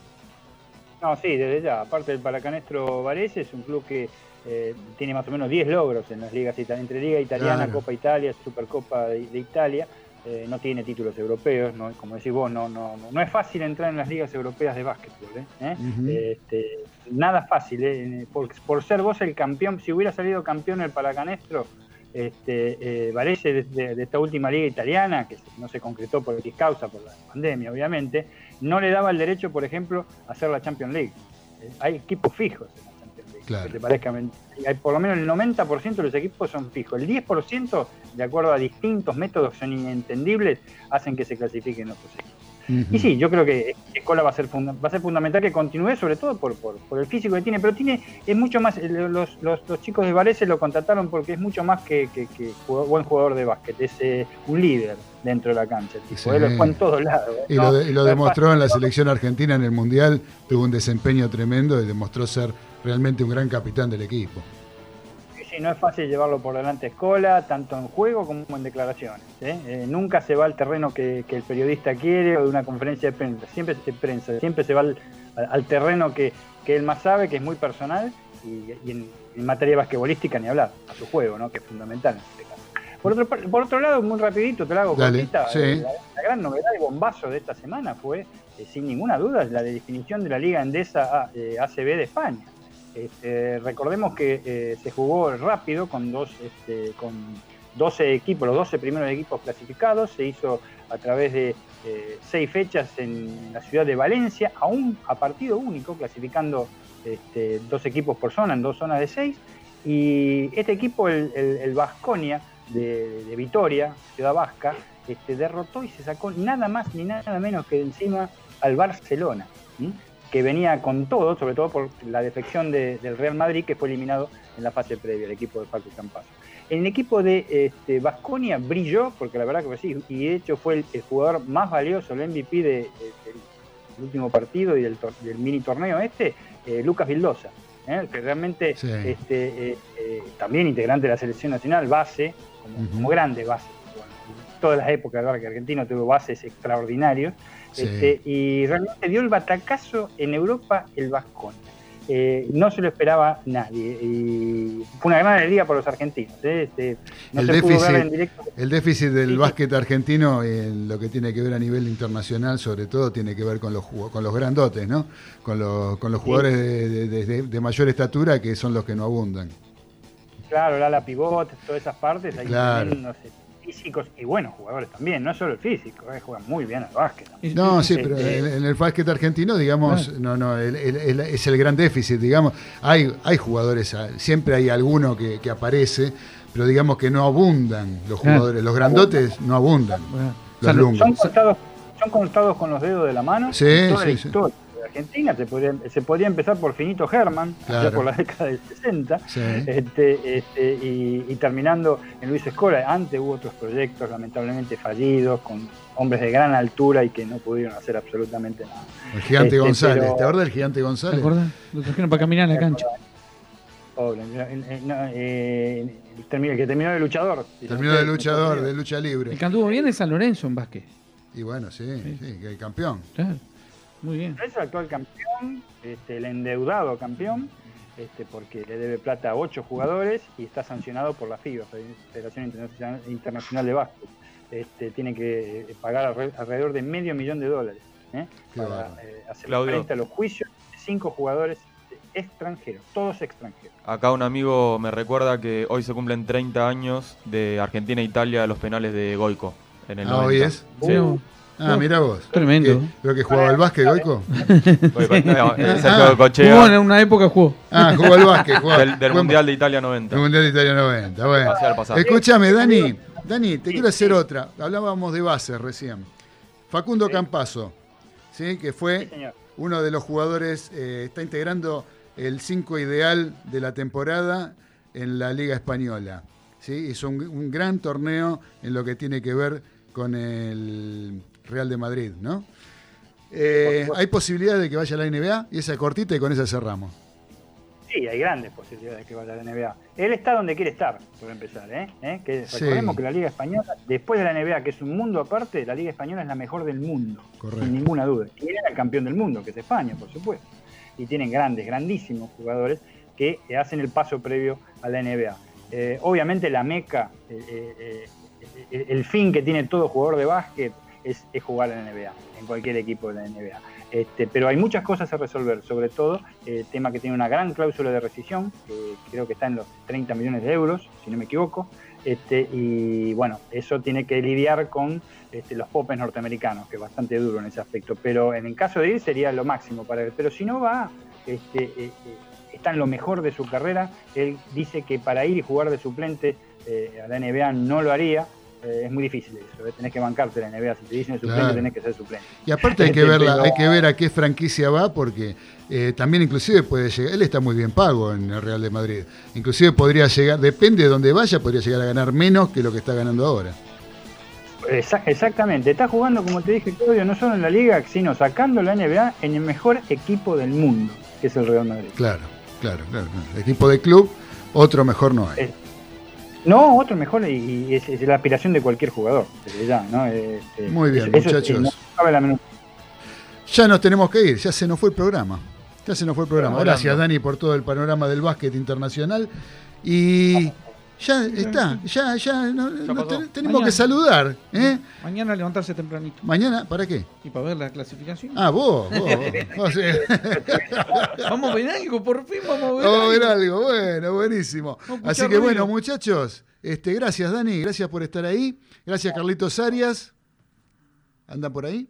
No, sí, desde ya. Aparte del Paracanestro Varese, es un club que eh, tiene más o menos 10 logros en las ligas italianas, entre Liga Italiana, Claro. Copa Italia, Supercopa de, de Italia. Eh, no tiene títulos europeos, ¿no? como decís vos, no, no, no, no es fácil entrar en las ligas europeas de básquetbol. ¿eh? ¿Eh? Este, nada fácil, ¿eh? por, por ser vos el campeón, si hubiera salido campeón el Paracanestro, este, eh, Varese de, de- de esta última liga italiana, que no se concretó por X causa, por la pandemia obviamente, no le daba el derecho, por ejemplo, a hacer la Champions League. Hay equipos fijos en la Champions League, Claro. que te parezca mentira. Hay por lo menos el 90% de los equipos son fijos. El 10%, de acuerdo a distintos métodos que son inentendibles, hacen que se clasifiquen otros equipos. Y sí, yo creo que Va a ser funda- va a ser fundamental que continúe, sobre todo por, por, por el físico que tiene, pero tiene es mucho más, los, los, los chicos de Varese lo contrataron porque es mucho más que, que, que jugador- buen jugador de básquet, es eh, un líder dentro de la cancha, el tipo, Sí. él lo fue en todos lados. Y No- lo, y demostró en la selección argentina en el Mundial, tuvo un desempeño tremendo y demostró ser realmente un gran capitán del equipo. No es fácil llevarlo por delante Escola, tanto en juego como en declaraciones. ¿eh? Eh, nunca se va al terreno que, que el periodista quiere o de una conferencia de prensa. Siempre se, prensa, siempre se va al, al terreno que, que él más sabe, que es muy personal, y, y en, en materia basquetbolística ni hablar, a su juego, ¿no? que es fundamental en este caso. Por otro, por otro lado, muy rapidito, te lo hago Dale, cortita, sí. eh, la, la gran novedad y bombazo de esta semana fue, eh, sin ninguna duda, la definición de la Liga Endesa A- eh, ACB de España. Este, recordemos que eh, se jugó rápido con dos este, con 12 equipos, los 12 primeros equipos clasificados, se hizo a través de eh, seis fechas en la ciudad de Valencia, aún a partido único, clasificando este, dos equipos por zona, en dos zonas de seis, y este equipo, el, Vasconia de, Vitoria, Ciudad Vasca, este, derrotó y se sacó nada más ni nada menos que de encima al Barcelona. Que venía con todo, sobre todo por la defección de- del Real Madrid, que fue eliminado en la fase previa, el equipo de Paco Campazo. El equipo de este, Vasconia brilló, porque la verdad que fue así, y de hecho fue el, el jugador más valioso, el MVP de- de- del último partido y del, tor- del mini torneo este, eh, Lucas Vildosa, ¿eh? que realmente Sí. este, eh, también integrante de la selección nacional, base, como, grande base. Bueno, en todas las épocas, que Argentino tuvo bases extraordinarios. Sí. Este, y realmente dio el batacazo en Europa el Vasconia. Eh, no se lo esperaba nadie. Y fue una gran alegría para los argentinos. ¿eh? Este, no El se pudo ver déficit- en directo. El déficit del Sí, básquet argentino en lo que tiene que ver a nivel internacional, sobre todo, tiene que ver con los, con los grandotes, ¿no? Con los, con los Sí. jugadores de, de- de- de mayor estatura que son los que no abundan. Claro, el ala pivot, todas esas partes, hay Claro. tremendos eh, físicos y buenos jugadores también, no solo el físico, eh, juegan muy bien al básquet. ¿no? No, sí, pero sí. en, en el básquet argentino, digamos, no, no, el- el- el- es el gran déficit, digamos. Hay, hay jugadores, ah, siempre hay alguno que, que aparece, pero digamos que no abundan los Claro. jugadores. Los grandotes no abundan. Los. Son contados, son contados con los dedos de la mano. Sí, en toda sí, la sí. De Argentina se podría, se podría empezar por Finito Germán, Claro. por la década del 60. Sí. Este, este, y, y terminando en Luis Escola. Antes hubo otros proyectos lamentablemente fallidos, con hombres de gran altura y que no pudieron hacer absolutamente nada. El gigante Este, González. pero- ¿Te acuerdas del gigante ¿Te González? acordás? Lo trajeron para caminar en la cancha. Pobre, no, eh, el termi- el que terminó de luchador. Terminó de luchador, de lucha libre. El que anduvo bien es San Lorenzo en básquet. Y bueno, sí, sí, que el campeón. Claro. Muy bien. Es el actual campeón, este, el endeudado campeón, este, porque le debe plata a ocho jugadores y está sancionado por la FIBA, Federación Internacional, Internacional de Básquet. Este, tiene que eh, pagar alre- alrededor de medio millón de dólares ¿eh? Para eh, hacer Claudio. frente a los juicios de cinco jugadores extranjeros, todos extranjeros. Acá un amigo me recuerda que hoy se cumplen 30 años de Argentina e Italia de los penales de Goico. En el Ah, hoy 90. es. Sí, Uh, Ah, mira vos. Tremendo. ¿Pero que jugaba al básquet, Goico? Eh, Ah. Cochea, Jugó en una época jugó. Ah, jugó al básquet. Jugó, del, del Mundial de Italia 90. El Mundial de Italia 90. Bueno. Hacia el pasado. Escúchame, Dani. Dani, te Sí, quiero hacer sí. otra. Hablábamos de bases recién. Facundo Sí. Campazo, ¿sí? que fue uno de los jugadores, eh, está integrando el 5 ideal de la temporada en la Liga Española. ¿sí? Hizo un, un gran torneo en lo que tiene que ver con el Real de Madrid, ¿no? Eh, ¿Hay posibilidad de que vaya a la NBA? Y esa cortita y con esa cerramos. Sí, hay grandes posibilidades de que vaya a la NBA. Él está donde quiere estar, por empezar. ¿eh? ¿Eh? Que Sí. Recordemos que la Liga Española, después de la NBA, que es un mundo aparte, la Liga Española es la mejor del mundo, Correcto. sin ninguna duda. Tienen al campeón del mundo, que es España, por supuesto. Y tienen grandes, grandísimos jugadores que hacen el paso previo a la NBA. Eh, obviamente la meca, el fin que tiene todo jugador de básquet es, jugar en la NBA, en cualquier equipo de la NBA. Este, pero hay muchas cosas a resolver, sobre todo el tema que tiene una gran cláusula de rescisión, que creo que está en los 30 millones de euros, si no me equivoco, este, y bueno, eso tiene que lidiar con este, los popes norteamericanos, que es bastante duro en ese aspecto, pero en el caso de ir sería lo máximo para él, pero si no va, este, eh, eh, está en lo mejor de su carrera, él dice que para ir y jugar de suplente eh, a la NBA no lo haría, eh, es muy difícil eso, eh, tenés que bancarte la NBA, si te dicen suplente Claro. tenés que ser suplente. Y aparte hay que, verla, hay que ver a qué franquicia va, porque eh, también inclusive puede llegar, él está muy bien pago en el Real de Madrid, inclusive podría llegar, depende de dónde vaya, podría llegar a ganar menos que lo que está ganando ahora. Exa- exactamente, está jugando, como te dije, Claudio, no solo en la liga, sino sacando la NBA en el mejor equipo del mundo, que es el Real Madrid. Claro, claro, claro. claro. Equipo de club, otro mejor no hay. No, otro mejor y, y es, es la aspiración de cualquier jugador, desde ya, ¿no? Eh, Muy bien, eso- eso es- muchachos. no la Ya nos tenemos que ir, ya se nos fue el programa. Ya se nos fue el programa. Gracias, Dani, por todo el panorama del básquet internacional. Y ya está, ya, ya, no- no pasó. ten- tenemos Mañana. que saludar. ¿eh? Mañana levantarse tempranito. Mañana, ¿para qué? Y para ver la clasificación. Ah, vos, vos. Vamos a ver algo, por fin vamos a ver Vamos a ver algo. algo, bueno, buenísimo. Así que bueno, muchachos, este, gracias Dani, gracias por estar ahí. Gracias Carlitos Arias. ¿Andan por ahí?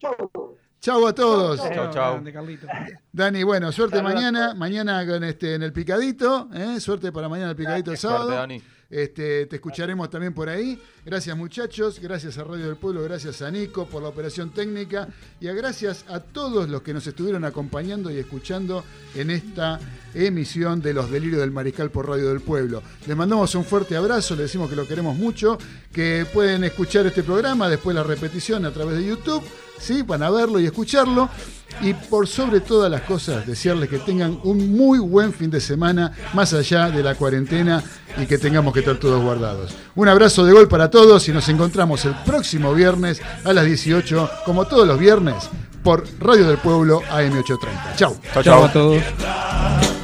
Chau. Chau a todos. Chau, chau. Dani, bueno, suerte Saludos mañana, mañana con este, en el picadito, ¿eh? suerte para mañana el picadito el sábado. Suerte, Dani. Este, te escucharemos también por ahí. Gracias muchachos, gracias a Radio del Pueblo, gracias a Nico por la operación técnica y a gracias a todos los que nos estuvieron acompañando y escuchando en esta emisión de Los Delirios del Mariscal por Radio del Pueblo. Les mandamos un fuerte abrazo, les decimos que lo queremos mucho, que pueden escuchar este programa, después la repetición a través de YouTube, ¿sí? van a verlo y escucharlo. Y por sobre todas las cosas, desearles que tengan un muy buen fin de semana, más allá de la cuarentena y que tengamos que estar todos guardados. Un abrazo de gol para todos y nos encontramos el próximo viernes a las 18, como todos los viernes, por Radio del Pueblo AM830. Chau. Chau, Chao chau. a todos.